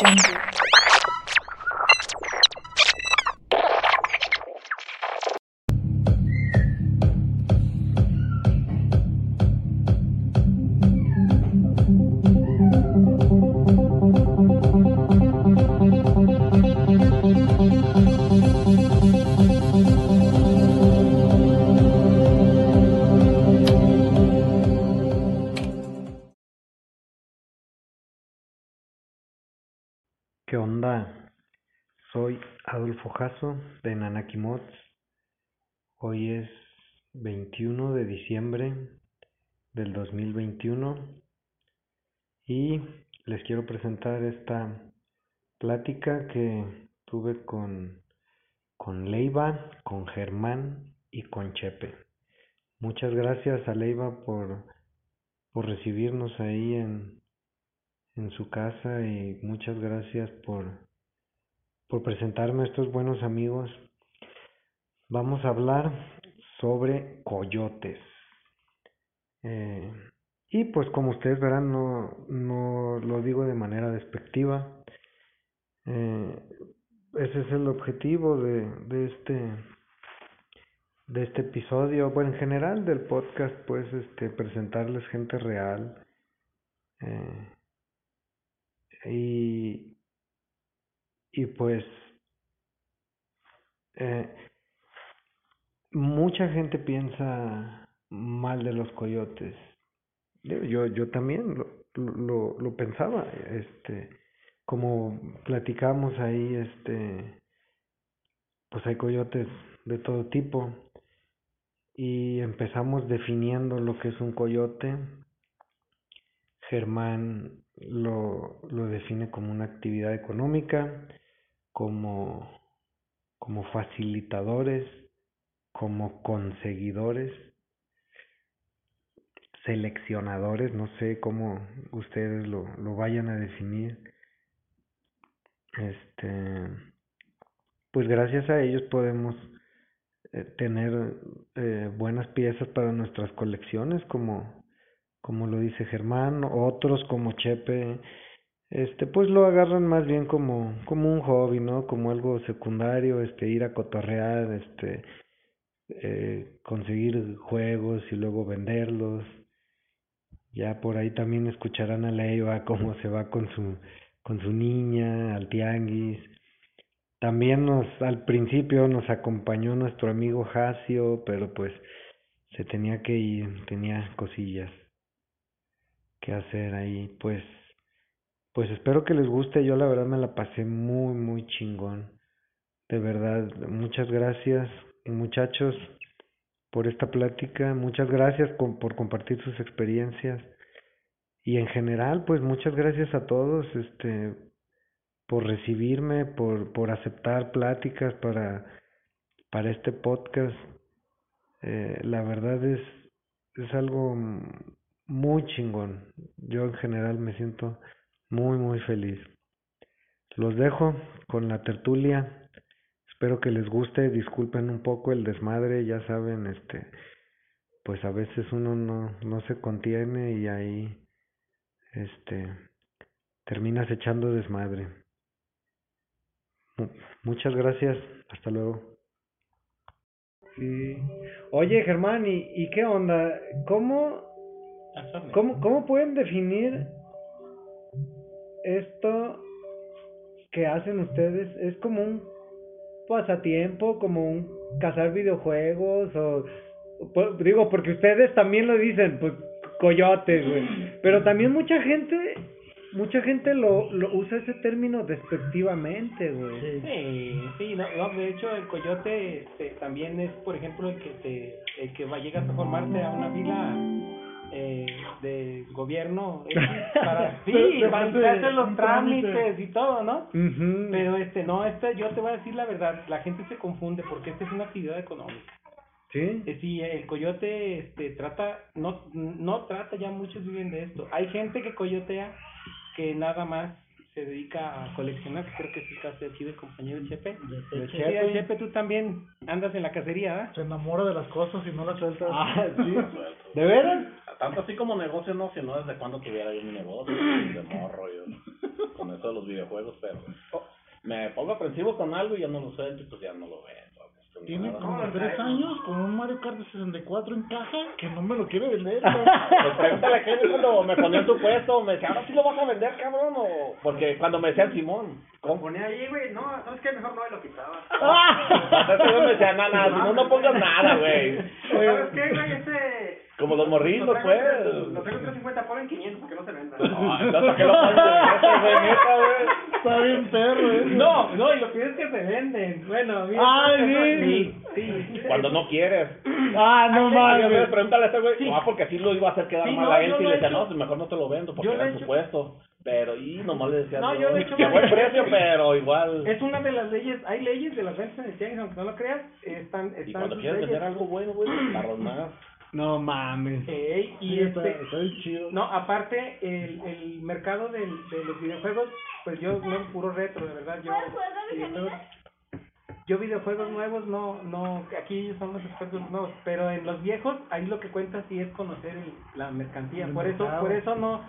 Jungle. Jasso de Nanaki Mods. Hoy es 21 de diciembre del 2021 y les quiero presentar esta plática que tuve con, con Leiva, con Germán y con Chepe. Muchas gracias a Leiva por, por recibirnos ahí en, en su casa y muchas gracias por, por presentarme a estos buenos amigos. Vamos a hablar sobre coyotes. Eh, y pues como ustedes verán, no, no lo digo de manera despectiva. Eh, ese es el objetivo de, de este de este episodio, bueno, en general del podcast, pues, este, presentarles gente real, eh, y, y pues eh, mucha gente piensa mal de los coyotes. Yo, yo también lo, lo, lo pensaba, este, como platicamos ahí, este, pues hay coyotes de todo tipo y empezamos definiendo lo que es un coyote. Germán lo, lo define como una actividad económica, como, como facilitadores, como conseguidores, seleccionadores, no sé cómo ustedes lo, lo vayan a definir. Este, pues gracias a ellos podemos eh, tener eh, buenas piezas para nuestras colecciones, como, como lo dice Germán, otros como Chepe, este, pues lo agarran más bien como, como un hobby, ¿no? Como algo secundario, este, ir a cotorrear, este, eh, conseguir juegos y luego venderlos. Ya por ahí también escucharán a Leiva cómo se va con su, con su niña al tianguis. También nos, al principio nos acompañó nuestro amigo Jasio, pero pues se tenía que ir, tenía cosillas que hacer ahí. Pues, pues espero que les guste. Yo la verdad me la pasé muy, muy chingón. De verdad, muchas gracias muchachos por esta plática. Muchas gracias por compartir sus experiencias. Y en general, pues muchas gracias a todos, este, por recibirme, por, por aceptar pláticas para, para este podcast. Eh, la verdad es, es algo muy chingón. Yo en general me siento muy, muy feliz. Los dejo con la tertulia. Espero que les guste. Disculpen un poco el desmadre. Ya saben, este, pues a veces uno no, no se contiene y ahí, este, terminas echando desmadre. Muchas gracias. Hasta luego. Sí. Oye, Germán, ¿y, y qué onda? ¿Cómo, cómo, cómo pueden definir esto que hacen ustedes? ¿Es como un pasatiempo, como un cazar videojuegos o... Digo, porque ustedes también lo dicen, pues coyotes, güey. Pero también mucha gente mucha gente lo, lo usa ese término despectivamente, güey. Sí, sí, no, no, de hecho el coyote este, también es, por ejemplo, el que te, el que va llegas a formarte a una fila eh, de gobierno eh, para sí, para hacer los trámites y todo, ¿no? Pero este, no, este, yo te voy a decir la verdad, la gente se confunde porque esta es una actividad económica. ¿Sí? Eh, sí, el coyote este trata no no trata ya muchos viven de esto. Hay gente que coyotea que nada más se dedica a coleccionar, que creo que es el caso de aquí del compañero Chepe. De Sí, Chepe. el Chepe, tú también andas en la cacería, ¿verdad? Se enamora de las cosas y no las suelta. Ah, sí. ¿De veras? Tanto así como negocio, no, sino desde cuando tuviera yo mi negocio, de morro, yo, con eso de los videojuegos, pero me pongo aprensivo con algo y ya no lo suelto y pues ya no lo vendo. Tiene como tres años con un Mario Kart de 64 en caja que no me lo quiere vender. Pues pregúntale a Kevin cuando me ponía en tu puesto, me decía, ahora sí lo vas a vender, cabrón, o... Porque cuando me decía el Simón, ¿cómo? Ponía ahí, güey, no, ¿sabes qué? Mejor no, y lo quitaba. Entonces yo me decía, nada, Simón no pongas nada, güey. ¿Sabes qué, güey? Este... Como los traigo pues. Lo tengo en 350, ponen 500 porque no se venda. No, ¿para qué lo pones en eso, güey, neta, güey? Está bien perro, ¿eh? No, no, y lo que es que se venden. Bueno, mira. Ay, sí, sí. Cuando no quieres. Ah, no mames. pregúntale a ese güey. Ah, porque así lo iba a hacer quedar Sí, mal no, a él. Y le decía, no, pues mejor no te lo vendo porque era he su hecho. puesto. Pero, y nomás le decía, No, yo he hecho que buen precio, pero igual. Es una de las leyes, hay leyes de las ventas en el tianguis, aunque no lo creas, están, están Y cuando quieres vender algo bueno, güey, tardas más. No mames. Ey, y Sí, está, este, está chido. no, aparte, el, el mercado del, de los videojuegos, pues yo no puro retro, de verdad, yo videojuegos, yo videojuegos nuevos no, no, aquí ellos son los expertos nuevos, pero en los viejos, ahí lo que cuenta sí es conocer el- la mercancía, El por eso, por eso no,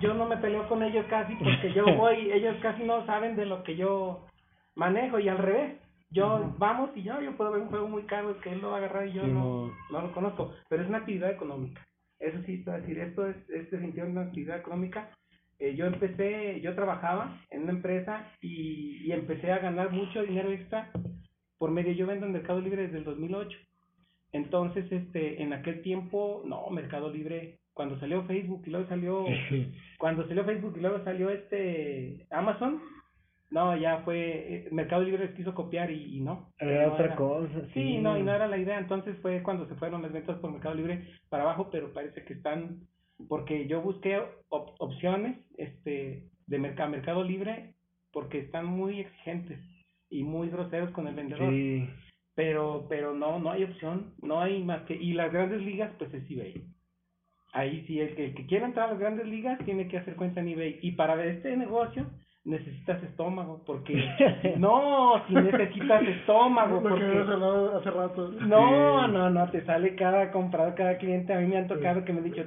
yo no me peleo con ellos casi, porque yo voy, ellos casi no saben de lo que yo manejo, y al revés, yo vamos y yo, yo puedo ver un juego muy caro que él lo va a agarrar y yo no, no lo conozco, pero es una actividad económica. Eso sí, te voy a decir, esto es, es definitivamente una actividad económica. Eh, yo empecé, yo trabajaba en una empresa y, y empecé a ganar mucho dinero extra por medio, yo vendo en Mercado Libre desde el 2008. Entonces, este, en aquel tiempo, no, Mercado Libre, cuando salió Facebook y luego salió, cuando salió Facebook y luego salió este Amazon, no, ya fue, eh, Mercado Libre les quiso copiar y, y no. Era no otra cosa. Sí, no, y no era la idea. Entonces fue cuando se fueron las ventas por Mercado Libre para abajo, pero parece que están, porque yo busqué op- opciones este de mercado, Mercado Libre porque están muy exigentes y muy groseros con el vendedor. Sí. Pero, pero no, no hay opción, no hay más que, y las grandes ligas, pues es eBay. Ahí sí, el que, el que quiera entrar a las grandes ligas tiene que hacer cuenta en eBay. Y para este negocio necesitas estómago, porque no, si necesitas estómago, Lo porque hablado hace rato. no, no, no, te sale cada comprador, cada cliente. A mí me han tocado que me han dicho,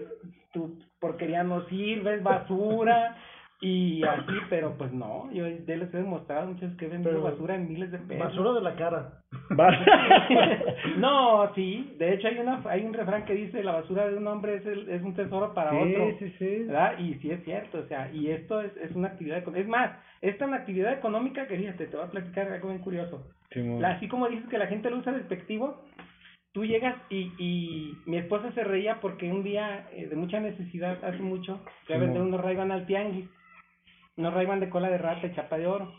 tu porquería no sirve, es basura. Y así, pero pues no, yo ya les he demostrado muchas que venden basura en miles de pesos. Basura de la cara. no, sí, de hecho hay una hay un refrán que dice la basura de un hombre es el, es un tesoro para otro. Sí, sí, sí. ¿verdad? Y sí es cierto, o sea, y esto es, es una actividad, econ- es más, esta es una actividad económica que fíjate, te voy a platicar algo bien curioso. Simón. La- así como dices que la gente lo usa despectivo, tú llegas y, y mi esposa se reía porque un día eh, de mucha necesidad, hace mucho, fui a vender unos ray al tianguis, unos ray de cola de rata y chapa de oro.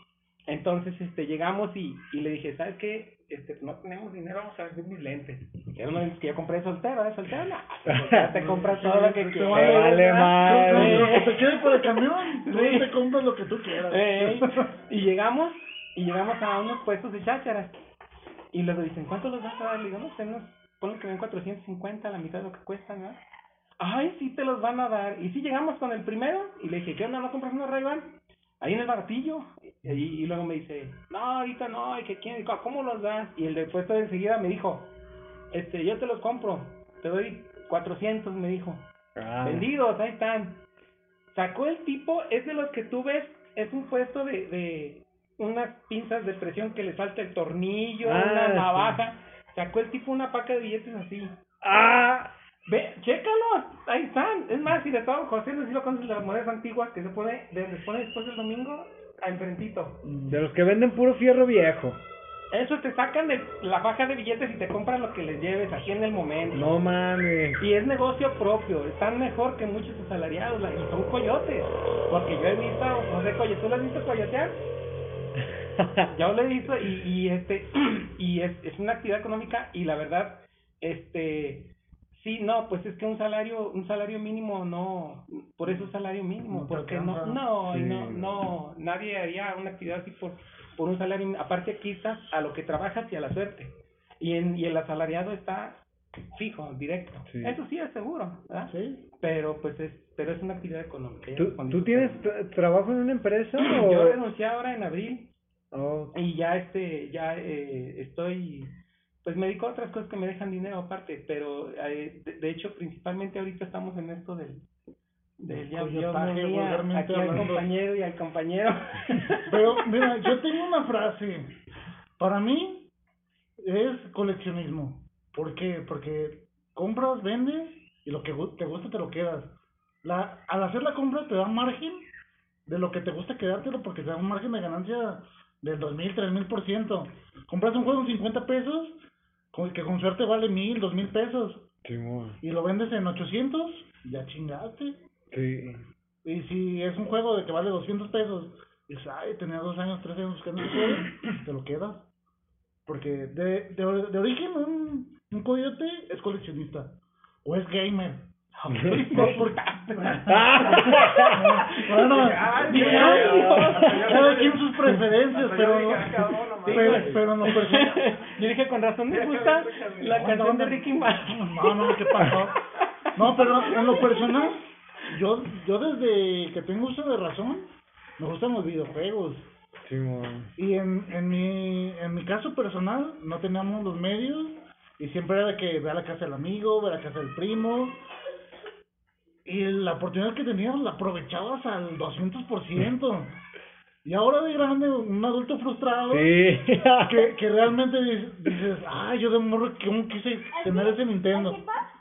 Entonces, este, llegamos y, y le dije, ¿sabes qué? Este, no tenemos dinero, vamos a vender mis lentes. Eran unos lentes que yo compré soltero, ¿eh? Soltero, no, soltero te compras todo lo que quieras. vale, madre. lo que te quede por el camión, tú Sí. te compras lo que tú quieras. Ey, y llegamos, y llegamos a unos puestos de chácharas. Y luego dicen, ¿cuánto los vas a dar? Le digo, no sé, nos ponen que ven 450, la mitad de lo que cuestan, ¿no? Ay, sí te los van a dar. Y sí llegamos con el primero, y le dije, ¿qué onda, no compras unos ray Ahí en el baratillo. Y, y luego me dice, no, ahorita no, ¿y que quién? ¿Cómo los das? Y el del puesto de enseguida me dijo, este, yo te los compro, te doy 400, me dijo. Ah. Vendidos, ahí están. Sacó el tipo, es de los que tú ves, es un puesto de, de unas pinzas de presión que le falta el tornillo, Ah, una sí. navaja. Sacó el tipo una paca de billetes así. Ah. Ve, chécalos, ahí están. Es más, si de todo, José, no sé si lo conoces, las monedas antiguas que se pone, de- les pone después del domingo, a enfrentito. De los que venden puro fierro viejo. Eso te sacan de la faja de billetes y te compran lo que les lleves aquí en el momento. No mames. Y es negocio propio, están mejor que muchos asalariados la- y son coyotes. Porque yo he visto a José Coyote, ¿tú lo has visto coyotear? Yo lo he visto y, y este y es, es una actividad económica y la verdad este sí no pues es que un salario un salario mínimo no por eso es salario mínimo No porque no no Sí. no no nadie haría una actividad así por por un salario aparte aquí estás a lo que trabajas y a la suerte y en y el asalariado está fijo directo Sí. eso sí es seguro ¿verdad? Sí. pero pues es pero es una actividad económica. ¿Tú, respondí ¿tú tu tienes trabajo en una empresa o...? Yo renuncié ahora en abril Oh, y ya este ya eh, estoy pues me dedico a otras cosas que me dejan dinero aparte pero eh, de, de hecho principalmente ahorita estamos en esto del del ya aquí al compañero y al compañero Pero, mira, yo tengo una frase. Para mí es coleccionismo. ¿Por qué? Porque compras, vendes y lo que te gusta te lo quedas. La, al hacer la compra te da margen de lo que te gusta quedártelo porque te da un margen de ganancia del 2000, 3000 por ciento. Compras un juego en 50 pesos que con suerte vale 1000, 2000 pesos Simón. y lo vendes en 800, ya chingaste. Sí. Y si es un juego de que vale 200 pesos, dices, ay, tenía dos años, tres años buscando ese juego, te lo quedas. Porque de, de, de origen un, un coyote es coleccionista. O es gamer. No, bueno, cada quien sus preferencias, pero, pero, pero en lo personal... yo dije con razón me gusta la canción de Ricky Martin No, no, ¿qué pasó? No, pero en lo personal, yo, yo desde que tengo uso de razón, me gustan los videojuegos. Y en, en, mi, en mi caso personal, no teníamos los medios y siempre era de que ve a la casa del amigo, ve a la casa del primo. Y la oportunidad que tenías la aprovechabas al 200%. Y ahora de grande, un adulto frustrado, Sí. que, que realmente dices, dices, ay, yo de morro, ¿cómo quise tener ese Nintendo?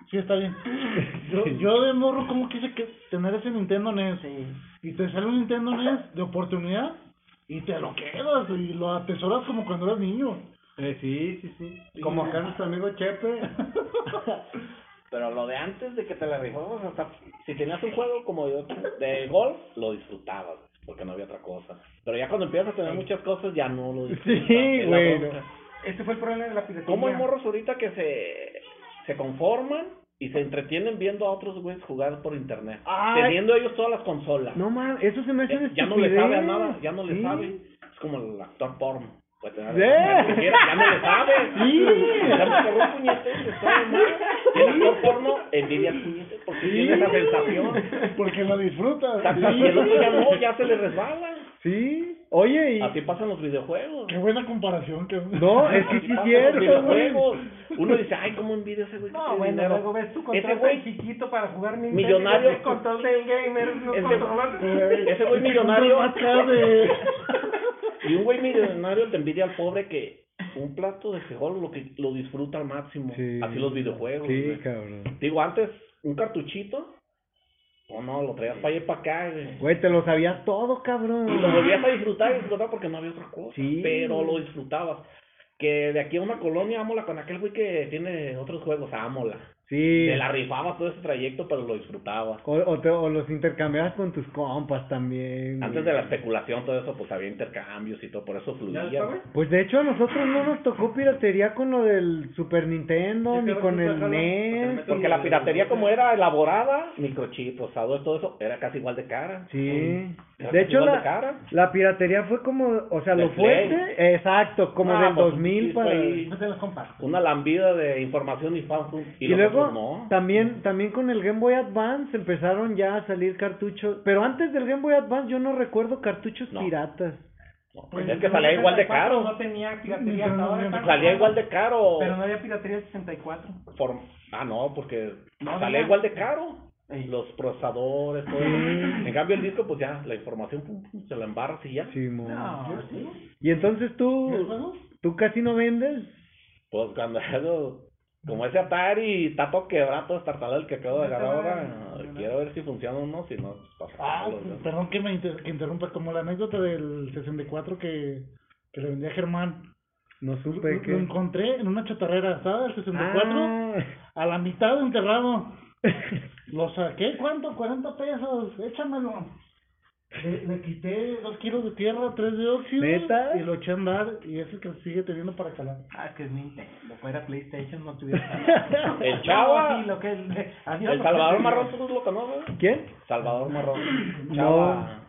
Sí, está bien. Yo, yo de morro, ¿cómo quise que, tener ese Nintendo NES? Y te sale un Nintendo NES de oportunidad y te lo quedas y lo atesoras como cuando eras niño. Eh, sí, sí, sí. Como acá nuestro amigo Chepe. Pero lo de antes de que te la rifabas, hasta si tenías un juego como de, de golf, lo disfrutabas, porque no había otra cosa. Pero ya cuando empiezas a tener muchas cosas, ya no lo disfrutas. Sí, güey, bronca. este fue el problema de la piratería ¿Cómo hay morros ahorita que se, se conforman y se entretienen viendo a otros güeyes jugar por internet? Ay. Teniendo ellos todas las consolas. No, man, eso se me hace una ya no le sabe a nada, ya no le Sí. sabe. Es como el actor porno. Quiera, ya no le sabe. Sí. Ya me pegó un puñete, mal. Y el actor porno envidia puñete porque tiene esa sensación. Porque lo y el otro ya no, ya se le resbala. Sí. Oye, y... Así pasan los videojuegos. Qué buena comparación. Que... No, es que sí es cierto, güey. videojuegos. Uno dice, ay, cómo envidia ese güey. no bueno dinero". luego ves tu Ese control güey, chiquito para jugar Nintendo millonario. y ese control del gamer Ese- ese güey millonario. Acá de... Y un güey millonario te envidia al pobre que un plato de frijol lo que lo disfruta al máximo. Sí. Así los videojuegos. Sí, cabrón. Digo, antes, un cartuchito, o no, lo traías para allá y para acá, güey. Güey, te lo sabías todo, cabrón. Y lo volvías a disfrutar y disfrutar porque no había otra cosa. Sí. Pero lo disfrutabas. Que de aquí a una colonia, ámola con aquel güey que tiene otros juegos, ámola. Sí. Te la rifabas todo ese trayecto, pero lo disfrutabas. O, o, te- o los intercambiabas con tus compas también. Antes de la especulación, todo eso, pues había intercambios y todo, por eso fluía. Pues de hecho a nosotros no nos tocó piratería con lo del Super Nintendo, ni con el NES. Porque la piratería, como era elaborada, microchip, procesador, todo eso, era casi igual de cara. Sí. Era De hecho igual de la, cara. la piratería fue como, o sea, De lo Play. fuerte, exacto, como Ah, del pues, 2000 sí, para... comparto. Una lambida de información y fan y, Y, los luego otros no. también también con el Game Boy Advance empezaron ya a salir cartuchos, pero antes del Game Boy Advance yo no recuerdo cartuchos No. piratas. No, Pues, es que salía igual de caro. no tenía piratería hasta ahora Salía igual de caro. pero no había piratería 64 Por- Ah, no, porque No salía igual de caro. Ey. Los procesadores, todo eso. En cambio, el disco, pues ya, la información pum, pum, se la embarras y ya. Y entonces ¿Los tú, tú casi no vendes. Pues cuando como ese Atari está todo quebrado, todo estartalado el que acabo de agarrar ahora, quiero ver si funciona o no, si no, pues Ah, pasarlo, ¿no? perdón que me inter- que interrumpa, como la anécdota del 64 que, que le vendía a Germán. No Lo, supe que... lo encontré en una chatarrera, ¿sabes? El 64, Ah. a la mitad enterrado. Lo saqué, ¿cuánto? 40 pesos, échamelo. Le, le quité dos kilos de tierra, tres de óxido ¿Neta? y lo eché a andar y es el que sigue teniendo para calar. ah es que es Nintendo fuera PlayStation no tuviera El Chava. No, sí, lo que adiós, El Salvador Marrón, ¿tú lo conoces? ¿Quién? Salvador Marrón. No. Chava.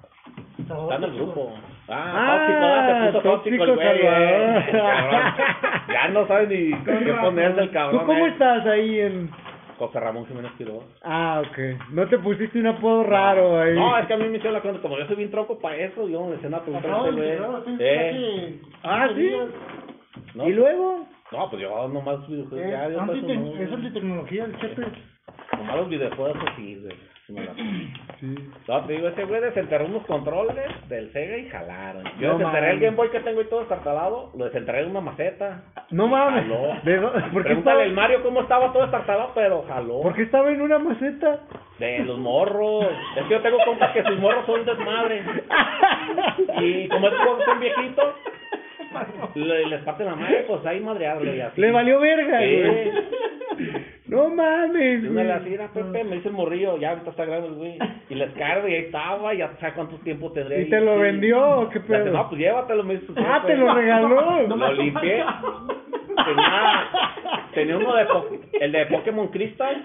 Está en el grupo. Ah, Ah, tóxico, ah, se puso tóxico el tóxico güey. Eh, cabrón. Ya no sabe ni qué poner del cabrón. ¿Tú cómo eh. estás ahí en...? José Ramón Jiménez Quiroz. Ah, ok. No te pusiste un apodo raro ahí. No, es que a mí me hicieron la cuenta, como yo soy bien troco para eso, yo me decía una pregunta a Tim Eh, hace Ah, 15 ¿sí? no, ¿Y luego? no, pues yo nomás videojuegos, Es, ya, yo por eso antite- no, es antitecnología el chepe. nomás los videojuegos así, güey. sí. No, te digo, ese güey desenterró unos controles del Sega y jalaron. Yo No desenterré el. Game Boy que tengo y todo estartalado, lo desenterré en una maceta. No mames. Jaló. ¿De dó- ¿Por qué estaba, al Mario cómo estaba todo estartalado, pero jaló. ¿Por qué estaba en una maceta? De los morros. Es que yo tengo compas que sus morros son desmadre. Y como estos juegos son viejitos, le- les parten la madre, pues ahí madrearle y así. Le valió verga, Sí. güey. No mames, Y una güey. le así, "Mira, Pepe, me dice el morrillo, ya ahorita está grande el güey. Y les cargo y ahí estaba, ya sabe cuánto tiempo tendría. ¿Y ahí. te lo Sí. vendió o qué pedo? No, pues llévatelo, me dice. su Ah, jefe". te lo regaló. Lo limpié. Tenía, tenía uno de Po- el de Pokémon Crystal.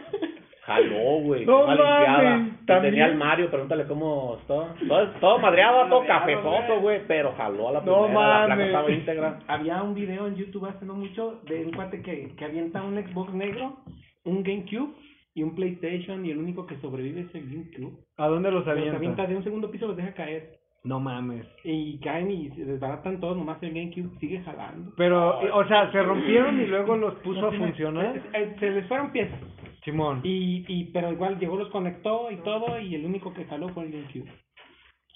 Jaló, güey. No mames, Y ¿también? Tenía el Mario, pregúntale cómo está. Todo, todo madreado, todo cafezoso, güey. Pero jaló a la No primera, la placa mames. estaba íntegra. Había un video en YouTube hace no mucho de un cuate que, que avienta un Xbox negro, un GameCube y un PlayStation y el único que sobrevive es el GameCube. ¿A dónde los Los avienta avienta? de un segundo piso los deja caer. No mames. Y caen y se desbaratan todos, nomás el GameCube sigue jalando. Pero, o sea, se rompieron y luego los puso a No funcionar. eh, Se les fueron piezas. Simón. Y, y, pero igual llegó, los conectó y todo, y el único que jaló fue el GameCube.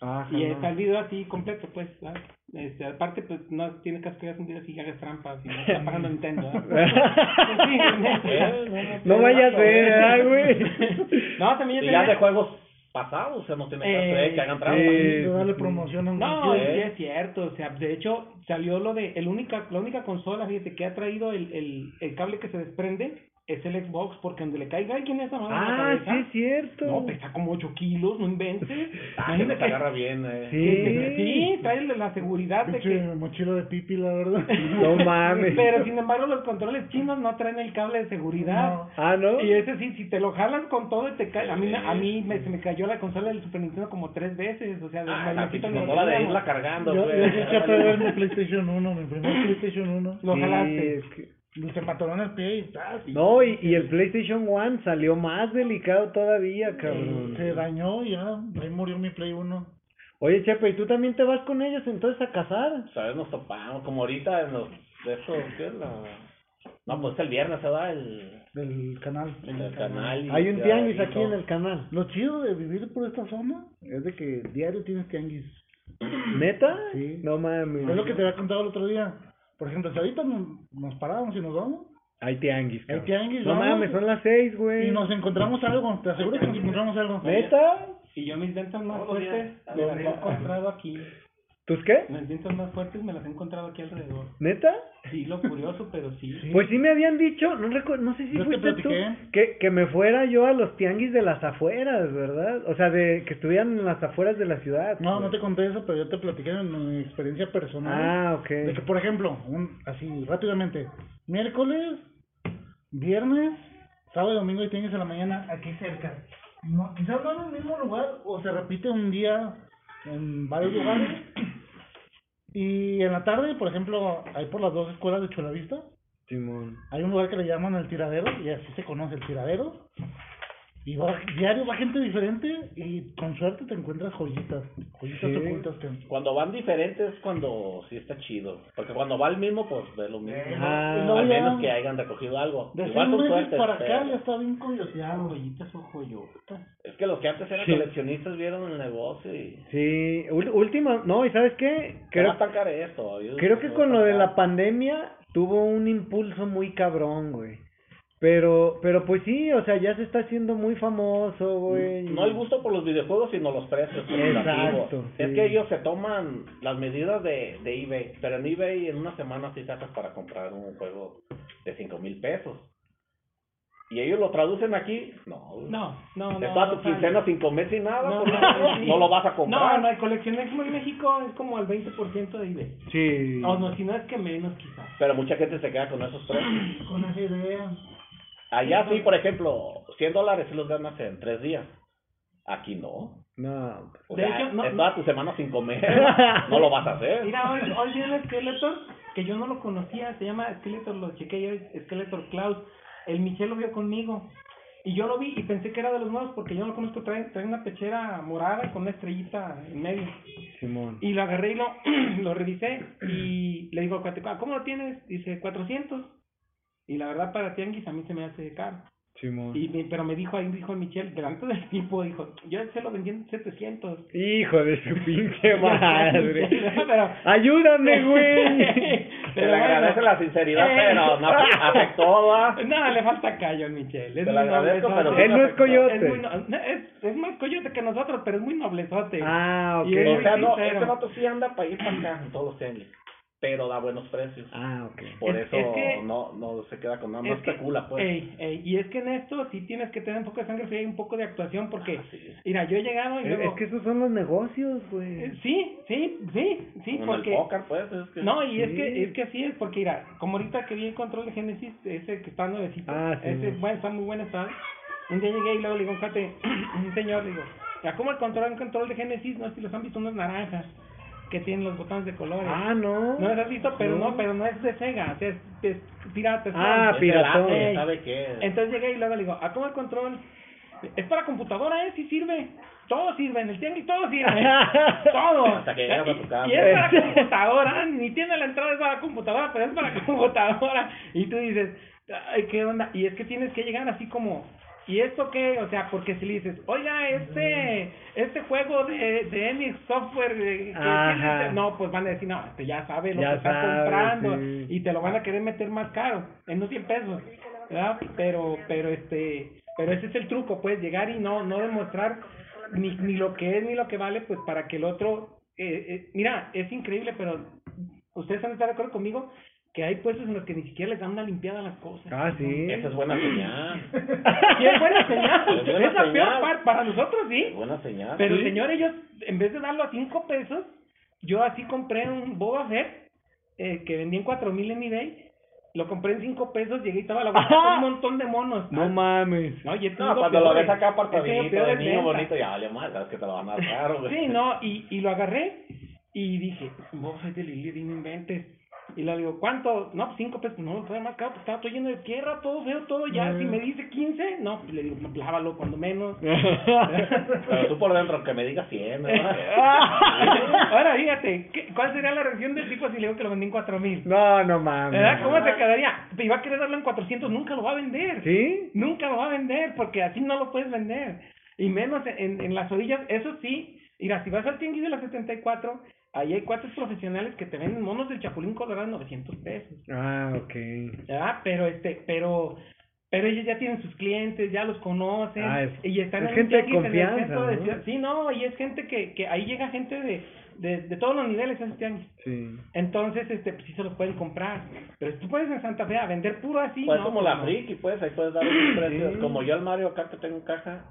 Ah, Y está el video así completo, pues. Este, aparte, pues, no tiene caso que hagas un video así que hagas trampas y no está pagando Nintendo, Eh, No vayas a ver, ¿verdad, güey? No, también Y ya tenía- de juegos pasados, o sea, no tiene caso Eh, eh, que hagan trampas. sí. De darle promoción a un No, sí es cierto, o sea, de hecho salió lo de, el única, la única consola, fíjate, que ha traído el, el, el cable que se desprende es el Xbox, porque donde le caiga alguien esa mano en la Ah, cabeza, sí es cierto. no, pesa como 8 kilos, no inventes. Ah, que Imagínate nos agarra bien, eh. Sí. sí, trae la seguridad de que... mochila de pipi, la verdad. No mames. Pero sin embargo los controles chinos no traen el cable de seguridad. No. Ah, ¿no? Y ese sí, si te lo jalas con todo y te cae, a mí, a mí me, se me cayó la consola del Super Nintendo como tres veces, o sea, de Ah, la consola de irla cargando, Yo, güey. yo a perder mi PlayStation 1, mi primer PlayStation 1. Lo Sí, jalaste. es que- Se me atoró en el pie y No, y, y el PlayStation One salió más delicado todavía, cabrón. Se dañó y ya, ahí murió mi Play 1. Oye, Chepe, ¿y tú también te vas con ellos entonces a cazar? ¿Sabes? Nos topamos, como ahorita en los, de esos, ¿qué es la? No, pues el viernes se da el, Del canal. el canal. y Hay un tianguis aquí en el canal. Lo chido de vivir por esta zona es de que diario tienes tianguis. ¿Neta? Sí. No mames. Es lo que te había contado el otro día. Por ejemplo, si ahorita nos, nos paramos y nos vamos, Hay tianguis, hay tianguis, No vamos, mames, son las seis, güey. y nos encontramos algo, te aseguro que nos encontramos algo. ¿Neta? Y yo mis ventas más fuertes me las he encontrado aquí. ¿Tus qué? Mis ventas más fuertes me las he encontrado aquí alrededor. ¿Neta? Sí, lo curioso, pero sí. Sí. Pues sí me habían dicho, no recuerdo, no sé si te fuiste tú, que, que me fuera yo a los tianguis de las afueras, ¿verdad? O sea, de que estuvieran en las afueras de la ciudad. No, no te conté eso, pero yo te platiqué en mi experiencia personal. Ah, ok. De que, por ejemplo, un, así rápidamente, miércoles, viernes, sábado y domingo y tienes en la mañana aquí cerca. No, quizás no en el mismo lugar o se repite un día en varios lugares. Y en la tarde, por ejemplo, hay por las dos escuelas de Chulavista, Simón. hay un lugar que le llaman el tiradero y así se conoce el tiradero. Y va, diario va gente diferente y con suerte te encuentras joyitas, joyitas Sí. ocultas que... Cuando van diferentes es cuando sí está chido. Porque cuando va el mismo, pues ve lo mismo. Ah, luego Al ya- menos que hayan recogido algo. De Igual con suerte. para acá pero- ya está bien coyoteado. Joyitas o joyotas. Es que los que antes eran Sí. coleccionistas vieron el negocio y... Sí, última, no, ¿y sabes qué? Creo Creo, tan caro esto. yo- creo que no con lo de la pandemia tuvo un impulso muy cabrón, güey. Pero, pero pues sí, o sea, ya se está haciendo muy famoso, güey. No el gusto por los videojuegos, sino los precios. Exacto, sí. Es que ellos se toman las medidas de, de eBay, pero en eBay en una semana sí sacas para comprar un juego de cinco mil pesos. Y ellos lo traducen aquí, no. No, no, no. Es toda tu no quincena sin comer sin nada, No, pues, no, no, lo vas a comprar. No, no, el coleccionismo en México es como al 20% de eBay. Sí. O no, si no es que menos quizás. Pero mucha gente se queda con esos precios. Con esa idea. Allá sí, por ejemplo, 100 dólares los ganas en tres días. Aquí no. No. O De sea, hecho, no- es toda tu semana sin comer. no lo vas a hacer. Mira, hoy, hoy viene Skeletor, que yo no lo conocía, se llama Skeletor, lo chequé yo, Skeletor Klaus. El Michel lo vio conmigo. Y yo lo vi y pensé que era de los nuevos porque yo no lo conozco, trae, trae una pechera morada con una estrellita en medio. Simón. Y lo agarré y lo, lo revisé y le digo "Ah, ¿cómo lo tienes? Dice, 400. Y la verdad para tianguis a mí se me hace caro. Simón. Y, me- pero me dijo ahí, dijo el Michel, delante del tipo, dijo, yo se lo vendí en 700. Hijo de su pinche madre. Pero- Ayúdame, güey. Se le bueno. agradece la sinceridad, Eh. pero no afectó, ¿va? No, le falta callo al Michel. Es Te muy lo agradezco, pero Él no es coyote. Es, muy no- es, es más coyote que nosotros, pero es muy noblezote. Ah, ok. Y es O sea, no, sincero. este vato sí anda para ir para acá en todos los pero da buenos precios. Ah, ok. Por Es- eso es que- no, no se queda con nada, no Es que- especula, pues. ey, ey, y es que en esto sí tienes que tener un poco de sangre fría y un poco de actuación porque, Ah, sí. mira, yo he llegado y Es, luego... es que esos son los negocios, Eh, güey. Sí, sí, sí, sí, en porque... el póker, pues, es que... No, y es Sí. que es que así es, porque mira, como ahorita que vi el control de Génesis, ese que está nuevecito, Ah, sí, ese sí. bueno, está muy buen estado. Un día llegué y luego le digo, fíjate, un señor, le digo, ya como el control, un control de Génesis, no sé si los han visto unos naranjas que tienen los botones de colores. Ah, no. no has visto, pero no, No. pero no es de Sega, o sea, es, es pirata. es Ah. Es piratón. el APE, Ey. ¿sabe qué? Entonces llegué y luego le digo, ¿a cómo el control? Es para computadora, ¿eh? Sí sirve. Todo sirve, en el tianguis todo sirve. todo. Hasta que llegas a tu casa. Y es para computadora, ni tiene la entrada, es para computadora, pero es para computadora. Y tú dices, ay, ¿qué onda? Y es que tienes que llegar así como, ¿y esto qué? O sea, porque si le dices, oiga, este, este juego de, de Enix Software, eh, que no, pues van a decir, no, este ya sabe lo Ya que está comprando. sí. Y te lo van a querer meter más caro, en unos 100 pesos. ¿verdad? Pero, pero este, pero ese es el truco, pues, llegar y no, no demostrar ni, ni lo que es ni lo que vale, pues, para que el otro, eh, eh, mira, es increíble, pero ustedes van a estar de acuerdo conmigo que hay puestos en los que ni siquiera les dan una limpiada a las cosas. Ah, sí. Esa es buena señal. Y es buena señal, Es buena es la peor señal. parte para nosotros, sí. Es buena señal. Pero Sí. señor, ellos, en vez de darlo a cinco pesos, yo así compré un Boba Fett, eh, que vendí en cuatro mil en eBay, lo compré en cinco pesos, llegué y estaba la bolsa con un montón de monos. No mames. No, y No, cuando lo ves acá apartadito, de niño bonito, ya vale más, sabes que te lo van a dar. Sí, no, y, y lo agarré y dije, vos soy de Lili, no inventes. Y le digo, ¿cuánto? No, pues cinco pesos. No, puede más caro, pues estaba todo lleno de tierra, todo feo, todo ya. Si me dice 15, no, pues le digo, lávalo cuando menos. Pero tú por dentro, que me digas 100, ¿verdad? Ahora fíjate, ¿qué- ¿cuál sería la reacción del tipo si le digo que lo vendí en cuatro mil? No, no mames. ¿Verdad? ¿Cómo se quedaría? Iba a querer darlo en 400, nunca lo va a vender. ¿Sí? Nunca lo va a vender porque así no lo puedes vender. Y menos en, en las orillas, eso sí. Mira, si vas al tianguis de la 74, ahí hay cuates profesionales que te venden monos del Chapulín Colorado en 900 pesos. Ah, ok. ¿verdad? Pero este, pero pero ellos ya tienen sus clientes, ya los conocen Ah, es- y están es en un gente de tianguis en el confianza, centro de ¿no? ciudad. Sí, no, y es gente que, que ahí llega gente de, de, de todos los niveles a tianguis. Sí. Entonces, este, pues sí se los pueden comprar. Pero si tú puedes en Santa Fe a vender puro así, Pues no, como pues la no. friki, pues, ahí puedes dar unos precios. Sí. Como yo al Mario acá que tengo en caja,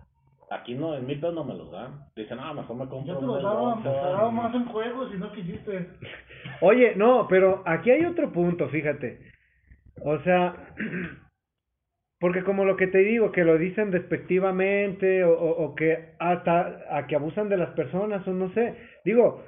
aquí no, en mil pesos no me los dan. Dicen, ah, mejor me compro Yo te un lo del daba, te daba más en juegos y no quisiste. Oye, no, pero aquí hay otro punto, fíjate. O sea, porque como lo que te digo, que lo dicen despectivamente o, o, o que hasta a que abusan de las personas o no sé. Digo,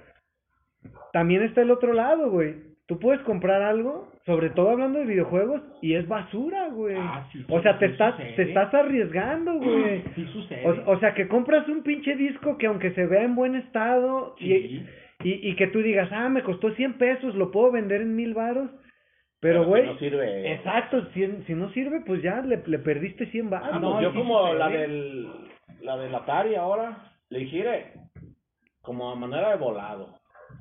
también está el otro lado, güey. Tú puedes comprar algo, sobre todo hablando de videojuegos, y es basura, güey. Ah, sí, o sea, te sí estás, sucede. te estás arriesgando, güey. Sí sucede. O, o sea, que compras un pinche disco que aunque se vea en buen estado y, Sí. y, y que tú digas, ah, me costó 100 pesos, lo puedo vender en mil varos. Pero, si güey, no sirve. exacto, si, si no sirve, pues ya le, le perdiste 100 varos. Ah, no, pues yo sí como sucede. la del la del Atari ahora, le dije, "Mire, como a manera de volado,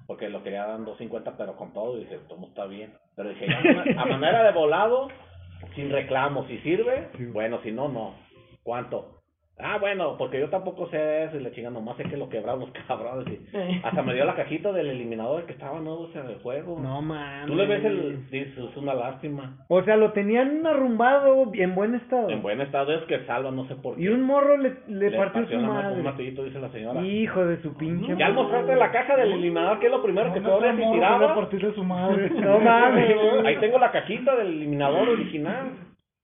porque lo quería dar en 250 pero con todo, y dije, todo está bien. Pero dije, "Ya, a man- a manera de volado, sin reclamo, si sirve, bueno, si no, no. ¿Cuánto? Ah, bueno, porque yo tampoco sé eso y la chinga, nomás sé que lo quebraron los cabrones. Y hasta me dio la cajita del eliminador que estaba nuevo ese de juego. No mames. Tú le ves el... Dices, es una lástima. O sea, lo tenían arrumbado en buen estado. En buen estado es que salva, no sé por qué. Y un morro le, le, partió su la mano con madre. un martillito, dice la señora. Hijo de su pinche Ya al mostrarte la caja del eliminador, que es lo primero que tú abres y a tirabas. partir de su madre. No mames. Ahí tengo la cajita del eliminador original,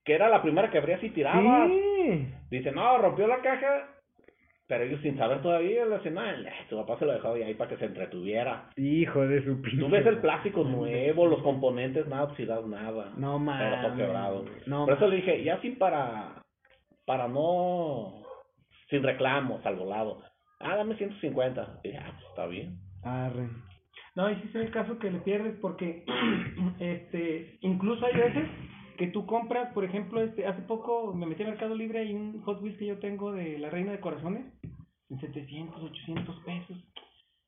que era la primera que abrías y tirabas. Sí. Dice, no, rompió la caja, pero ellos sin saber todavía, le dicen, no, tu papá se lo dejó ahí para que se entretuviera. Hijo de su pinche. Tú ves el plástico nuevo, los componentes, nada oxidado, nada. No mames. Pero todo quebrado. No Por eso le dije, ya sí para para no, sin reclamos al volado. Ah, dame 150. Y, ah, pues está bien. Arre. No, y sí es el caso que le pierdes porque este incluso hay veces que tú compras, por ejemplo, este hace poco me metí a Mercado Libre y un Hot Wheels que yo tengo de la Reina de Corazones en 700, 800 pesos.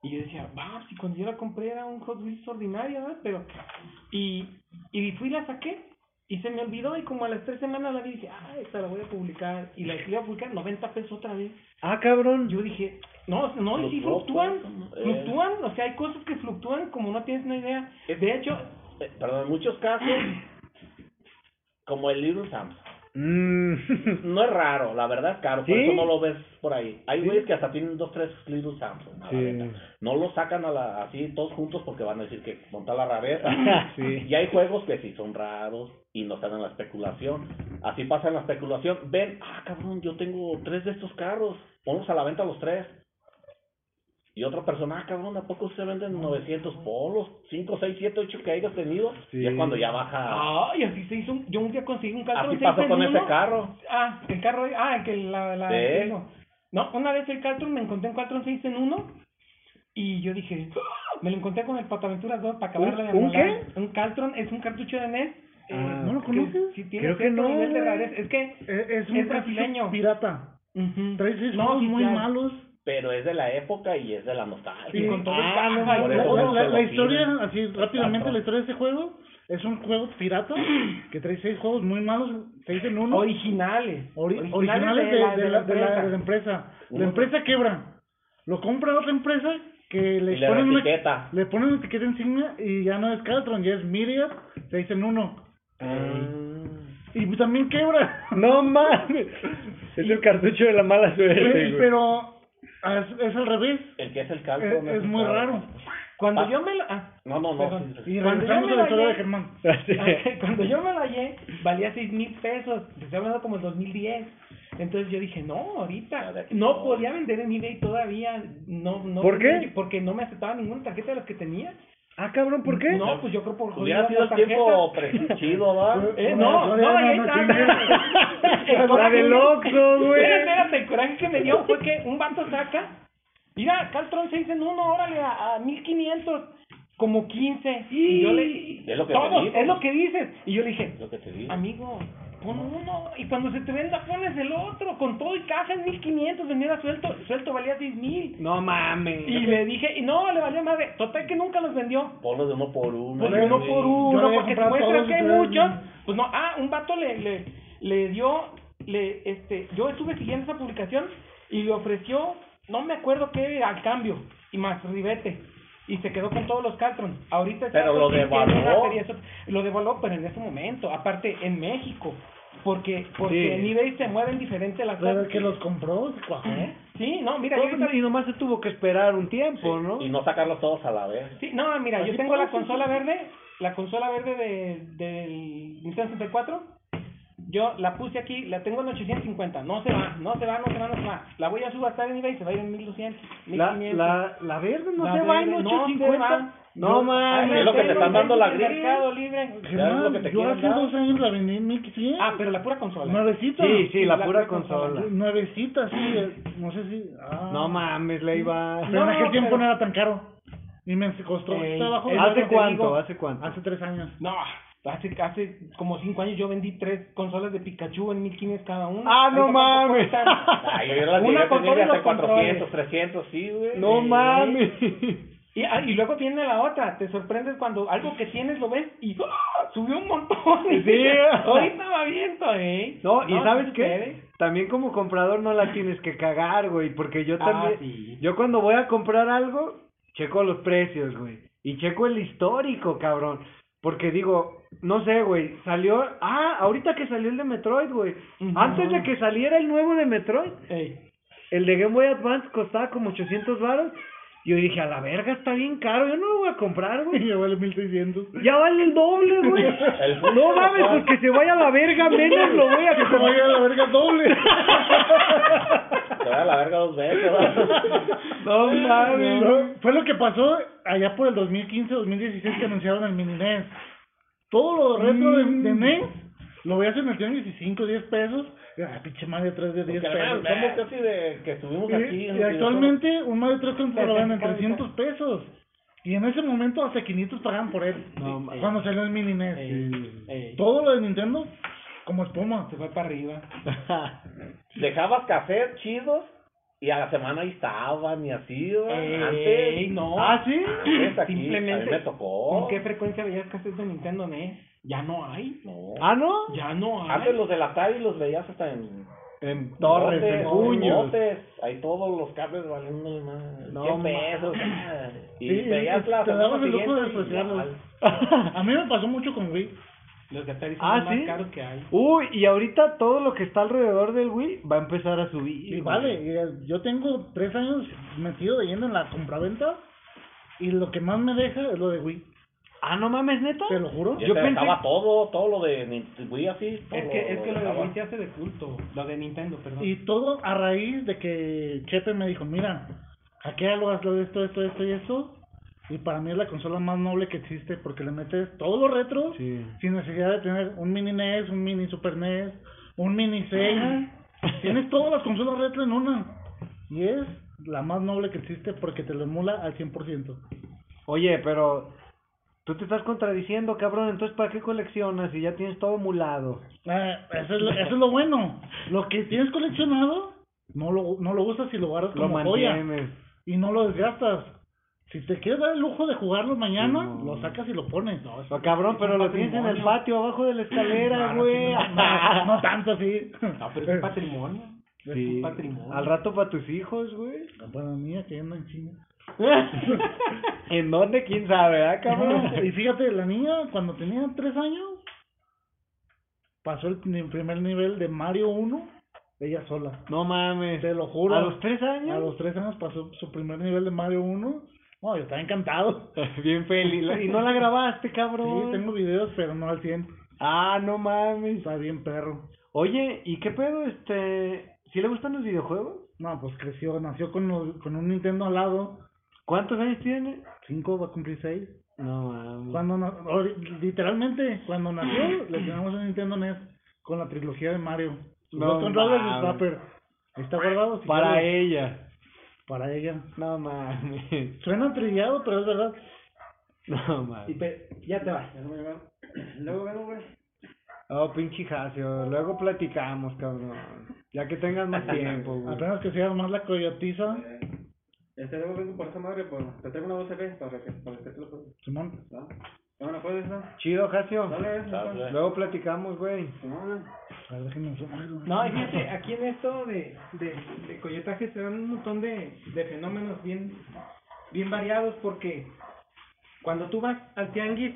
Y yo decía, va, si cuando yo la compré era un Hot Wheels ordinario, ¿verdad? Pero, y, y fui y la saqué, y se me olvidó, y como a las tres semanas la vi, dije, ah, esta la voy a publicar, y la iba a publicar 90 pesos otra vez. Ah, cabrón. Yo dije, no, no, y sí Fluctúa, fluctúan, eh. fluctúan, o sea, hay cosas que fluctúan como no tienes una idea. De hecho, Eh, perdón, en muchos casos, como el Little Sam's. Mm. No es raro, la verdad es caro, por ¿Sí? eso no lo ves por ahí. Hay güeyes que hasta tienen dos, tres Little la Sí. No lo sacan a la, así todos juntos porque van a decir que monta la rareza. Y hay juegos que sí son raros y no están en la especulación. Así pasa en la especulación. Ven, ah, cabrón, yo tengo tres de estos carros. Ponlos a la venta los tres. Y otra persona, ah, cabrón, ¿a poco se venden 900 polos? 5, 6, 7, 8 que hayas tenido. Sí. Y es cuando ya baja. ay, así se hizo, un- yo un día conseguí un Caltron Así 6 pasó en con uno. ese carro. Ah, el carro, ah, el que la, la, Sí. No, una vez el Caltron me encontré en Caltron 6 en 1 y yo dije, "Ah", me lo encontré con el Pataventuras 2 para acabarla de ¿Un- un amolar. Un Caltron es un cartucho de NES. eh, Ah, ¿no lo conoces? sí tiene Creo que no, nivel de. Es que Es, es un Es brasileño. pirata. ujú, Trae seis no muy malos. Pero es de la época y es de la nostalgia. Y con todo el Ah, caja no, y la, la- eso la- no la- se la lo historia, así rápidamente, la historia de este juego es un juego pirata que trae seis juegos muy malos, seis en uno. Originales. Ori- originales de, de la, de, la, de la empresa. empresa. Uno. La empresa quiebra. Lo compra otra empresa que le le ponen una, etiqueta. le ponen una etiqueta insignia y ya no es Caltron, ya es Myriad, seis en uno. Y también quiebra. No mames. Es el cartucho de la mala suerte, güey. Pero es, es al revés. El que es el calco. Es, muy raro. Cuando Ah. yo me la... Ah, No, no, no. Perdón. sí, sí. Y Cuando regresamos yo a me la historia la de lle- Germán. Ah, Cuando yo me la hallé, valía seis mil pesos. Te estoy hablando como el 2010. Entonces yo dije, no, ahorita. No no. podía vender en eBay todavía. No, no ¿Por qué? Porque no me aceptaba ninguna tarjeta de las que tenía. Ah, cabrón, ¿por qué? No, pues yo creo por Hubiera sido el tiempo chido, ¿verdad? Eh, No, no, no, no, no, ahí no, está. La del Oxxo, güey. Espérate, espérate, el coraje que me dio fue que un vato saca, mira, Caltron 6 en 1, órale, a, a 1500, como 15. Y yo le. Es lo que todos, es lo que dices. Y yo le dije, lo que te digo. amigo, pon uno. Y cuando se te venda, pones el otro. Con todo y caja en 1500, vendiera suelto, suelto valía 6000. No mames. Y le dije, y no, le valió madre. Total que nunca los vendió. Ponlos de uno por uno. Pues güey. uno por uno, porque muestra que hay muchos. Pues no, ah, un vato le, le, le dio, le, este, yo estuve siguiendo esa publicación y le ofreció, no me acuerdo qué, al cambio, y más ribete. Y se quedó con todos los Caltron. Ahorita está Pero lo devaluó. serie, Lo devaluó, pero en ese momento. Aparte, en México. Porque, porque Sí. en eBay se mueven diferente las Pero cosas. el que los compró cuajó. Sí, no, mira, yo ahorita- Y nomás se tuvo que esperar un tiempo, ¿no? Y no sacarlos todos a la vez. Sí, no, mira, yo tengo la consola verde, la consola verde de, del Nintendo 64. Yo la puse aquí, la tengo en 850. No se va, no se va, no se va, no se va. La voy a subastar en eBay, se va a ir en 1200, La, 1500. la, la verde no La se va en verde no se 850. va. No mames. Ahí Es lo que te están dando la gris. Mercado Libre. Ya es lo que te yo hace dar. dos años la vendí en 1500. Ah, pero la pura consola. Nuevecita. Sí, sí, la la pura pura consola. consola. Nuevecita, sí. No sé si. Ah. No mames, le iba. Pero en aquel tiempo pero- no era tan caro. Y me costó. ¿Hace cuánto? digo. ¿Hace cuánto? Hace tres años. No, hace, hace como 5 años yo vendí tres consolas de Pikachu en 1500 cada una. Ah, no Ahorita, ¿cuánto mames. Ay, yo las Una llegué a con tener todos ya hasta los controles. 400, 300, sí, güey. No Sí. mames. Y, ah, y luego viene la otra, te sorprendes cuando algo que tienes lo ves y ¡ah! subió un montón. Sí. Ahorita va viento, ¿eh? No, y ¿sabes qué? También como comprador no la tienes que cagar, güey, porque yo Ah, también, sí. yo cuando voy a comprar algo, checo los precios, güey, y checo el histórico, cabrón, porque digo, no sé, güey, salió, ah, ahorita que salió el de Metroid, güey, antes de que saliera el nuevo de Metroid, Ey. el de Game Boy Advance costaba como 800 baros, yo dije, a la verga, está bien caro, yo no lo voy a comprar, Y güey. ya vale 1600. Ya vale el doble, güey. No mames, pues que se vaya a la verga, menos lo voy a Que se vaya a la verga doble. Te voy a la verga dos veces. No mames. No, fue lo que pasó allá por el 2015-2016 que anunciaron el mini NES. Todo lo retro de, de NES lo veías en el tianguis y 5, 10 pesos. Y, ah, pinche Mario 3 de 10 Porque además pesos. somos casi de que estuvimos Y, aquí. y actualmente un Mario 3 te lo venden en Certificado. 300 pesos. Y en ese momento hasta 500 pagaban por él. No, ma- cuando salió el mini NES. Ey, ey, Todo lo de Nintendo, como espuma. se fue para arriba. Dejabas cassette chidos y a la semana ahí estaban y así. Ey, Antes. no. Ah, sí. aquí, Simplemente. a mí me tocó. ¿Con qué frecuencia veías cassettes de Nintendo NES? Ya no hay. No. ah, ¿no? Ya no hay. Antes los del Atari los veías hasta en En torres, botes, en puños. botes. Ahí todos los cables valiendo más. No, 100 ma- pesos. Y Sí, veías la te el lujo de despreciarlos. A mí me pasó mucho con Wii. Los de Atari son Ah, los más ¿sí? caros que hay. Uy, y ahorita todo lo que está alrededor del Wii va a empezar a subir. Y güey. vale, eh, yo tengo tres años metido de lleno en la compraventa y lo que más me deja es lo de Wii. Ah, no mames, neta. Te lo juro. Yo Yo te pensé- dejaba todo, todo lo de Wii así. todo Es que, es que lo de dejaba. Wii se hace de culto. Lo de Nintendo, perdón. Y todo a raíz de que Chepe me dijo, mira, hackealo, hazlo esto, esto, esto y esto. Y para mí es la consola más noble que existe porque le metes todos los retros Sí. sin necesidad de tener un mini NES, un mini Super NES, un mini Sega. Tienes todas las consolas retro en una. Y es la más noble que existe porque te lo emula al 100%. Oye, pero tú te estás contradiciendo, cabrón. Entonces, ¿para qué coleccionas si ya tienes todo emulado? Ah, eso, es lo, eso es lo bueno. Lo que tienes coleccionado, no lo, no lo usas y lo guardas Lo como joya. Y no lo desgastas. Si te quieres dar el lujo de jugarlo mañana, Sí, no. lo sacas y lo pones. Oh, cabrón, es pero lo tienes en el patio abajo de la escalera, No, güey. no, no tanto así. No, pero es un patrimonio. Es Sí. un patrimonio. Al rato para tus hijos, güey. Para mí, que anda en China. ¿En dónde? ¿Quién sabe, ah, cabrón? y fíjate, la niña, cuando tenía tres años, pasó el primer nivel de Mario 1, ella sola. No mames. Te lo juro. ¿A los tres años? A los tres años pasó su primer nivel de Mario 1. No, yo estaba encantado. Bien feliz. ¿Y no la grabaste, Sí, cabrón? tengo videos, pero no al 100. Ah, no mames. Está bien perro. Oye, ¿y qué pedo, este... ¿Sí le gustan los videojuegos? No, pues creció, nació con, los- con un Nintendo al lado. ¿Cuántos años tiene? Cinco, va a cumplir seis. No mames. Cuando na- literalmente, cuando nació, le tenemos un Nintendo NES con la trilogía de Mario. Sus No dos controles y mames. Zapper. Ahí está guardado. si Para quieres. ella. Para ella. No mames. Suena trillado, pero es verdad. No Y mames. pe- ya te vas. Luego vengo, güey. Oh, pinche Jacio. Luego platicamos, cabrón. Ya que tengas más tiempo, güey. Apenas que seas más la coyotiza. Este, luego vengo por esa madre, pues, te traigo una USB para que, para que te lo puedas. Simón. ¿Va? ¿No me la puedes, no? Chido, Jacio. Dale, Dale. Luego platicamos, güey. Simón. A ver, déjenme. No, y fíjate, aquí en esto de, de, de coyotaje se dan un montón de, de fenómenos bien, bien variados porque cuando tú vas al tianguis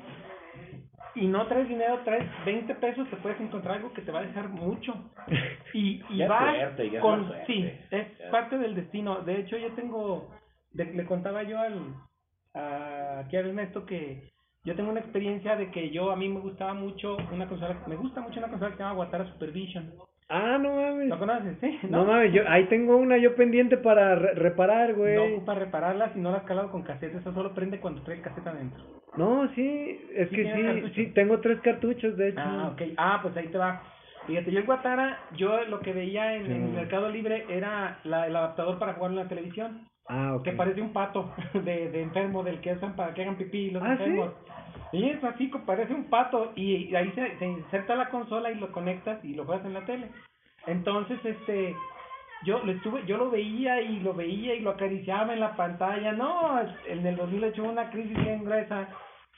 y no traes dinero, traes 20 pesos, te puedes encontrar algo que te va a dejar mucho. Y, y vas suerte, con... suerte. Sí, es Ya. parte del destino. De hecho, yo tengo... de- le contaba yo al... A, aquí a Ernesto que yo tengo una experiencia de que yo a mí me gustaba mucho una consola, me gusta mucho una consola que se llama Watara Supervision. Ah, no mames. ¿Lo conoces? Sí, No mames, yo, ahí tengo una yo pendiente para re- reparar, No güey. ocupa repararla si no la has calado con cassette, eso solo prende cuando trae cassette adentro. No, sí, es ¿Sí que sí, cartuchos? sí, tengo tres cartuchos, de hecho. Ah, ok. Ah, pues ahí te va. Fíjate, yo el Guatara, yo lo que veía en, Sí. en Mercado Libre era la, el adaptador para jugarlo en la televisión, Ah, ok. que parece un pato de, de enfermo del que usan para que hagan pipí los Ah, ¿sí? Y es así, parece un pato y, ahí se, se inserta la consola y lo conectas y lo juegas en la tele. Entonces, este, yo lo estuve, yo lo veía y lo veía y lo acariciaba en la pantalla. No, en el 2008 hubo una crisis bien gruesa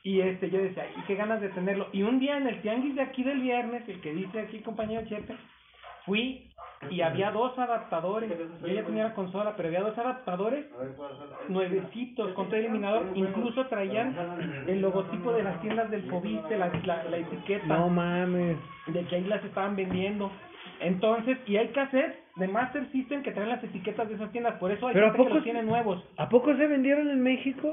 y este, yo decía, y qué ganas de tenerlo. Y un día en el tianguis de aquí del viernes, el que dice aquí compañero Chepe, fui y había dos adaptadores. Yo ya tenía la consola, pero había dos adaptadores nuevecitos con todo eliminador. Incluso traían el logotipo de las tiendas del Fobiste, la, la, la etiqueta No mames. de que ahí las estaban vendiendo. Entonces, y hay cassettes de Master System que traen las etiquetas de esas tiendas, por eso hay Pero ¿a gente que poco los tiene nuevos. ¿A poco se vendieron en México?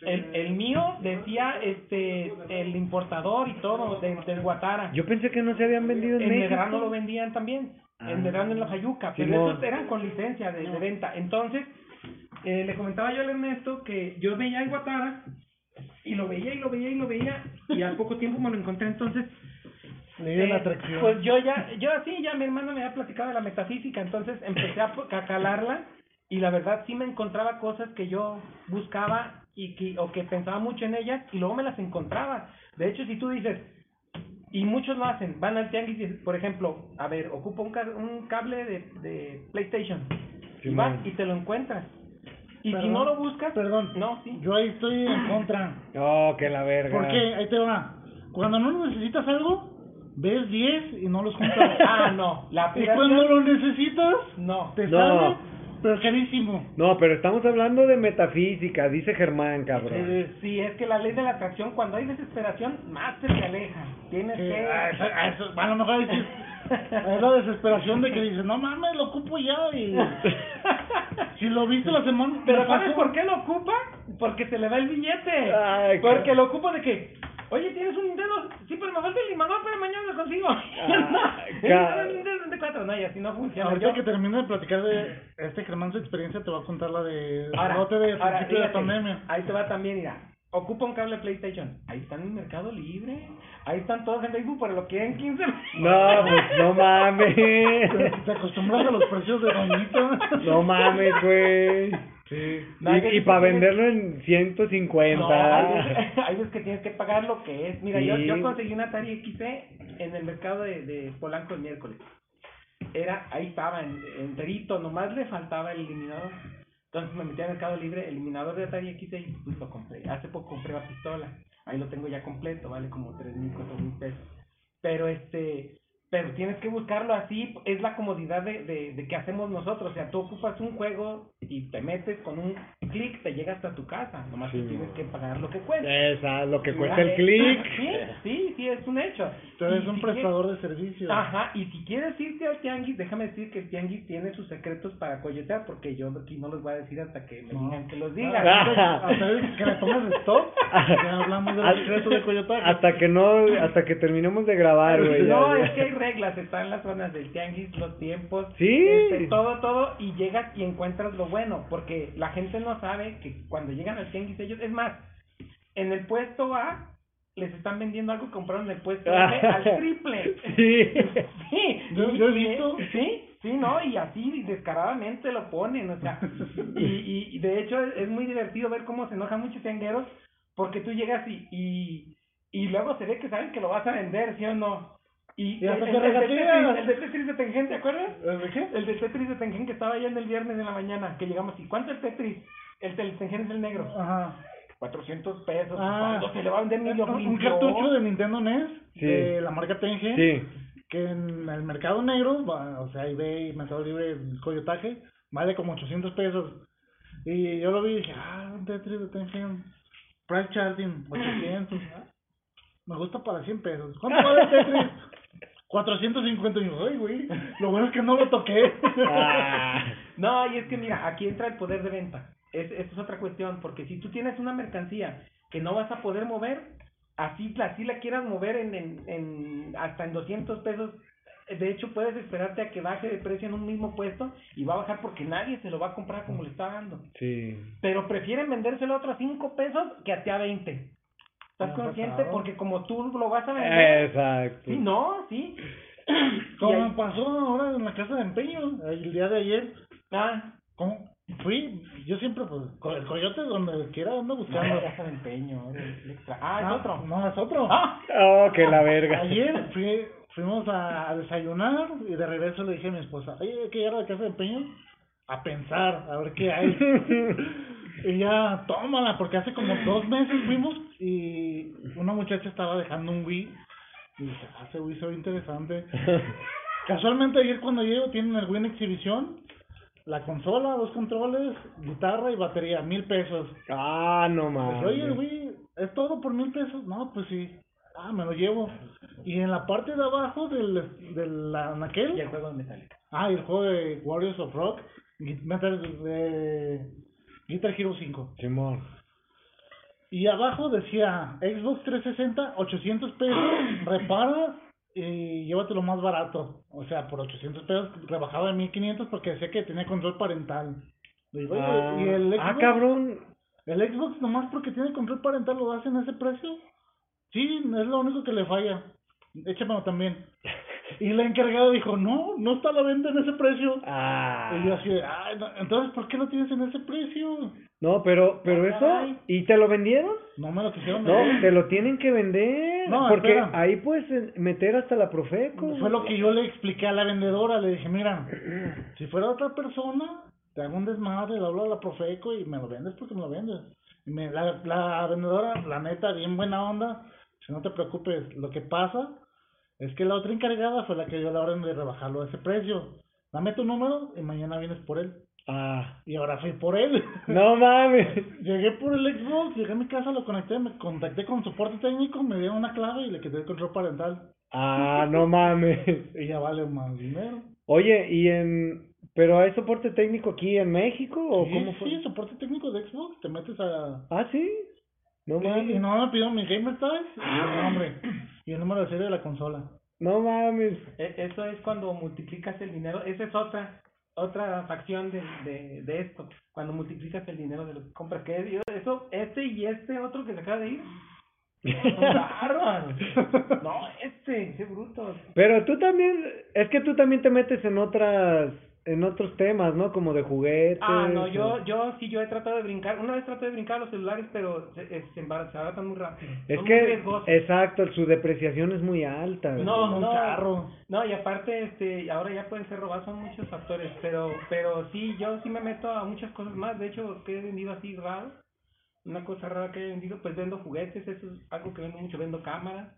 El, el mío decía este el importador y todo de, del Guatara. Yo pensé que no se habían vendido en, en México. Medrano lo vendían también, Ah. en Medrano en la Fayuca, pero esos eran con licencia de, de venta. Entonces, eh, le comentaba yo al Ernesto que yo veía el Guatara y lo veía y lo veía y lo veía y al poco tiempo me lo encontré. Entonces, Le dio la Eh, atracción. Pues yo ya, yo sí, ya mi hermano me había platicado de la metafísica, entonces empecé a, a calarla y la verdad sí me encontraba cosas que yo buscaba y que, o que pensaba mucho en ellas y luego me las encontraba. De hecho, si tú dices, y muchos lo hacen, van al tianguis y, por ejemplo, a ver, ocupa un, ca- un cable de, de PlayStation y vas y te lo encuentras. Y si no lo buscas, Perdón. no, sí. Yo ahí estoy en contra. Oh, que la verga. Porque, ahí te va. Cuando no necesitas algo, ves 10 y no los juntas. Ah, no, la y cuando lo necesitas, no. te No. sale, pero carísimo. No, pero estamos hablando de metafísica, dice Germán, cabrón. Eh, sí, es que la ley de la atracción, cuando hay desesperación, más se te aleja. Tienes Sí, que... a eso, a eso- a lo mejor dices, es la desesperación de que dices, no mames, lo ocupo ya y si lo viste la semana Pero ¿sabes por qué lo ocupa? Porque se le va el billete. Ay, Porque lo ocupa de que, oye, tienes un Nintendo, sí, pero me falta el limador, pero mañana lo consigo. Ah, ca- Nintendo 64, no, y así no funciona. Ahorita Yo- que termine de platicar de este Germán su experiencia, te voy a contar la de Ahora, lote de ahora, principio de fíjate, pandemia. Ahí te va también, mira. Ocupa un cable PlayStation. Ahí está en el Mercado Libre. Ahí están todos en Facebook, pero lo quieren 15 No, pues no mames. Te, te acostumbras a los precios de Doñita. No mames, güey. Sí. No, Y, para tienes- venderlo en 150. No, hay veces, hay veces que tienes que pagar lo que es. Mira, yo, Sí. yo conseguí una Atari XC en el mercado de, de Polanco el miércoles. Era, ahí estaba, en- enterito, nomás le faltaba el eliminador. Entonces me metí al Mercado Libre, eliminador de Atari XC y pues lo compré. Hace poco compré la pistola. Ahí lo tengo ya completo, vale como tres mil, cuatro mil pesos. Pero este, pero tienes que buscarlo así, es la comodidad de, de, de que hacemos nosotros. O sea, tú ocupas un juego y te metes con un clic, te llega hasta tu casa. Nomás que Sí. tienes que pagar lo que cuesta. Esa, lo que cuesta el clic. Sí, sí, sí, es un hecho. Tú eres Y un si prestador de servicios. Ajá, y si quieres irte al tianguis, déjame decir que el tianguis tiene sus secretos para coyotear, porque yo aquí no los voy a decir hasta que me No. digan que los Ah, digan. hasta que le pongas stop, ya hablamos de los secretos de Coyotaje. Hasta que no, hasta que terminemos de grabar, güey. ya, No, ya. es que hay reglas, están las zonas del tianguis, los tiempos, Sí. este, todo, todo, y llegas y encuentras lo bueno, porque la gente no sabe que cuando llegan al tianguis ellos, es más, en el puesto A les están vendiendo algo que compraron en el puesto B al triple. Sí. Sí, Yo- y- yo he y- visto. Sí, sí, no, y así descaradamente lo ponen, o sea, y, y, y de hecho es, es muy divertido ver cómo se enojan muchos tiangueros porque tú llegas y, y, y luego se ve que saben que lo vas a vender, ¿sí o no? Y, el, el- el de. Tetris, el de Tetris de Tengen, ¿te acuerdas? ¿De qué? El de Tetris de Tengen que estaba allá en el viernes de la mañana, que llegamos y ¿cuánto el Tetris? El del Tengen es el negro. Ajá. 400 pesos. Ah. ¿Cuándo se le va a vender ni un, cartucho de Nintendo NES Sí. de la marca Tengen Sí. que en el mercado negro, o sea, eBay, Mercado Libre, Coyotaje, vale como 800 pesos. Y yo lo vi y dije, ah, un Tetris de Tengen, price charging, 800. ah, Me gusta para 100 pesos. ¿Cuánto vale el Tetris? 450 y yo, ay, güey, lo bueno es que no lo toqué. Ah. No, y es que mira, aquí entra el poder de venta. Es, esa es otra cuestión, porque si tú tienes una mercancía que no vas a poder mover, así, la- así la quieras mover en, en, en hasta en 200 pesos, de hecho puedes esperarte a que baje de precio en un mismo puesto y va a bajar porque nadie se lo va a comprar como le está dando. Sí. Pero prefieren vendérselo a otros 5 pesos que a ti a 20. ¿Estás consciente? pasado. Porque como tú lo vas a vender... Exacto. Sí, no, sí. Como me pasó ahora en la casa de empeño, el día de ayer, Ah, ¿cómo? fui, yo siempre, pues, con el coyote donde quiera ando no, buscando. casa de empeño. Ah, es Ah, otro. No, es otro. Ah, Oh, que la verga. Ayer fui, fuimos a, a desayunar y de regreso le dije a mi esposa, oye, hay que ir a la casa de empeño a pensar, a ver qué hay. y ya, tómala, porque hace como dos meses fuimos y una muchacha estaba dejando un Wii. Y dije, ah, ese Wii se ve interesante. Casualmente ayer cuando llego tienen el Wii en exhibición, la consola, dos controles, guitarra y batería, mil pesos. Ah, no Pues, mames. oye, el Wii, ¿es todo por mil pesos? No, pues sí. Ah, me lo llevo. Y en la parte de abajo del, del y anaquel, el juego de Metallica. ah, y el juego de Warriors of Rock, Metal, de Guitar Hero 5. Simón. Y abajo decía Xbox 360, 800 pesos, repara y llévatelo más barato. O sea, por 800 pesos rebajado de 1500 porque decía que tenía control parental. Digo, "Oye, Ah, ¿y el ah, Xbox? cabrón. ¿El Xbox nomás porque tiene control parental lo hacen a ese precio? Sí, es lo único que le falla. échamelo también. Y la encargada dijo, no, no está a la venta en ese precio. Ah. Y yo así, de, "Ay, no, entonces, ¿por qué lo tienes en ese precio? No, pero, pero Ah, eso. ¿y te lo vendieron? No me lo quisieron No, vender. te lo tienen que vender. No, porque espera. ahí puedes meter hasta la Profeco. Fue lo que yo le expliqué a la vendedora, le dije, mira, si fuera otra persona, te hago un desmadre, le hablo a la Profeco y me lo vendes porque me lo vendes. Y me, la, la vendedora, la neta, bien buena onda, si no te preocupes, lo que pasa es que la otra encargada fue la que dio la orden de rebajarlo a ese precio. Dame tu número y mañana vienes por él. Ah. Y ahora fui por él. No mames. Llegué por el Xbox, llegué a mi casa, lo conecté, me contacté con soporte técnico, me dieron una clave y le quité el control parental. Ah, no mames. Y ya vale más dinero. Oye, ¿y en... ¿Pero hay soporte técnico aquí en México o sí, cómo fue? sí, soporte técnico de Xbox, te metes a... Ah, sí. No y, y mames. no me pidió mi gamer tags y el nombre y el número de serie de la consola. No mames. E- Eso es cuando multiplicas el dinero. Esa es otra otra facción de, de, de esto. Cuando multiplicas el dinero de lo que compras. Que es- yo- eso, este y este otro que se acaba de ir. Son bárbaros. No, este, ese bruto. Pero tú también, es que tú también te metes en otras, en otros temas, ¿no? Como de juguetes. Ah, no, yo, yo sí, yo he tratado de brincar. Una vez traté de brincar los celulares, pero se, eh, se embarazan, muy rápido. Es Son que, exacto, su depreciación es muy alta. No, no. carro. No, y aparte, este, ahora ya pueden ser robados, son muchos factores, pero, pero sí, yo sí me meto a muchas cosas más, de hecho, que he vendido así raro, una cosa rara que he vendido, pues vendo juguetes, eso es algo que vendo mucho, vendo cámaras,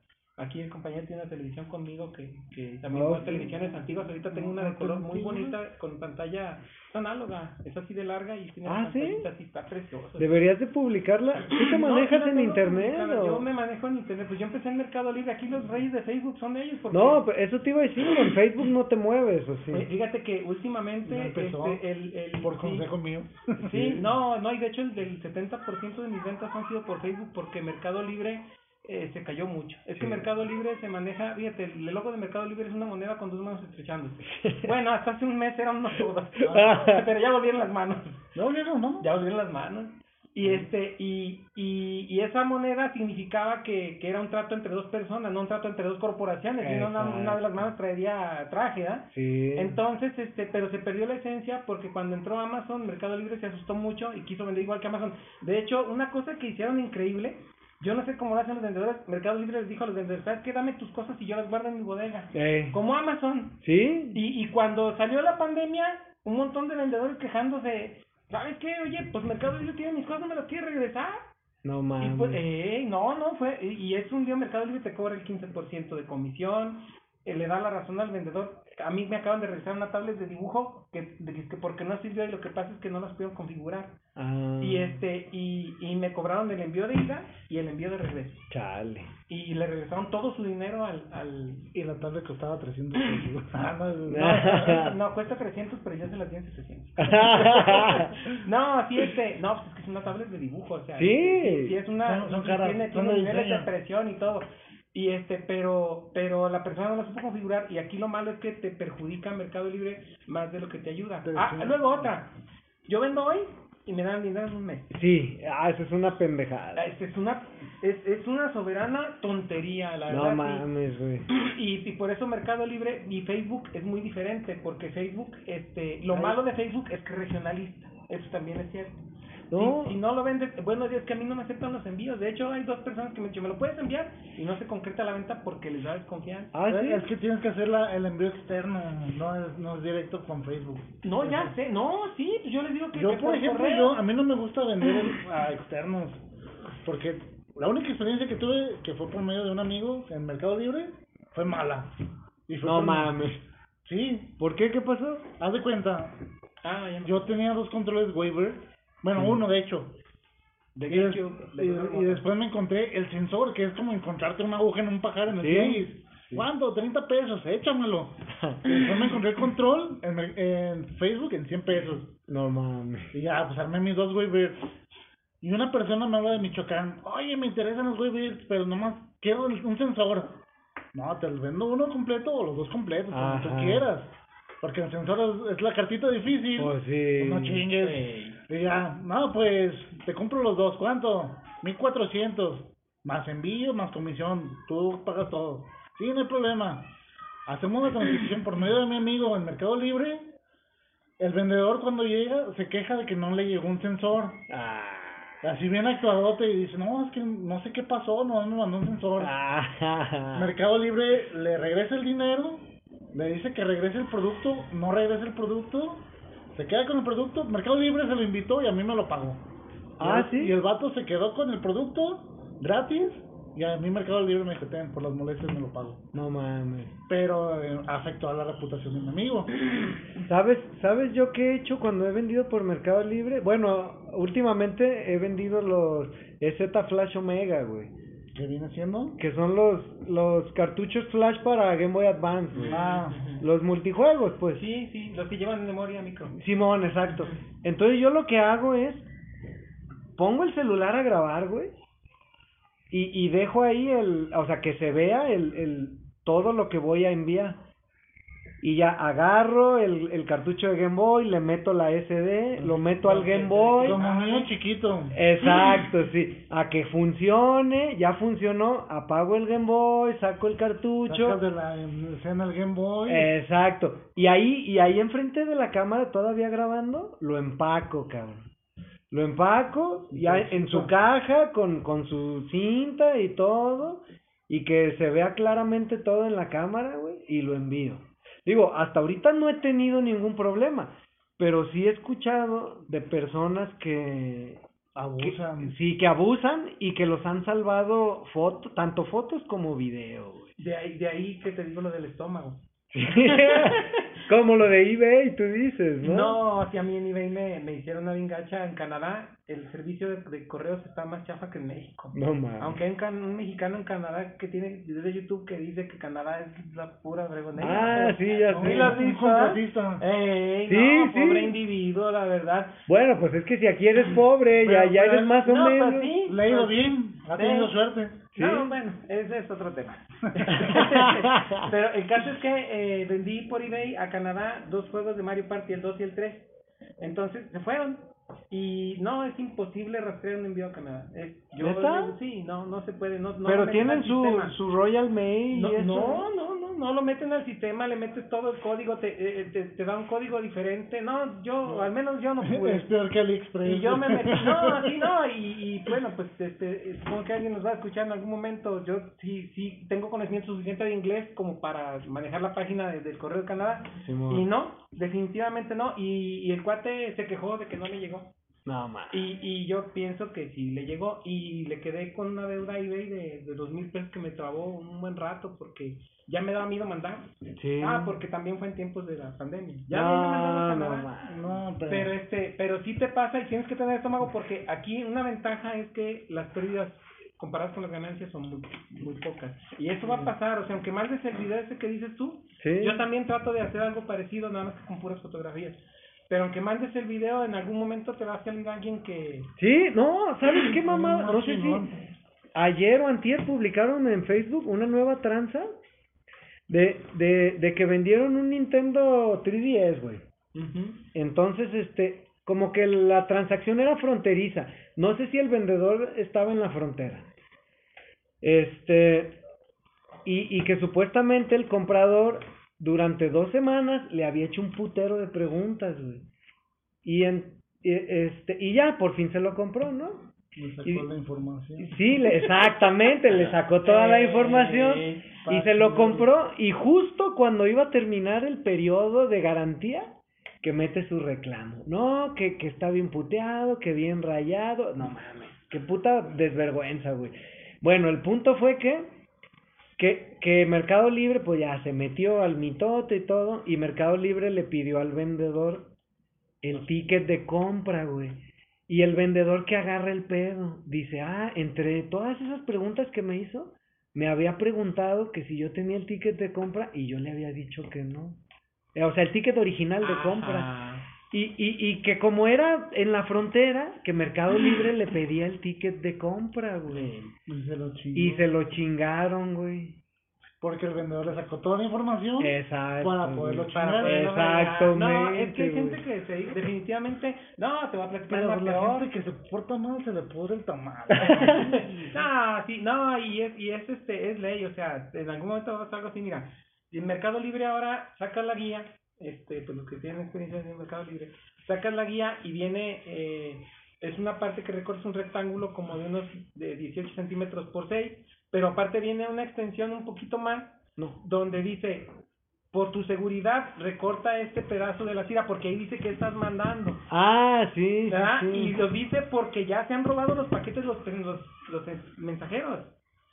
aquí el compañero tiene una televisión conmigo que, que también Oh, son sí. televisiones antiguas, ahorita tengo una de Ah, color muy bonita, con pantalla es análoga, es así de larga y tiene Ah, ¿sí? así, está precioso. Deberías de publicarla. ¿Tú te manejas yo no en internet o...? Yo me manejo en internet, pues yo empecé en Mercado Libre, aquí los reyes de Facebook son de ellos. Porque... No, pero eso te iba a decir, en Facebook no te mueves, ¿o sí? Eh, fíjate que últimamente empezó. este, el, el Por sí, consejo mío. Sí, no, no, y de hecho el del 70% de mis ventas han sido por Facebook porque Mercado Libre eh, se cayó mucho. Es que Sí. Mercado Libre se maneja, fíjate, el logo de Mercado Libre es una moneda con dos manos estrechándose. Bueno, hasta hace un mes eran unos todas, pero ya volvieron las manos. No, viejo, no. Ya volvieron las manos. Y este y, y, y esa moneda significaba que, que era un trato entre dos personas, no un trato entre dos corporaciones, sino una, una de las manos traería traje, ¿ah? Sí. Entonces, este, pero se perdió la esencia porque cuando entró Amazon, Mercado Libre se asustó mucho y quiso vender igual que Amazon. De hecho, una cosa que hicieron increíble, yo no sé cómo lo hacen los vendedores, Mercado Libre les dijo a los vendedores, ¿sabes qué? Dame tus cosas y yo las guardo en mi bodega. Eh, Como Amazon. ¿Sí? Y, y cuando salió la pandemia, un montón de vendedores quejándose, ¿sabes qué? Oye, pues Mercado Libre tiene mis cosas, ¿me las quiere regresar? No Y mames. pues, eh, no, no, fue, y y es un día Mercado Libre te cobra el 15% de comisión, eh, le da la razón al vendedor. A mí me acaban de regresar una tablet de dibujo que, de que porque no sirvió y lo que pasa es que no las pudieron configurar. Ah, Y este, y, y me cobraron el envío de ida y el envío de regreso. Chale. Y le regresaron todo su dinero al, al Y la tablet costaba 300 pesos. Ah, no, no, no, cuesta 300, pero yo se las di en 700. no, sí, este, no, pues es que es una tablet de dibujo, o sea, Sí. sí, es una, Son- son caras, tiene, son tiene niveles de presión y todo. Y este, pero, pero la persona no la supo configurar y aquí lo malo es que te perjudica Mercado Libre más de lo que te ayuda. Pero Ah, sí. luego otra. Yo vendo hoy y me dan dinero en un mes. Sí, ah, eso es una pendejada. Ah, Es, es una, es, es una soberana tontería, la No verdad. sí. mames, güey. Y, y por eso Mercado Libre y Facebook es muy diferente, porque Facebook, este, lo Ay. malo de Facebook es que es regionalista, eso también es cierto. No. Si, si no lo vendes, bueno, es que a mí no me aceptan los envíos, de hecho hay dos personas que me han dicho, ¿me lo puedes enviar? Y no se concreta la venta porque les da desconfianza. Ah, sí. Es que tienes que hacer la, el envío externo, no es, no es directo con Facebook. No, ya sé, no, sí, pues yo les digo que, Yo, que por ejemplo, yo, a mí no me gusta vender el- a externos, porque la única experiencia que tuve, que fue por medio de un amigo en Mercado Libre, fue mala. Y fue No mames. Sí, ¿Por qué? ¿Qué pasó? haz de cuenta, Ah, ya no. yo tenía dos controles Waiver, bueno, uno de hecho, de y, des- y- después me encontré el sensor, que es como encontrarte una aguja en un pajar en el Sí. tianguis. ¿Cuánto? 30 pesos, échamelo. Y después me encontré el control en, en Facebook en 100 pesos. No mames. Y ya, pues armé mis dos waivers. Y una persona me habla de Michoacán. Oye, me interesan los waivers, pero nomás quiero un sensor. No, te los vendo uno completo o los dos completos, como tú quieras. Porque el sensor es, es la cartita difícil. Pues sí. Pues no chingues. Ey. Y ya, no, pues te compro los dos. ¿Cuánto? 1400. Más envío, más comisión. Tú pagas todo. Sí, no hay problema. Hacemos la transacción por medio de mi amigo en Mercado Libre. El vendedor cuando llega se queja de que no le llegó un sensor. Ah. Así bien actuadote y dice, no, es que no sé qué pasó, no me mandó un sensor. Ah, Mercado Libre le regresa el dinero, le dice que regrese el producto, no regresa el producto, se queda con el producto, Mercado Libre se lo invitó y a mí me lo pagó. Y Ah, el- ¿sí? Y el vato se quedó con el producto gratis y a mí Mercado Libre me dijo, ten, por las molestias me lo pago. no mames. Pero eh, afectó a la reputación de mi amigo. ¿Sabes, ¿Sabes yo qué he hecho cuando he vendido por Mercado Libre? Bueno, últimamente he vendido los EZ Flash Omega, güey. ¿Qué viene siendo? Que son los, los cartuchos Flash para Game Boy Advance, güey. Ah, Los multijuegos, pues. Sí, sí, los que llevan memoria micro. Simón, exacto. Entonces yo lo que hago es, pongo el celular a grabar, güey, y, y dejo ahí el, o sea, que se vea el, el, todo lo que voy a enviar. Y ya agarro el, el cartucho de Game Boy, le meto la SD, lo meto al Game Boy. como niño chiquito. Exacto, sí. A que funcione, ya funcionó, apago el Game Boy, saco el cartucho. Sacas de la escena el Game Boy. Exacto. Y ahí, y ahí enfrente de la cámara, todavía grabando, lo empaco, cabrón. Lo empaco, ya en su caja, con, con su cinta y todo, y que se vea claramente todo en la cámara, güey, y lo envío. Digo, hasta ahorita no he tenido ningún problema, pero sí he escuchado de personas que... Abusan. que- sí, que abusan y que los han salvado fotos, tanto fotos como video, güey. De ahí, de ahí que te digo lo del estómago. Como lo de eBay, tú dices, ¿no? No, si a mí en eBay me, me hicieron una vingacha en Canadá, el servicio de, de correos está más chafa que en México. No mames. Aunque hay un, can- un mexicano en Canadá que tiene videos de YouTube que dice que Canadá es la pura fregonería. Ah, sí, ya ¿No? sé. ¿Sí contratista. Ey, Sí, no, sí. pobre individuo, la verdad. Bueno, pues es que si aquí eres pobre, ya, Pero- ya pero- eres más o no, pues menos. sí. Le ha ido bien, ha Sí. tenido suerte. Sí. No, bueno, ese es otro tema. Pero el caso es que eh, vendí por eBay a Canadá dos juegos de Mario Party, el 2 y el 3. Entonces se fueron. Y no, es imposible rastrear un envío a Canadá. Es, yo, ¿Neta? Sí, no, no se puede. No, no Pero tienen su, sistema. su Royal Mail y No, eso. no, no, no, no lo meten al sistema, le metes todo el código, te, eh, te, te da un código diferente. No, yo, al menos yo no pude. Es peor que AliExpress. Y yo me metí, no, así no, y, y bueno, pues este, supongo que alguien nos va a escuchar en algún momento. Yo sí, sí, tengo conocimiento suficiente de inglés como para manejar la página de- del Correo de Canadá. Y no, definitivamente no. Y, y el cuate se quejó de que no le llegó. No. Y, y yo pienso que sí le llegó y le quedé con una deuda a eBay de, de dos mil pesos que me trabó un buen rato porque ya me daba miedo mandar. Sí. Ah, porque también fue en tiempos de la pandemia. Ya No, no. No, pero, Pero este, pero sí te pasa y tienes que tener estómago porque aquí una ventaja es que las pérdidas comparadas con las ganancias son muy, muy pocas. Y eso va a pasar, o sea, aunque mandes el video ese que dices tú, Sí. yo también trato de hacer algo parecido, nada más que con puras fotografías. Pero aunque mandes el video, en algún momento te va a salir alguien que... Sí, no, ¿sabes qué, mamá? No, sé si ayer o antier publicaron en Facebook una nueva tranza de, de, de que vendieron un Nintendo 3DS, güey. Entonces, este, como que la transacción era fronteriza. No sé si el vendedor estaba en la frontera. Este, y, y que supuestamente el comprador durante dos semanas le había hecho un putero de preguntas, güey. Y en, y, este, y ya, por fin se lo compró, ¿no? me sacó y- la información. Sí, le- exactamente, le sacó toda la Eh, información y se lo compró y justo cuando iba a terminar el periodo de garantía que mete su reclamo. No, que, que está bien puteado, que bien rayado. No mames, qué puta desvergüenza, güey. Bueno, el punto fue que, que, que Mercado Libre pues ya se metió al mitote y todo y Mercado Libre le pidió al vendedor el ticket de compra, güey. Y el vendedor que agarra el pedo dice, ah, entre todas esas preguntas que me hizo, me había preguntado que si yo tenía el ticket de compra y yo le había dicho que no. O sea, el ticket original de compra. Y, y, y que como era en la frontera, que Mercado Libre le pedía el ticket de compra, güey. Y se lo chingó. Y se lo chingaron, güey. porque el vendedor le sacó toda la información Exacto. para poderlo chingar. Exactamente, No, es que hay gente güey. que se, definitivamente, no, te voy a platicar Pero la peor. gente que se porta mal se le pudre el tamal. No, sí, no, y es, y es, este, es ley, o sea, en algún momento va a algo así, mira, en Mercado Libre ahora saca la guía, este, pues los que tienen experiencia en Mercado Libre, sacas la guía y viene, eh, es una parte que recorres un rectángulo como de unos de 18 centímetros por 6, pero aparte viene una extensión un poquito más, No. donde dice, por tu seguridad, recorta este pedazo de la tira, porque ahí dice que estás mandando. Ah, sí, sí, ¿verdad? sí. Y lo dice porque ya se han robado los paquetes los, los, los mensajeros.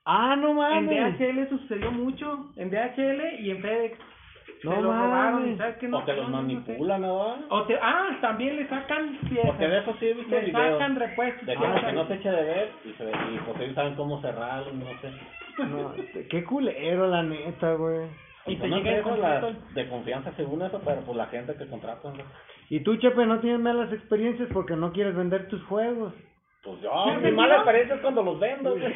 Ah, no En mames. DHL sucedió mucho, en DHL y en FedEx. No se lo robaron sabes que no. o te los no, no, no sé. manipulan, ¿no? O te, ah, también le sacan piezas. Porque de eso sí he visto le videos. sacan repuestos. De que, piezas. que no se eche de ver y, se, y pues ellos saben cómo cerrarlo, no sé. No, este, qué culero, la neta, güey. Y Pues te son llega el de confianza según eso, pero pues la gente que contratan, ¿no? Y tú, Chepe, no tienes malas experiencias porque no quieres vender tus juegos. Pues yo, ¿Sí, mi mala experiencia es cuando los vendo, les-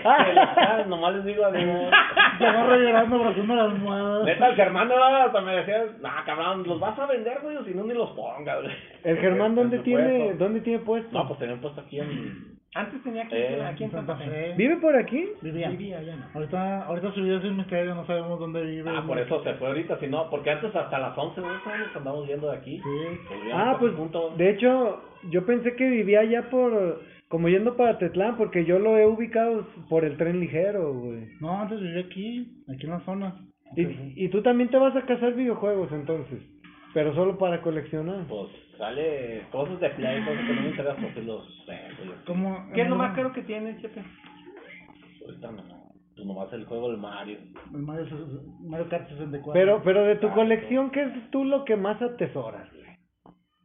Nomás les digo adiós. Se agarra llorando abrazando la almohada. Neta, el Germán no, hasta me decía, nah, cabrón, los vas a vender, güey, o si no, ni los pongas, güey. ¿El Germán dónde tiene, puesto. dónde tiene puesto? No, pues tenían puesto aquí en... Antes tenía aquí, Eh, aquí en Santa Fe. ¿Vive por aquí? Vivía. Vivía ya no. Ahorita, ahorita su vida es un misterio, no sabemos dónde vive. Ah, por eso se fue ahorita, si no, porque antes hasta las 11, ¿no? Nos andamos yendo de aquí. Sí. Ah, pues, juntos. de hecho, yo pensé que vivía allá por, como yendo para Tetlán, porque yo lo he ubicado por el tren ligero, güey. No, antes vivía aquí, aquí en la zona. Y, y tú también te vas a casar videojuegos, entonces, pero solo para coleccionar. Pues sale cosas de play, cosas que no me interesan, sí los yo. ¿Cómo? ¿Qué es lo más caro que tienes, Chepe? Ahorita no. Pues nomás el juego del Mario. El Mario, Mario Kart 64. Pero, pero de tu Exacto. colección, ¿qué es tú lo que más atesoras, güey?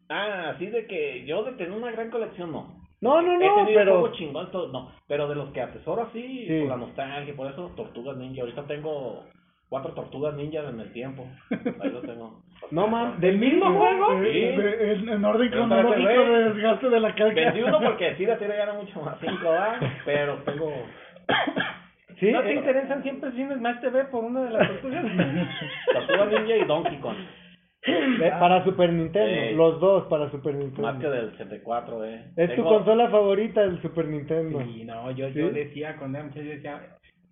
Ah, así de que yo de tener una gran colección, no. No, no, He no, tenido pero... chingón, todo, no. Pero de los que atesoro así, Sí. por la nostalgia, por eso, Tortugas Ninja. Ahorita tengo cuatro Tortugas Ninja en el tiempo. Ahí lo tengo. No, man, ¿del mismo juego? Sí. de- en, en orden Pero cronológico de desgaste de la calca. Vendí uno porque sí, la tira ya era mucho más cinco, ¿verdad? Pero tengo... Sí, ¿No te eh, interesan siempre cines más TV por una de las tortugas? Tortugas Ninja y Donkey Kong. eh, para Super Nintendo, Sí. los dos para Super Nintendo. Más que del 64, eh. Es tu Tengo- consola favorita, el Super Nintendo. Sí, no, yo, ¿Sí? yo decía cuando era muchacho, yo decía,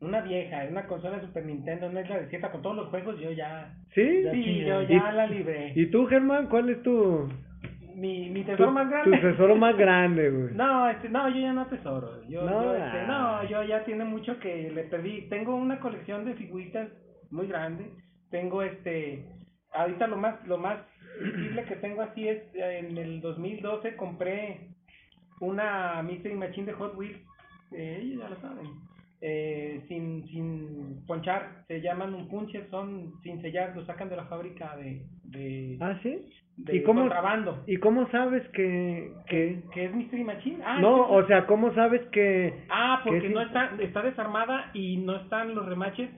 una vieja, una consola de Super Nintendo, una isla desierta con todos los juegos, yo ya, ¿Sí? Ya sí, yo ¿Y- ya la libré. ¿Y tú, Germán, cuál es tu, Mi, mi tu, tesoro más tu grande. tesoro más grande, güey? No, este, no, yo ya no tesoro. Yo, No, yo, este, ah. no, yo ya tiene mucho que le perdí. Tengo una colección de figuritas muy grande. Tengo este, ahorita lo más, lo más visible que tengo así es en el 2012 compré una Mystery Machine de Hot Wheels. Eh, ellos ya lo saben. Eh, sin, sin ponchar, se llaman un puncher, son sin sellar, lo sacan de la fábrica de, de, ¿Ah, sí? de ¿Y cómo, contrabando. ¿Y cómo sabes que, que... ¿Qué es Mystery Machine? Ah, no, que- o sea, ¿cómo sabes que... Ah, porque ¿Qué no es? está, está desarmada y no están los remaches.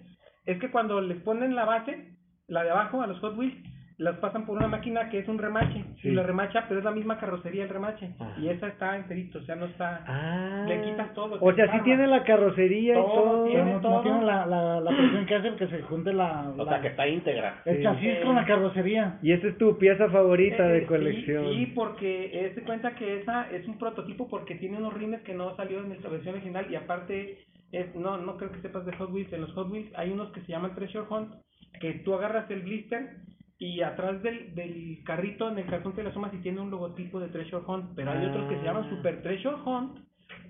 Es que cuando les ponen la base, la de abajo, a los Hot Wheels, las pasan por una máquina que es un remache. Sí. Y la remacha, pero es la misma carrocería el remache. Ajá. Y esa está enterito, o sea, no está... Ah, Le quitas todo, O sea, sí tiene la carrocería y Todo tiene no, todo. no tiene la, la, la presión que hace que se junte la, O la- sea, que está íntegra. el Sí. chasis con la carrocería. Y esa es tu pieza favorita Eh, de sí, colección. Sí, porque se cuenta que esa es un prototipo porque tiene unos rines que no salió en nuestra versión original y aparte es no no creo que sepas de Hot Wheels. En los Hot Wheels hay unos que se llaman Treasure Hunt que tú agarras el blister y atrás del, del carrito en el cartón te la asomas y tiene un logotipo de Treasure Hunt, pero hay otros que se llaman Ah. Super Treasure Hunt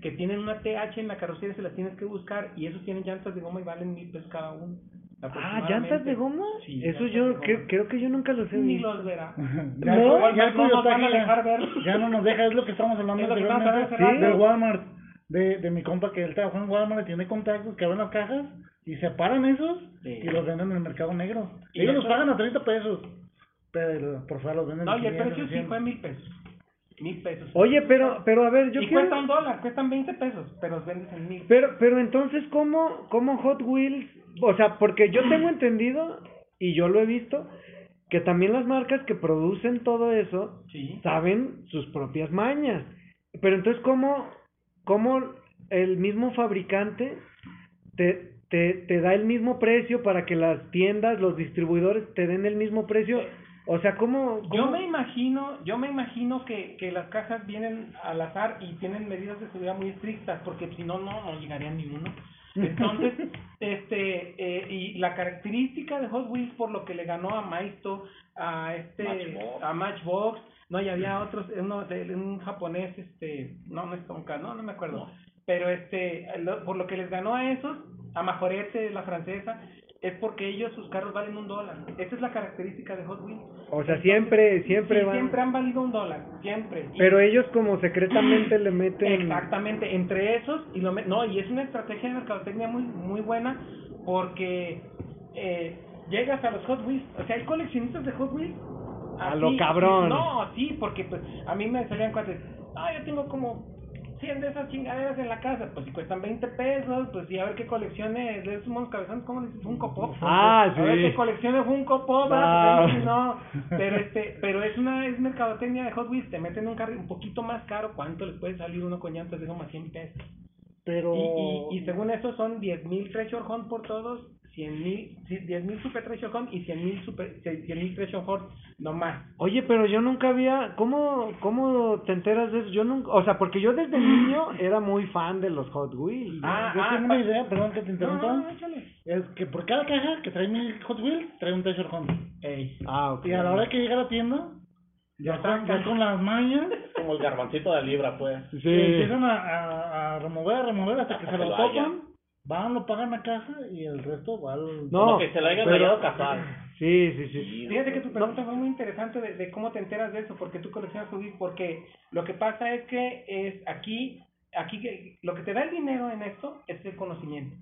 que tienen una TH en la carrocería se las tienes que buscar y esos tienen llantas de goma y valen mil pesos cada uno. Ah, ¿llantas de goma? Sí, Eso yo de goma. creo, creo que yo nunca los he Ni visto. los verá. Ya, No, ya nos Coyote van a aquí ya- dejar ver. Ya no nos deja, es lo que estamos hablando Es anteriormente. rato. Walmart. De, de mi compa que él trabaja en Walmart y tiene contactos que abren las cajas y separan esos Sí. y los venden en el mercado negro. Y Ellos los pagan a 30 pesos. Pero por fuera los venden No, y el 500, precio sí 100. fue mil pesos. Mil pesos. Oye, pero, pero a ver, yo y quiero... cuesta un dólar, cuestan 20 pesos, pero los vendes en mil. Pero, pero entonces, ¿cómo, ¿cómo Hot Wheels? O sea, porque yo tengo entendido, y yo lo he visto, que también las marcas que producen todo eso Sí. saben sus propias mañas. Pero entonces, ¿cómo, cómo el mismo fabricante te, te, te da el mismo precio para que las tiendas, los distribuidores te den el mismo precio. O sea, ¿cómo? Yo me imagino, yo me imagino que, que las cajas vienen al azar y tienen medidas de seguridad muy estrictas, porque si no, no, no llegaría ni uno. Entonces, este, eh, y la característica de Hot Wheels por lo que le ganó a Maisto, a este, Matchbox. a Matchbox, no, y había otros, uno de un japonés, este, no, no es Tonka, no, no me acuerdo, pero este, lo- por lo que les ganó a esos, a Majorete, la francesa, es porque ellos sus carros valen un dólar. Esa es la característica de Hot Wheels. O sea, siempre, siempre Sí, van. siempre han valido un dólar, siempre. Y- Pero ellos como secretamente le meten. Exactamente, entre esos y lo no y es una estrategia de mercadotecnia muy muy buena porque eh, llegas a los Hot Wheels, o sea, hay coleccionistas de Hot Wheels A lo cabrón. No, sí, porque pues a mí me salían cuates, ah, yo tengo como 100 de esas chingaderas en la casa, pues si cuestan 20 pesos, pues sí, a ver qué colecciones de esos monos cabezones, ¿cómo le dices? Funko Pop. Ah, A ver sí. qué colecciones Funko Pop, Ah. ah, pues, no, pero este, pero es una es mercadotecnia de Hot Wheels, te meten un carro un poquito más caro, ¿cuánto les puede salir uno con llantas de como a 100 pesos? Pero... Y, y, y según eso son 10.000 Treasure Hunt por todos, 100.000, sí, 10.000 Super Treasure Hunt y 100.000 Super, 100.000 Treasure Hunt no más. Oye, pero yo nunca había, ¿cómo, ¿cómo te enteras de eso? Yo nunca, o sea, porque yo desde niño era muy fan de los Hot Wheels. Ah, yo ah, tengo una idea, perdón que te No, interrumpa. no, no. Es que por cada caja que trae mi Hot Wheels, trae un Treasure Hunt. Ey. Ah, ok. Y a la hora que llega a la tienda, ya, con, ya con las mañas, Como el garbancito de libra, pues. Sí. empiezan a, a, a remover, a remover hasta que Hasta se que lo topan, van, lo pagan a caja y el resto va al... No, Como que se lo hayan pero- casual. Sí, sí, sí. Fíjate que tu pregunta fue muy interesante de, de cómo te enteras de eso, porque tú coleccionas Wheels, porque lo que pasa es que es aquí, aquí que- lo que te da el dinero en esto es el conocimiento,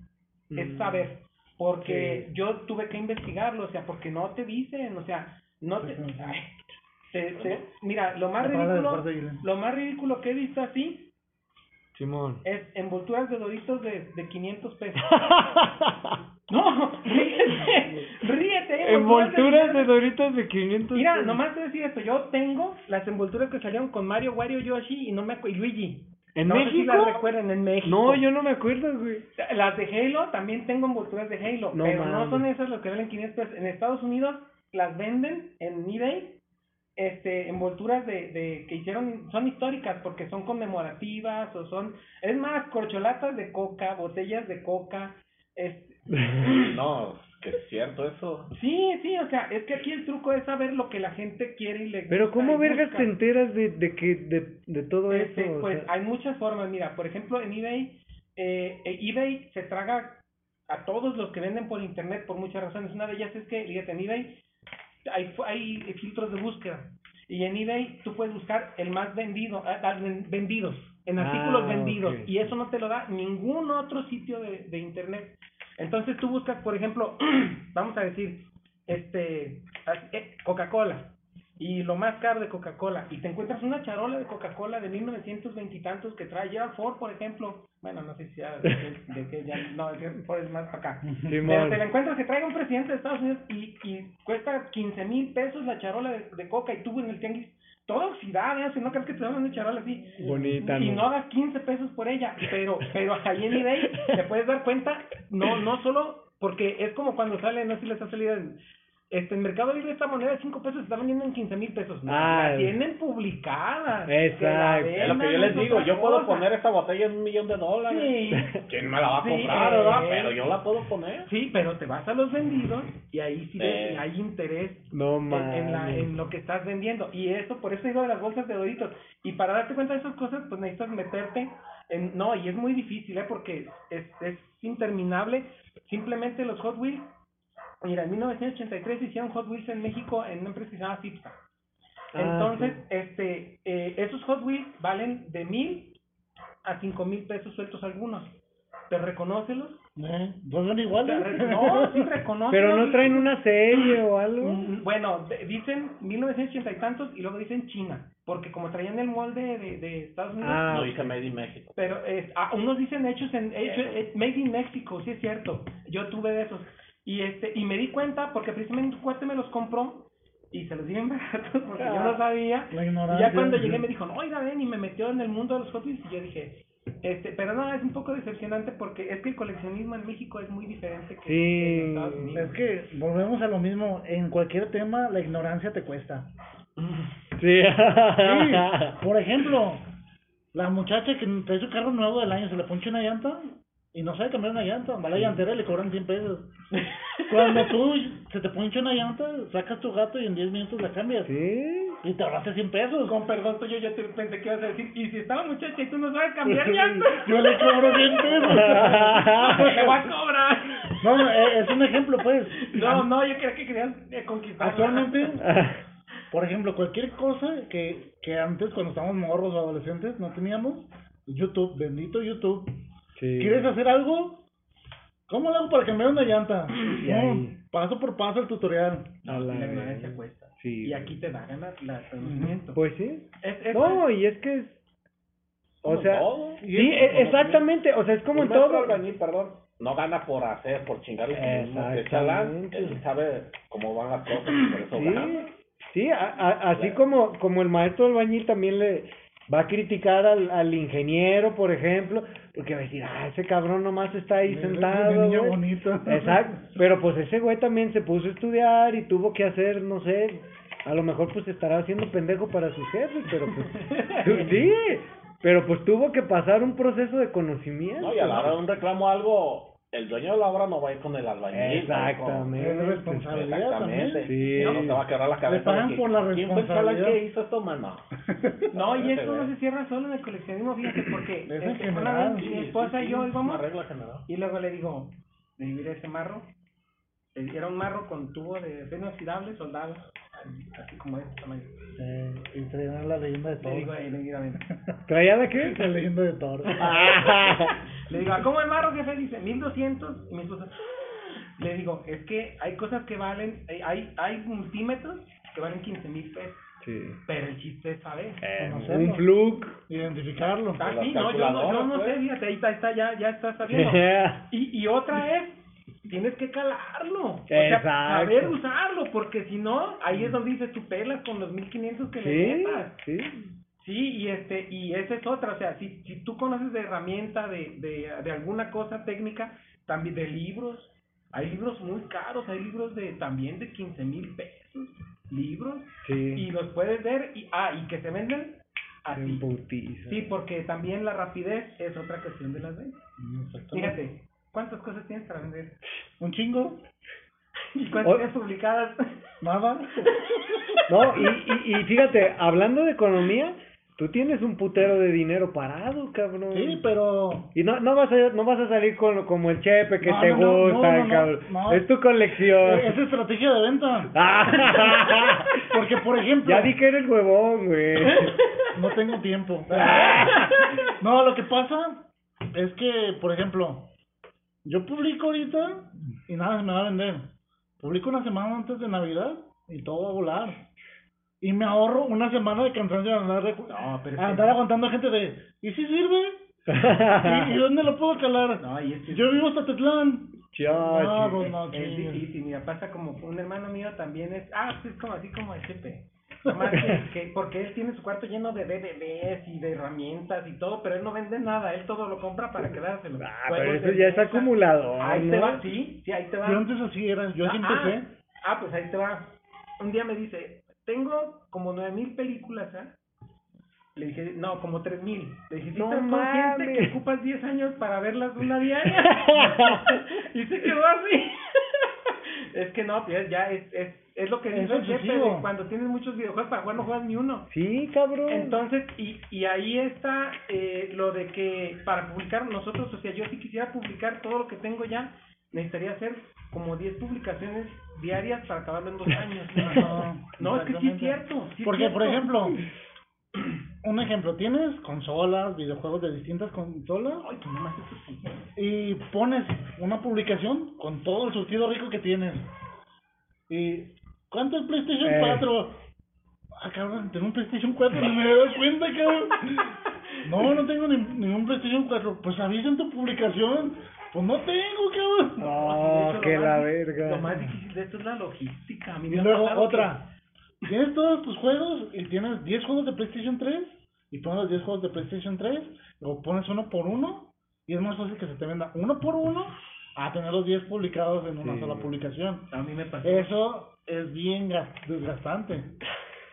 es Mm. saber, porque yo tuve que investigarlo, o sea, porque no te dicen, o sea, no te... Ay, te- te- mira, lo más ridículo, lo más ridículo que he visto así Simón. es envolturas de doritos de, de 500 pesos. No, ríete, ríete. Envolturas de Doritos Doritos de 500 Mira, pesos. nomás te voy a decir esto, yo tengo las envolturas que salieron con Mario, Wario, Yoshi y no me y Luigi. ¿En no sé si México? las recuerdan en México. No, yo no me acuerdo, güey. Las de Halo también tengo envolturas de Halo, No pero no son esas las que valen 500 pesos. En Estados Unidos las venden en eBay, este, envolturas de, de que hicieron, son históricas porque son conmemorativas o son, es más, corcholatas de coca, botellas de coca, este, No, que es cierto eso. Sí, sí, o sea, es que aquí el truco es saber lo que la gente quiere y le Pero ¿cómo vergas busca. te enteras de, de que de, de todo Este, eso? O pues sea, hay muchas formas, mira, por ejemplo en eBay, eh, eh, eBay se traga a todos los que venden por internet por muchas razones. Una de ellas es que, fíjate, en eBay hay, hay filtros de búsqueda. Y en eBay tú puedes buscar el más vendido, ah, ah, ven- vendidos, en Ah, artículos vendidos y eso no te lo da ningún otro sitio de, de internet. Entonces tú buscas, por ejemplo, vamos a decir, este, eh, Coca-Cola y lo más caro de Coca-Cola y te encuentras una charola de Coca-Cola de 1920 y tantos que trae Gerald Ford, por ejemplo. Bueno, no sé si ya, de, que- de que ya, no, Ford es más para acá. Pero te la encuentras que traiga un presidente de Estados Unidos y, y cuesta 15 mil pesos la charola de, de coca y tú en el tianguis toda oxidada, ¿eh? si no crees que te dan una charola así. Bonita, Y ¿no? no hagas 15 pesos por ella, pero pero ahí en eBay te puedes dar cuenta, no no solo, porque es como cuando sale, no sé si les ha salido en, este, en Mercado Libre esta moneda de 5 pesos se está vendiendo en 15 mil pesos. No, Ah, la tienen publicada. Exacto. Es lo que yo les digo, yo puedo poner esta botella en un millón de dólares. Sí. ¿Quién me la va a Sí, comprar, eh. verdad? Pero yo la puedo poner. Sí, pero te vas a los vendidos y ahí sí Eh. hay interés No en, en la- en lo que estás vendiendo. Y eso, por eso digo de las bolsas de Doritos. Y para darte cuenta de esas cosas, pues necesitas meterte en... No, y es muy difícil, ¿eh? Porque es, es interminable. Simplemente los Hot Wheels... Mira, en 1983 hicieron Hot Wheels en México en una empresa que se llama Cipsa. Ah, Entonces, sí. este, eh, esos Hot Wheels valen de mil a cinco mil pesos sueltos algunos. ¿Te reconócelos? ¿Eh? ¿Dos son Te iguales? re- no, sí reconócelos. Pero no traen una serie o algo. Mm, Bueno, de- dicen 1980 y tantos y luego dicen China, porque como traían el molde de, de Estados Unidos, Ah, No dice Made in México. pero eh, ah, unos dicen hechos en hecho, eh, made in Mexico, sí es cierto. Yo tuve de esos y este y me di cuenta porque precisamente un cuate me los compró y se los di baratos porque yo no sabía. La Y ya cuando llegué me dijo, no, oiga, ven, y me metió en el mundo de los Hot Wheels y yo dije, Este, pero no, es un poco decepcionante porque es que el coleccionismo en México es muy diferente que Sí, en Estados Unidos. Es que volvemos a lo mismo. En cualquier tema, la ignorancia te cuesta. Sí. Sí, por ejemplo, la muchacha que trae su carro nuevo del año se le poncha una llanta y no sabe cambiar una llanta, va a la llantera y le cobran 100 pesos. Cuando tú se te poncha una llanta, sacas tu gato y en 10 minutos la cambias. Sí. Y te ahorraste 100 pesos. Con perdón, yo ya te pensé que ibas a decir, y si está la muchacha y tú no sabes cambiar llantas, Yo le cobro 100 pesos. te voy a cobrar. No, no, eh, es un ejemplo, pues. No, no, yo creía que querías eh, conquistar. Actualmente, por ejemplo, cualquier cosa que, que antes, cuando estábamos morros o adolescentes, no teníamos, YouTube, bendito YouTube. Sí. ¿Quieres hacer algo? ¿Cómo lo hago para cambiar una llanta? Y No, ahí. paso por paso el tutorial. A la La ignorancia vez. cuesta. Sí. Y aquí te da ganas la conocimiento. Pues sí. Es, es No, y es que es... O sea, todo. sí, e- exactamente, o sea, es como Un en maestro todo. albañil, perdón, no gana por hacer, por chingarle sí mismo, que es chalán, Exactamente. él sabe cómo van las cosas y por eso gana. Sí, sí, a- a- así como, como el maestro albañil también le va a criticar al, al ingeniero, por ejemplo, porque va a decir, ah, ese cabrón nomás está ahí sentado. niño güey". bonito. Exacto, pero pues ese güey también se puso a estudiar y tuvo que hacer, no sé, a lo mejor pues estará haciendo pendejo para sus jefes, pero pues, sí, pero pues tuvo que pasar un proceso de conocimiento. No, y a la hora de un reclamo algo, el dueño de la obra no va a ir con el albañil. Exactamente. Es responsabilidad Exactamente. también. Sí. No, no te va a quebrar la cabeza. pagan de que, por la ¿Quién fue el responsabilidad? que hizo esto, mano? No, y esto no se cierra solo en el coleccionismo, fíjate, porque Es este, una general. vez mi esposa y yo íbamos y luego le digo, le "Mira ese marro, Eh, era un marro con tubo de acero inoxidable soldado, así como este tamaño. Eh, y traían la leyenda de Le digo, Thor. ahí, le digo, mira. ¿Traía de qué? La leyenda de Thor. Le digo, "¿A ¿cómo el marro, jefe? Dice, 1200. Y mi esposa, le digo, es que hay cosas que valen, eh, hay, hay multímetros que valen 15 mil pesos. Sí. Pero el chiste es saber. Eh, un fluke. Identificarlo. Ah, sí, no, yo no, yo no calculadoras, sé, pues. fíjate, ahí está, está, ya, ya estás sabiendo. Y, y otra es, tienes que calarlo. O sea, Exacto. saber usarlo, porque si no, ahí es donde dices tú pelas con los 1500 que le Sí, metas. sí. Sí, y este, y esa es otra, o sea, si, si tú conoces de herramienta, de, de, de alguna cosa técnica, también de libros, hay libros muy caros, hay libros de también de 15 mil pesos, libros, y Sí. los puedes ver, y, ah, y que se venden así. Sí, porque también la rapidez es otra cuestión de las ventas. Fíjate, ¿cuántas cosas tienes para vender? Un chingo. ¿Y cuántas tienes publicadas? Nada. No, y, y, y fíjate, hablando de economía, tú tienes un putero de dinero parado, cabrón. Sí, pero. Y no, no vas a, no vas a salir con, como el chepe que No, te no, gusta, no, no, cabrón. no. Es tu colección. Es estrategia de venta. Ah. Porque, por ejemplo. Ya di que eres huevón, güey. No tengo tiempo. No, lo que pasa es que, por ejemplo, yo publico ahorita y nada se me va a vender. Publico una semana antes de Navidad y todo va a volar. Y me ahorro una semana de cansancio de andar, recu- No, pero es que- andar aguantando gente de, ¿y si sirve? ¿Y, y dónde lo puedo calar? No, y es que Yo vivo hasta Tetlán. Ya, No, sí. pues no, es chingues. difícil, mira, pasa como un hermano mío también es, ah, pues es como así como el Chepe. Nomás que, que- porque él tiene su cuarto lleno de DVDs y de herramientas y todo, pero él no vende nada, él todo lo compra para quedárselo. Ah, Juegos pero eso de ya es mesa. acumulador, Ahí te ¿no? va, sí, sí, ahí te va. Yo antes así era, yo así ah, empecé. ah, pues ahí te va. Un día me dice, tengo como nueve mil películas, ¿ah? Le dije, no, como tres mil. Le dije, ¿sí No estás consciente que ocupas 10 años para verlas una diaria? y se quedó así. es que no, pues ya es, es, es lo que Es dice cuando tienes muchos videojuegos para jugar no juegas ni uno. Sí, cabrón. Entonces, y, y ahí está eh, lo de que para publicar nosotros, o sea, yo si quisiera publicar todo lo que tengo ya, necesitaría hacer como 10 publicaciones diarias para acabarlo en dos años. No, no, es que sí es cierto. sí es Porque, por ejemplo, un ejemplo, tienes consolas, videojuegos de distintas consolas Ay, tú nomás eso sí. y pones una publicación con todo el surtido rico que tienes. ¿Y cuánto es PlayStation Eh. 4? Ah, cabrón, tengo un PlayStation 4, no me das cuenta, cabrón. No, no tengo ni, ningún PlayStation 4. Pues avisa en tu publicación. Pues no tengo, cabrón. No, hecho, que lo la más- verga. Lo más difícil de esto es la logística. A mí Y me luego otra. Tienes todos tus juegos y tienes 10 juegos de PlayStation 3 y pones los 10 juegos de PlayStation 3, o pones uno por uno, y es más fácil que se te venda uno por uno a tener los 10 publicados en una Sí. sola publicación. A mí me pasó. Eso es bien gas- desgastante.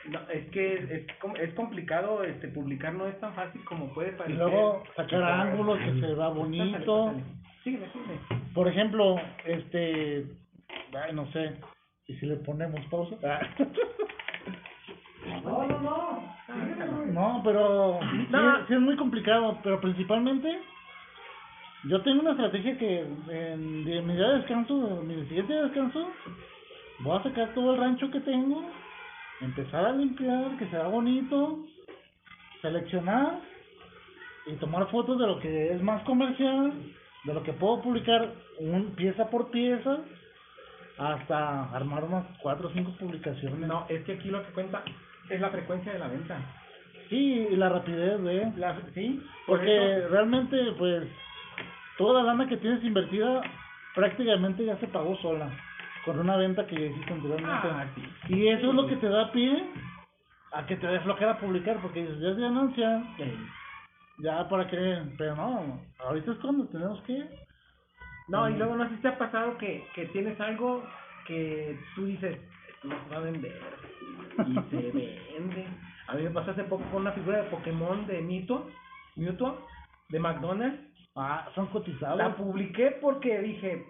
No, es que es, com- es complicado este publicar, no es tan fácil como puede Y parecer. luego sacar ángulos que se vea bonito. Pásale, pásale. Sígueme, sígueme. Por ejemplo, este, ay, no sé, y si le ponemos pausa. No, no, no. No, pero sí, No. sí es muy complicado, pero principalmente yo tengo una estrategia que en de mi día de descanso, mi siguiente de descanso, voy a sacar todo el rancho que tengo, empezar a limpiar, que sea bonito, seleccionar y tomar fotos de lo que es más comercial, de lo que puedo publicar un pieza por pieza, hasta armar unas cuatro o cinco publicaciones. No, es que aquí lo que cuenta es la frecuencia de la venta. Sí, y la rapidez de... La, sí, por Porque realmente, pues, toda la lana que tienes invertida prácticamente ya se pagó sola. Con una venta que ya hiciste anteriormente. Ah, sí. Y eso es lo que te da pie a que te dé flojera publicar, porque dices, ya es ganancia, ya para qué. Pero no, ahorita es cuando tenemos que. No, y luego no sé si te ha pasado que, que tienes algo que tú dices, esto no se va a vender. Y se vende. A mí me pasó hace poco con una figura de Pokémon de Mito, Mewtwo, de McDonald's. Ah, son cotizables. La publiqué porque dije,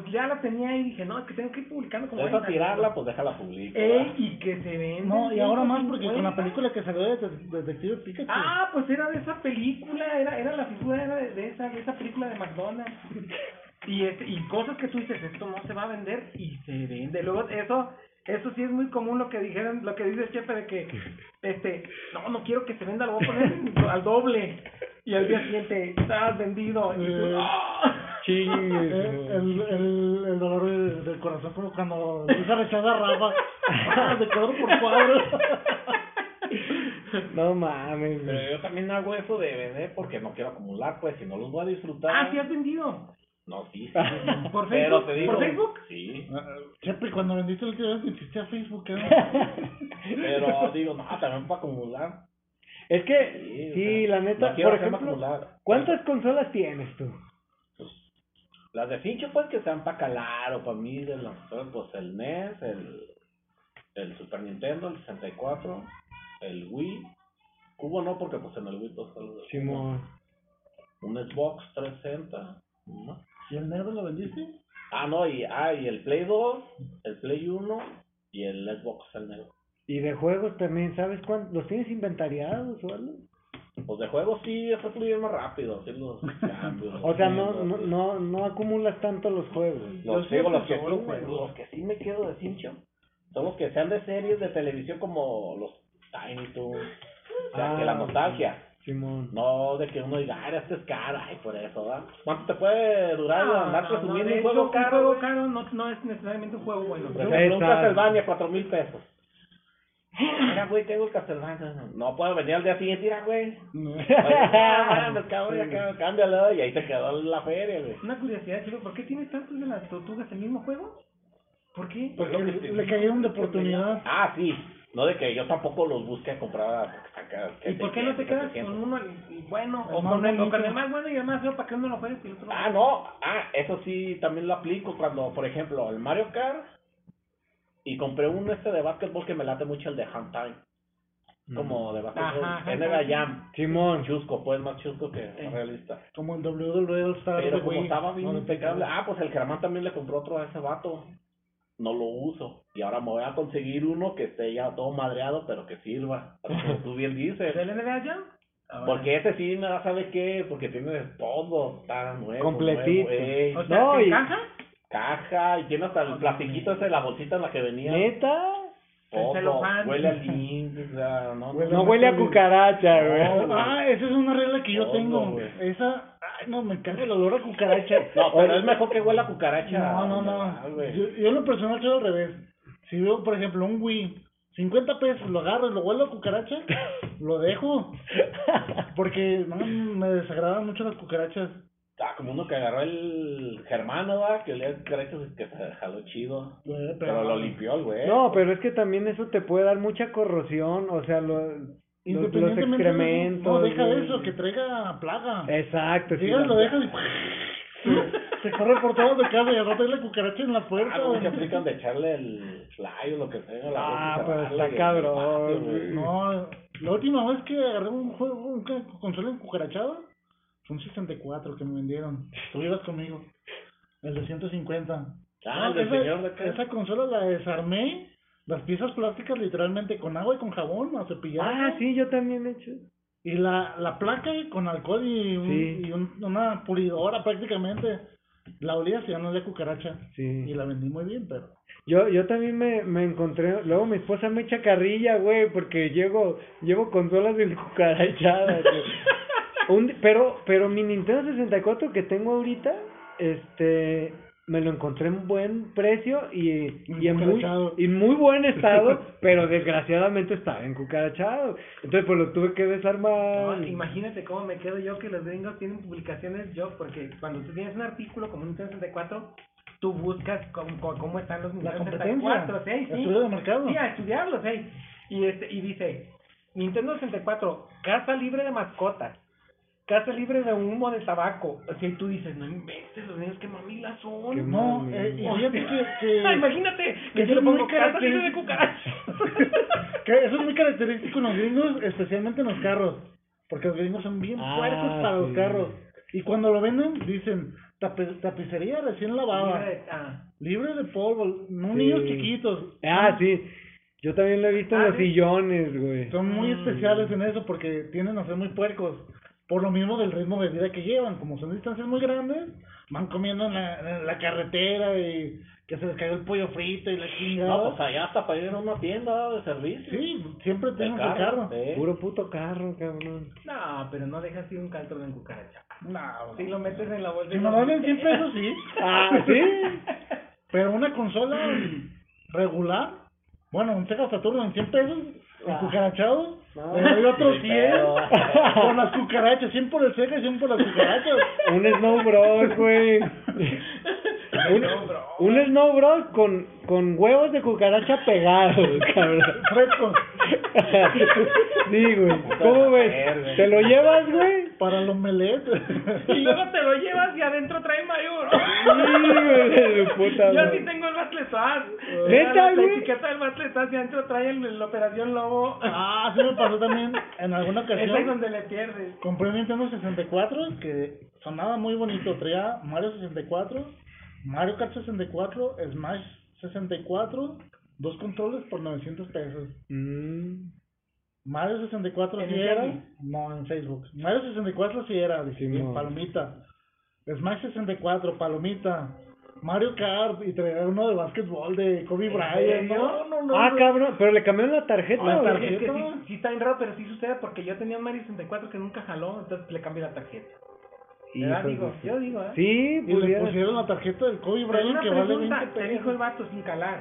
pues ya la tenía y dije, no, es que tengo que ir publicando como Vas a ven, tirarla, pues déjala publicar. Ey, y que se vende. No, y ahora más porque con la 150. película que salió de Det- Detective Pikachu. Ah, pues era de esa película, era, era la figura era de, de esa, de esa película de McDonald's. Y, este, y cosas que tú dices, esto no se va a vender y se vende. Luego eso, eso sí es muy común lo que dijeron, lo que dice el jefe de que, este, no, no quiero que se venda, lo voy a poner al doble. Y al día siguiente, estás vendido. Y tú, Eh, ¡ah! Eh, el, el, el dolor de- del corazón como cuando empieza a rechazar Rafa Ah, de cuadro por cuadro No mames, Pero yo también hago eso de vender porque no quiero acumular, pues si no los voy a disfrutar. Ah, sí has vendido. No, sí. sí. ¿Por Pero Facebook? te digo, ¿Por Facebook? Sí. Siempre cuando vendiste el vez metiste a Facebook ¿eh? Pero digo, no, también para acumular. Es que, Sí, sí, o sea, la neta, no por ejemplo, acumular. ¿cuántas consolas tienes tú? Las de Fincho, pues que sean para calar o para mí, de las pues el NES, el, el Super Nintendo, el 64, el Wii. Cubo no, porque pues en el Wii pues de Simón. Un Xbox 360. ¿no? ¿Y el negro lo vendiste? Ah, no, y, ah, y el Play 2, el Play 1 y el Xbox, el negro. Y de juegos también, ¿sabes cuántos? ¿Los tienes inventariados o algo? Pues de juegos sí, eso fluye más rápido, los cambios. O sea, no, los- no, no, no acumulas tanto los juegos. Los, digo, los, que solo sí, me- juego. los que sí me quedo de cincho son los que sean de series de televisión como los Tiny Toons. O sea, Ah, que la nostalgia. Simón. No de que uno diga, ah, este es caro, ay, por eso, ¿verdad? ¿Cuánto te puede durar No, andar no, presumiendo no, de un juego caro? Un juego caro no, no es necesariamente un juego bueno. Por ejemplo, un. Castlevania, cuatro mil pesos. Mira, güey, tengo Castlevania. No puedo venir al día siguiente, mira, güey. Ah, mames, cabrón, ya cámbialo. Y ahí te quedó la feria, güey. Una curiosidad, chico, ¿por qué tienes tantos de las tortugas en el mismo juego? ¿Por qué? Porque le, le cayeron de oportunidad. Ah, sí. No de que yo tampoco los busque a comprar ¿Y por qué no te 600, quedas 700. con uno y- y bueno El o con, el, más bueno y el más feo para que uno lo juegues y el otro no? Ah, no. Ah, eso sí, también lo aplico cuando, por ejemplo, el Mario Kart. Y compré uno este de básquetbol que me late mucho, el de Time. Como de básquetbol. Ajá, NBA ajá. Jam. Simón. Chusco, pues más chusco que Eh. realista. Como el WWE All Star Pero como estaba bien No, impecable. Ah, pues el Germán también le compró otro a ese vato. No lo uso. Y ahora me voy a conseguir uno que esté ya todo madreado, pero que sirva. Como tú bien dices. ¿Del NBA Jam? Ahora. Porque ese sí, me da, ¿sabe qué? Porque tiene todo, está nuevo. Completito. nuevo. O sea, No, ¿te y- encaja? Caja, y tiene hasta el plastiquito ese de la bolsita en la que venía. ¿Neta? Celofán. huele a link, o sea, no, Huele no, No huele a cucaracha, güey. No. Ah, esa es una regla que yo tengo. güey. Esa, ay, no, me encanta el olor a cucaracha. No, pero es mejor que huela a cucaracha. No, no, no. Güey. Yo, yo en lo personal soy al revés. Si veo, por ejemplo, un Wii, 50 pesos, lo agarro y lo huelo a cucaracha, lo dejo. Porque no, me desagradan mucho las cucarachas. Ah, como uno que agarró el germano, ¿verdad? Que olía a cucarachas y que se jaló chido. Eh, Pero lo limpió el güey. No, pero es que también eso te puede dar mucha corrosión, o sea, lo, los, los Independientemente de- excrementos. No, deja eso, que traiga plaga. Exacto, sí. La- lo dejas y se, se corre por todos de casa y al rato hay la cucaracha en la puerta. Ah, güey, que aplican de echarle el fly o lo que sea. la Ah, pero está cabrón. No, la última vez que agarré un juego, un consola encucarachada, un 64 que me vendieron. Tú ibas conmigo. El de 150. Ah, No, el del esa, señor de acá. esa consola la desarmé, las piezas plásticas literalmente con agua y con jabón a cepillar. Ah, sí, yo también he hecho. Y la, la placa con alcohol y, un- Sí. y un- una pulidora prácticamente. La olía si ya no cucaracha. Sí. Y la vendí muy bien, pero... Yo, yo también me, me encontré, luego mi esposa me echa carrilla, güey, porque llego, llevo consolas de cucarachadas. Un pero, pero mi Nintendo 64 que tengo ahorita, este, me lo encontré en buen precio y, y en muy, y muy buen estado, pero desgraciadamente estaba encucarachado. Entonces, pues lo tuve que desarmar. No, imagínate cómo me quedo yo que los gringos tienen publicaciones yo, porque cuando tú tienes un artículo como un Nintendo 64, tú buscas cómo, cómo- están los Nintendo competencia. 64, ¿sí? sí. Estudio de mercado. Sí, a estudiarlos, ¿sí? Y, este, y dice, Nintendo 64, casa libre de mascotas, casa libre de humo de tabaco. O sea, y tú dices, no inventes, los niños que mamilas son. Qué No, mami. eh, y O fíjate sea, que... que- ah, imagínate, que yo le pongo casa libre de característico. cucarachas. que eso es muy característico en los gringos, especialmente en los carros. Porque los gringos son bien Ah, puercos para los carros. Y cuando lo venden, dicen, "Tape- tapicería recién lavada. Libre de- ah. Libre de polvo, no Sí. niños chiquitos. Ah, sí. Yo también lo he visto en Ah, los sí. sillones, güey. Son muy Mm. especiales en eso porque tienden a ser muy puercos. Por lo mismo del ritmo de vida que llevan. Como son distancias muy grandes, van comiendo en la, en la carretera y que se les cayó el pollo frito y la chingada. No, pues allá hasta para ir a una tienda de servicio. Sí, siempre el carro. sí. Puro puto carro, cabrón. No, pero no dejas ir un caldo de cucaracha. No, Si lo metes en la bolsa. si y me venden 100 pesos, sí. Ah, ¿sí? Pero una consola regular, bueno, un Sega Saturno en 100 pesos, Ah. cucarachado, No. otros Ni 100 pedo. por las cucarachas, 100 por el Sega y 100 por las cucarachas. Un Snow Bros, güey. Un, un Snow Bros con, con huevos de cucaracha pegados, cabrón. Frescos. Sí, güey. ¿Cómo ves? ¿Te lo llevas, güey? Para los omelette. Y luego te lo llevas y adentro trae mayor. Sí, güey, de puta Yo sí tengo el Battlestar. ¿Neta, La güey? etiqueta del Battlestar y adentro trae el, la Operación Lobo. Ah, sí me pasó también en alguna Esa es ocasión. donde le pierdes. Compré un Nintendo 64 que sonaba muy bonito. Traía Mario 64, Mario Kart 64, Smash 64, dos controles por 900 pesos. Mm, Mario 64 ¿En sí era. No, en Facebook. Mario 64 sí era, dije, bien, Simón. palomita. Smash 64, palomita. Mario Kart y traía uno de básquetbol de Kobe ¿En Bryant. No, no, no. Ah, no. cabrón, pero le cambiaron la tarjeta. La güey. tarjeta. Es que sí, sí está bien raro, pero sí sucede porque yo tenía un Mario 64 que nunca jaló, entonces le cambié la tarjeta. ¿Verdad? Hijos Digo, de yo digo, ¿eh? Sí, Y le pusieron la tarjeta del Kobe Bryant que vale pregunta, 20 te dijo el pesos. vato sin calar.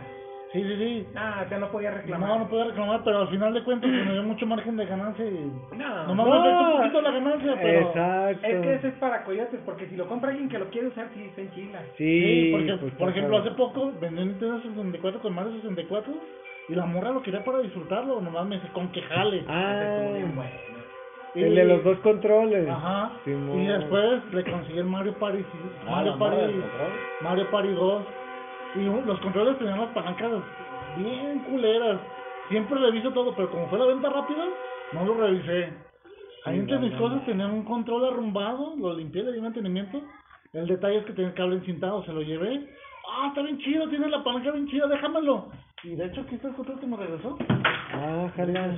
Sí, sí, sí. Ah, o sea, no podía reclamar. No, no puedo reclamar, pero al final de cuentas pues, me dio mucho margen de ganancia y... No, Nomás No. me afectó un poquito la ganancia, pero... Exacto. Es que eso es para coyotes, porque si lo compra alguien que lo quiere usar, sí, está en chila. Sí, Sí, porque, pues, por ejemplo, hace poco vendí un Nintendo 64 con Mario 64 y la morra lo quería para disfrutarlo, nomás me dice, con que jale. Ah, bueno. Y- el de los dos controles. Ajá. Simón. y después le conseguí el Mario Party, sí, Ah, Mario madre Party. Mario Party 2. Y un- los controles tenían las palancas bien culeras. Siempre reviso todo, pero como fue la venta rápida, no lo revisé. Ahí entre mis cosas tenían un control arrumbado, lo limpié, le di mantenimiento. El detalle es que tenía el cable encintado, se lo llevé. Ah, está bien chido, tiene la palanca bien chida, déjamelo. Y de hecho aquí está el control que me regresó. Ah, jala.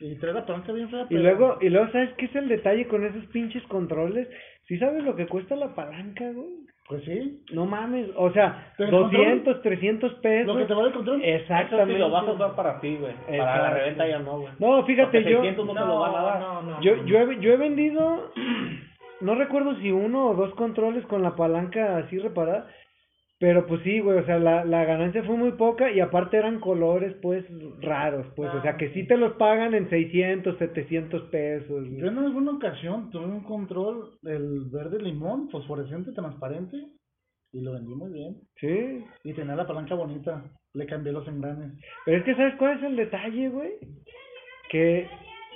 Y trae la palanca bien fea. Y luego, y luego, ¿sabes qué es el detalle con esos pinches controles? ¿Sí sabes lo que cuesta la palanca, güey? Pues sí. No mames, o sea, ¿El 200, 300 pesos. Lo que te vale el control. Eso Exactamente. sí lo vas a usar para ti, güey. Para la reventa ya no, güey. No, fíjate, Porque yo, 600 no te lo van a dar. no, no. yo, yo, he, yo he vendido, no recuerdo si uno o dos controles con la palanca así reparada, pero pues sí, güey, o sea, la, la ganancia fue muy poca y aparte eran colores, pues, raros, pues, o sea, que sí te los pagan en 600, 700 pesos. Yo en alguna ocasión tuve un control del verde limón, fosforescente, transparente, y lo vendí muy bien. Sí, Y tenía la palanca bonita. Le cambié los engranes. pero es que ¿sabes cuál es el detalle, güey? Que,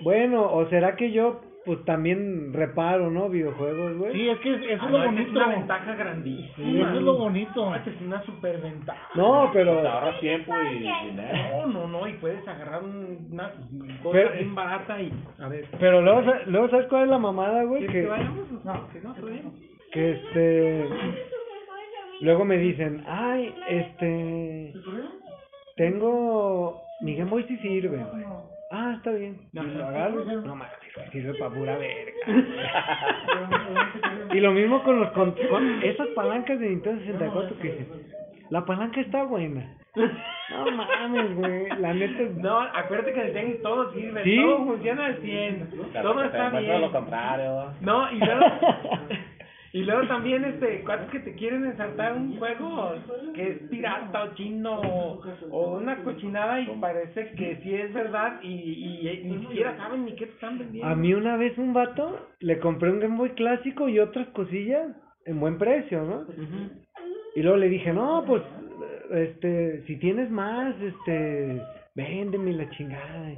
bueno, o será que yo, pues también reparo, ¿no? Videojuegos, güey. Sí, es que eso Ah, es no, lo esa es bonito. una ventaja grandísima. Eso es lo bonito. Ah, es una super ventaja. No, pero. Te ahorras tiempo y dinero. No, no, no, y puedes agarrar un- una cosa Pero- bien barata y... A ver, Pero luego, luego ¿sabes cuál es la mamada, güey? ¿quieres que Que, vayamos? No, que no, que este. Luego me dicen, ay, este. Tengo. Mi Game Boy sí sirve, güey. Ah, está bien. Lo agarro. No mames, sirve para pura verga. y lo mismo con los con, con esas palancas de Nintendo 64 que dicen, la palanca está buena. No mames, güey, la neta. No, acuérdate que en el tenis todo sirve, Sí. todo funciona al 100, Claro, todo te está demuestra bien. lo contrario. No, y luego, y luego también, este, cuántos que te quieren ensartar un juego que es pirata o chino o, o una cochinada y parece que sí es verdad y, y, eh, ni siquiera saben ni qué te están vendiendo. A mí una vez un vato le compré un Game Boy clásico y otras cosillas en buen precio, ¿no? Ujú. Y luego le dije, no, pues, este, si tienes más, este, véndeme la chingada.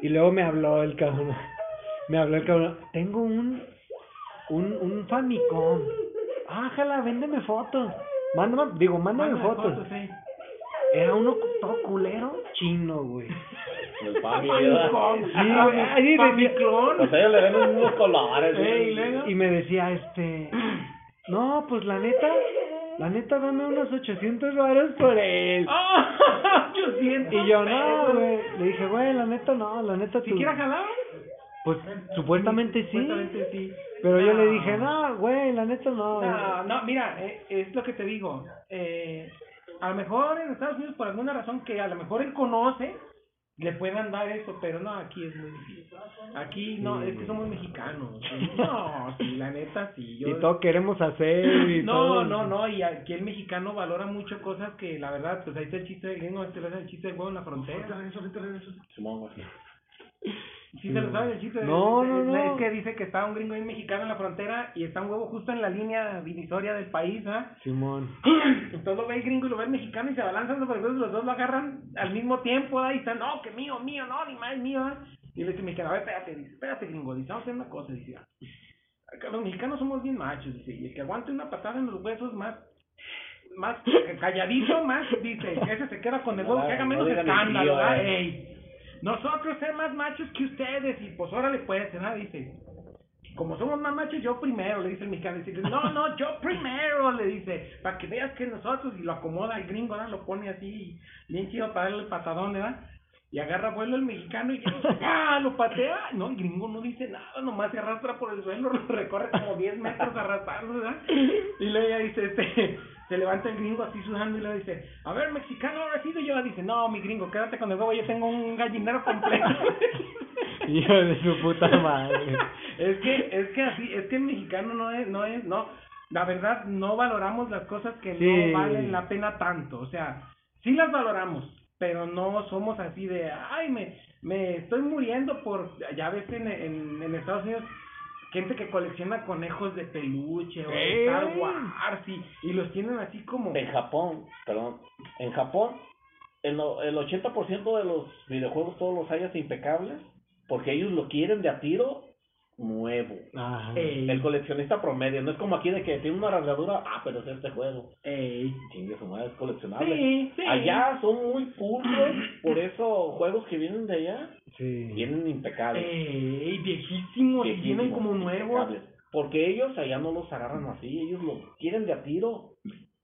Y luego me habló el cabrón, me habló el cabrón, tengo un, un, un Famicom. Ah, jala, véndeme fotos. Mándame, digo, mándame Mándame fotos. fotos, sí. Era uno todo culero chino, güey. El Sí, güey, ahí. Pues ellos le ven unos colores. Y me decía, este, no, pues la neta, la neta, dame unos 800 varos por él. ¡Ah! Yo siento. Y yo, no, güey. Le dije, güey, la neta no, la neta tú. ¿Siquiera jalar? Pues supuestamente sí. Supuestamente sí. Pero yo le dije, no, güey, la neta no. No, no, mira, eh, es lo que te digo. Eh, a lo mejor en Estados Unidos, por alguna razón que a lo mejor él conoce, le puedan dar eso, pero no, aquí es muy difícil. Aquí no, Sí. es que somos mexicanos. No, sí, la neta, sí. Yo, Y todo queremos hacer y no, todo. no, no, y aquí el mexicano valora mucho cosas que la verdad, pues ahí está el chiste del gringo, este el chiste del huevo en la frontera. Sí, se lo sabe el chiste. No, no, no. Es que dice que está un gringo y un mexicano en la frontera y está un huevo justo en la línea divisoria del país, ¿ah? Simón. Entonces lo ve el gringo y lo ve el mexicano y se abalanzan los entonces los dos lo agarran al mismo tiempo, ¿ah? Y están, no, que mío, mío, no, ni más mío, ¿ah? Y le dice el mexicano, a ver, espérate, dice, espérate, gringo, dice, vamos a hacer una cosa, dice, los mexicanos somos bien machos, dice, y el que aguante una patada en los huesos más, más calladito, más, dice, ese se queda con el huevo, que haga No menos el escándalo, tío, ¿ah? eh. Ey, nosotros ser más machos que ustedes, y pues órale pues, ¿ah? Dice, como somos más machos, yo primero, le dice el mexicano. Dice, no, no, yo primero, le dice, para que veas que nosotros, y lo acomoda el gringo, ¿verdad? Lo pone así, bien chido para darle el patadón, ¿verdad? Y agarra vuelo el mexicano y ¡ah! lo patea. No, el gringo no dice nada, nomás se arrastra por el suelo, lo recorre como 10 metros arrastrando, ¿verdad? Y luego ya dice, este, se levanta el gringo así sudando y le dice, a ver, mexicano, ahora sí yo. Dice, no, mi gringo, quédate con el huevo, yo tengo un gallinero completo. Hijo de su puta madre. es que es que así es que el mexicano no es no es no la verdad no valoramos las cosas que Sí. no valen la pena tanto o sea sí las valoramos pero no somos así de ay me me estoy muriendo por ya ves en, en, en Estados Unidos gente que colecciona conejos de peluche o de. Star Wars y, y los tienen así como En Japón, perdón, en Japón, el, el 80% de los videojuegos todos los hayas impecables, porque ellos lo quieren de a tiro nuevo. Ajá. El coleccionista promedio, no es como aquí de que tiene una rasgadura, ah, pero es este juego. Chingue su madre, es coleccionable. Sí, sí. Allá son muy pulcros, por eso juegos que vienen de allá Sí. vienen impecables. ey viejísimos y viejísimos, vienen como nuevos. Porque ellos allá no los agarran así, ellos lo quieren de a tiro.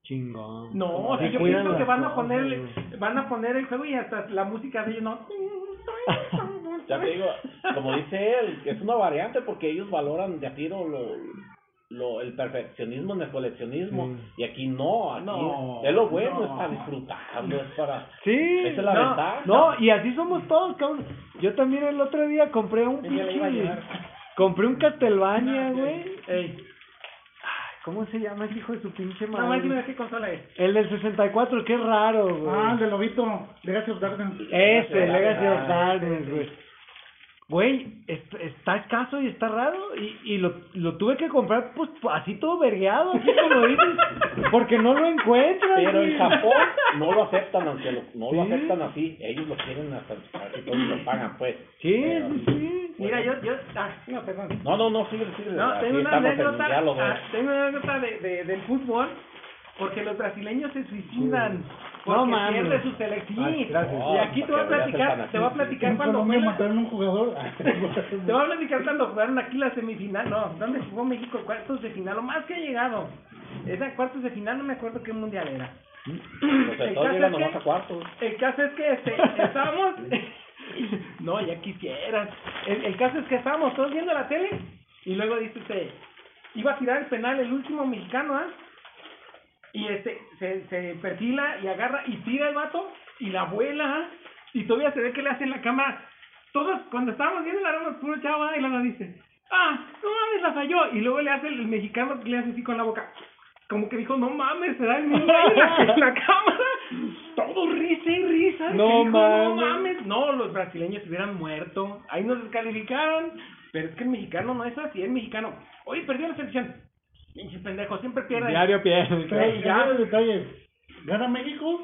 Chingón. No, sí, yo pienso que van a poner van a poner el juego y hasta la música de ellos no. Ya te digo, como dice él, que es una variante porque ellos valoran de a tiro lo, lo, el perfeccionismo en el coleccionismo. Sí. Y aquí no, aquí No, es lo bueno, no. es para disfrutarlo, es para... Sí. Esa es la no, ventaja. No, y así somos todos, cabrón. Yo también el otro día compré un pinche. Compré un Castlevania, güey. Ey, ¿Cómo se llama ese hijo de su pinche no más dime madre? de qué consola es. El del 64, qué raro, güey. Ah, el de Lobito. Legacy of Darkness. Ese, Legacy of. Darkness, güey. Güey, est- está escaso y está raro y, y lo, lo tuve que comprar pues así todo vergueado, así como dices, porque no lo encuentras. Pero en Japón no lo aceptan, aunque lo, no lo aceptan así. Ellos lo quieren hasta así todos lo pagan, pues. Sí, Pero- sí, sí. Mira, yo, yo, ah, no, perdón. No, no, no, sigue, sigue. No, tengo una anécdota, ah, tengo una anécdota de, de, del fútbol, porque los brasileños se suicidan, porque No pierde su selección. Gracias. y aquí te voy a platicar, te voy a platicar cuando la- mataron un jugador. Te voy a platicar cuando jugaron aquí la semifinal, no, ¿dónde jugó México? Cuartos de final, lo más que ha llegado. Esa cuartos de final no me acuerdo qué mundial era. Pues El caso es que- a cuartos. El caso es que este, estábamos. no, ya quisieras. El, el caso es que estábamos todos viendo la tele y luego dice este, iba a tirar el penal el último mexicano, ¿ah? Y este, se, se perfila y agarra y tira el vato y la vuela. Y todavía se ve que le hace en la cámara. Todos, cuando estábamos viendo la éramos puro chavo, ¿ah? y luego dice, ah, no mames, la falló. Y luego le hace el, el mexicano, le hace así con la boca. Como que dijo, no mames, será el mismo en la, en la cámara. Todo risa y risa. No dijo, No mames. mames. No, los brasileños hubieran muerto. Ahí nos descalificaron. Pero es que el mexicano no es así. El mexicano, oye, perdió la selección. Pinche pendejo, siempre pierde. Diario pierde. Pero ya. ya el detalle. ¿Gana México?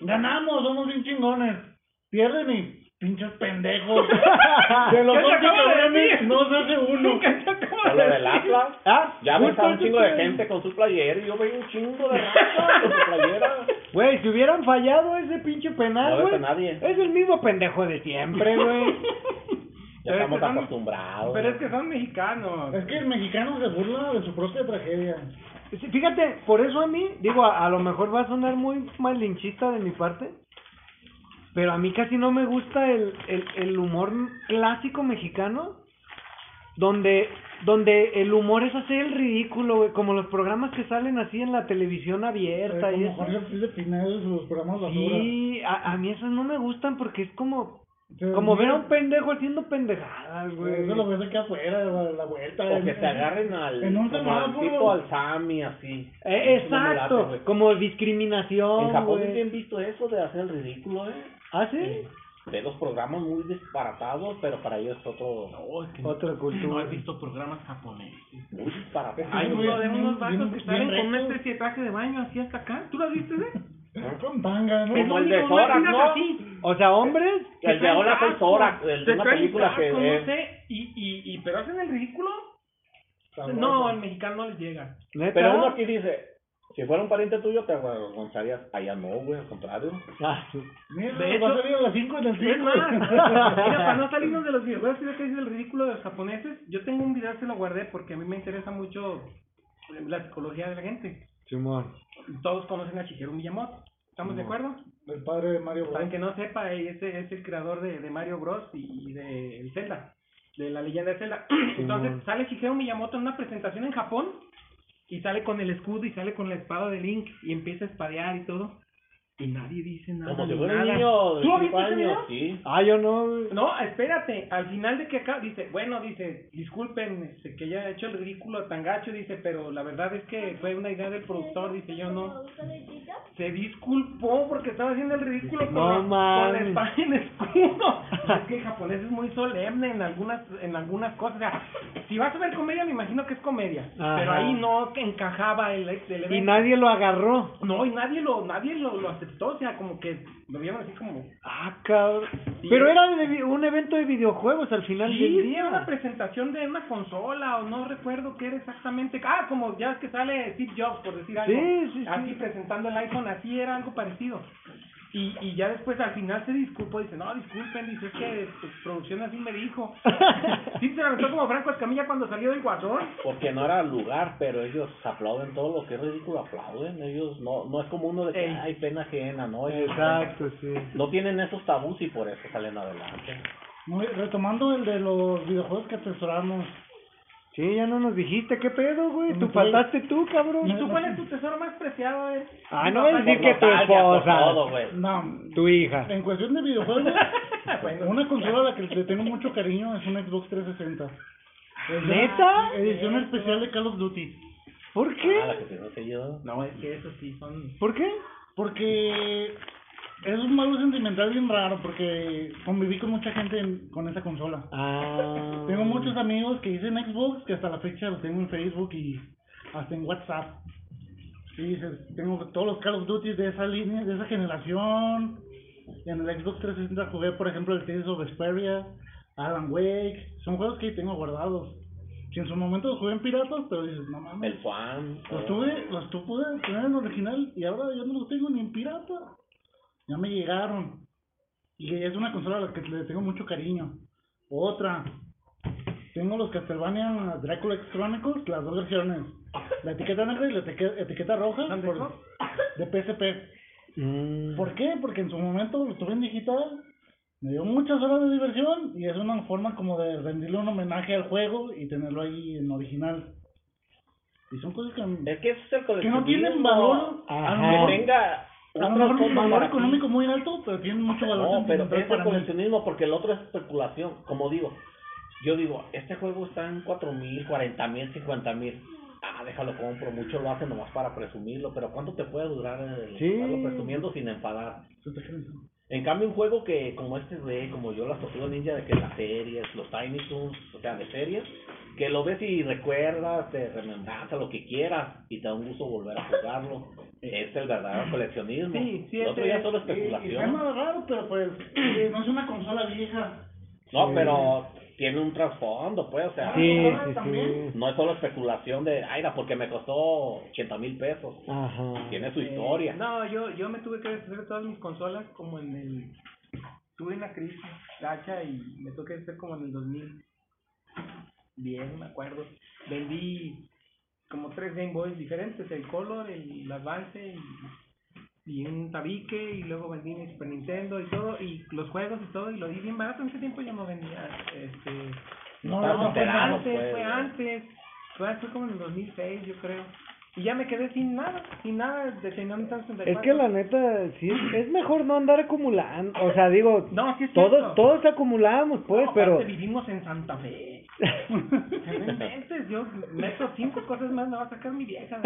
Ganamos, somos bien chingones. Pierden y pinches pendejos. De los ¿Qué te once acabo de cabrones no se hace uno. ¿Qué de lo del? Atlas. Ah, Ya ves a un chingo de te- gente con su playera y yo veo un chingo de raza con su playera. Güey, si hubieran fallado ese pinche penal, No güey. vete nadie. Es el mismo pendejo de siempre, güey. Ya Pero es estamos son- acostumbrados. Pero es que son mexicanos. Es que el mexicano se burla de su propia tragedia. Sí, Fíjate, por eso a mí, digo, a, a lo mejor va a sonar muy malinchista de mi parte, pero a mí casi no me gusta el, el, el humor clásico mexicano, donde, donde el humor es hacer el ridículo, güey, como los programas que salen así en la televisión abierta Eh, y como eso. Jorge y sus programas basura. Sí, a, a mí esos no me gustan porque es como, como ver a un pendejo haciendo pendejadas, güey. Eso lo ves aquí afuera, la, la vuelta. O que se agarren al, en un como al semáforo. tipo al Sammy, así. Eh, no late, exacto, güey. como discriminación, En Japón güey. bien visto eso de hacer el ridículo, ¿eh? ¿Ah, sí? De los programas muy disparatados, pero para ellos es otro. Otra No cultura. he visto programas japoneses. Muy disparatado. Es que Hay uno de unos vatos que salen con una rectos. especie de traje de baño así hasta acá. ¿Tú lo viste, eh? Con tanga, ¿no? Como el de Zorak, ¿no? así. O sea, hombres. El de soy casco, Zorak, el de se una película que es- no sé, y, y, y, pero hacen el ridículo. No, al mexicano no les llega. ¿Neta? Pero uno aquí dice: si fuera un pariente tuyo, te avergonzarías. Allá no, güey, al contrario. Ah, sí. Mira, De va a hecho- salir a las 5 en el 5. Es más, mira, para no salirnos de los videojuegos, ¿sí ves que dice el ridículo de los japoneses? Yo tengo un video que lo guardé porque a mí me interesa mucho la psicología de la gente. Simón. Todos conocen a Shigeru Miyamoto. ¿Estamos de acuerdo? El padre de Mario Para Bros. el que no sepa, ese es el creador de, de Mario Bros. y, y de el Zelda, de la leyenda de Zelda. Entonces sale Shigeru Miyamoto en una presentación en Japón y sale con el escudo y sale con la espada de Link y empieza a espadear y todo. Y nadie dice nada. Como si fuera un nada. niño de ¿Tú 5 viste ese años, sí. Ah, yo no, güey. No, espérate, al final de que acá dice, bueno, dice, disculpen este, que haya hecho el ridículo tan gacho, dice, pero la verdad es que fue una idea del productor, dice, yo no. Se disculpó porque estaba haciendo el ridículo con, No la, con la mames. espada en escudo. es que el japonés es muy solemne en algunas en algunas cosas. O sea, si vas a ver comedia, me imagino que es comedia, Ajá. pero ahí no encajaba el, el evento. Y nadie lo agarró. No, y nadie lo nadie lo, lo aceptó, o sea, como que lo vieron así como... Ah, cabrón. Sí. Pero era de un evento de videojuegos al final Sí, del sí, día. era una presentación de una consola o no recuerdo qué era exactamente. Ah, como ya es que sale Steve Jobs, por decir algo. Sí, sí, sí. Así presentando el iPhone, así era algo parecido. Y, y ya después al final se disculpó, dice, no, disculpen, dice, es que pues, producción así me dijo. sí, se lamentó como Franco Escamilla cuando salió del Guasón. Porque no era el lugar, pero ellos aplauden todo lo que es ridículo, aplauden. Ellos no no es como uno de que Ey. hay pena ajena, ¿no? Ellos Exacto, sí. No tienen esos tabús y por eso salen adelante. Muy- retomando el de los videojuegos que atesoramos. Sí, ya no nos dijiste, ¿qué pedo, güey? Tú faltaste tú, cabrón. ¿Y tú cuál es tu tesoro más preciado, eh? Ah, no voy a decir que tu esposa. todo, güey. No, Tu hija. en cuestión de videojuegos, Bueno. una consola a la que le tengo mucho cariño es una Xbox 360. Es ¿Neta? Edición especial de Call of Duty. ¿Por Ah, la qué? que te no sé yo. No, es que eso sí son... ¿Por qué? Porque es un malo sentimental bien raro porque conviví con mucha gente en- con esa consola. Ah. Tengo muchos amigos que dicen Xbox que hasta la fecha los tengo en Facebook y hasta en WhatsApp. Y dices, tengo todos los Call of Duty de esa línea, de esa generación. Y en el Xbox 360 jugué, por ejemplo, el Tales of Vesperia, Alan Wake. Son juegos que tengo guardados. Que en su momento los jugué en piratas, pero dices, no mames. El fan. Los tuve, los tu- pude tener en original y ahora ya no los tengo ni en pirata. Ya me llegaron. Y es una consola a la que le tengo mucho cariño. Otra. Tengo los Castlevania Dracula X Chronicles, las dos versiones. La etiqueta negra y la etiqueta, etiqueta roja ¿Son de por- Xbox? de PSP. Mm. ¿Por qué? Porque en su momento lo tuve en digital. Me dio muchas horas de diversión y es una forma como de rendirle un homenaje al juego y tenerlo ahí en original. Y son cosas que, Es que ese es el que no tienen valor. Ajá. Que tenga a lo un mejor un trasfondo valor económico muy alto, pero tienen mucho valor No, pero es el coleccionismo porque el otro es especulación. Como digo, yo digo, este juego está en cuatro mil, cuarenta mil, cincuenta mil. Ah, déjalo compro. Muchos lo hacen nomás para presumirlo, pero ¿cuánto te puede durar el Sí. estarlo presumiendo sin enfadar? En cambio, un juego que como este de, como yo las Tortugas Ninja, de que las series, los Tiny Toons, o sea, de series, que lo ves y recuerdas, te remembranza lo que quieras y te da un gusto volver a jugarlo. Es el verdadero coleccionismo. Sí, sí, el otro ese ya es- es solo especulación. suena raro, pero pues eh, no es una consola vieja. No, Sí. pero tiene un trasfondo, pues, o sea, Sí, sí, no es solo especulación de, ay, porque me costó 80 mil pesos. Ajá. Tiene su Eh, historia. no, yo, yo me tuve que deshacer de todas mis consolas como en el... Tuve una crisis gacha y me tuve que deshacer como en el 2000. Bien, me acuerdo. Vendí como tres Game Boys diferentes, el Color, el Advance y, y un tabique y luego vendí mi Super Nintendo y todo y los juegos y todo y lo di bien barato en ese tiempo yo no vendía este No, no, fue enterado, antes, pues, fue antes. Fue, fue como en el 2006, yo creo. Y ya me quedé sin nada, sin nada de 64. Es que la neta, sí, es, mejor no andar acumulando. O sea, digo, No, sí es todos, cierto. acumulamos, pues, No, pero. vivimos en Santa Fe. No inventes, yo meto cinco cosas más, me va a sacar mi vieja.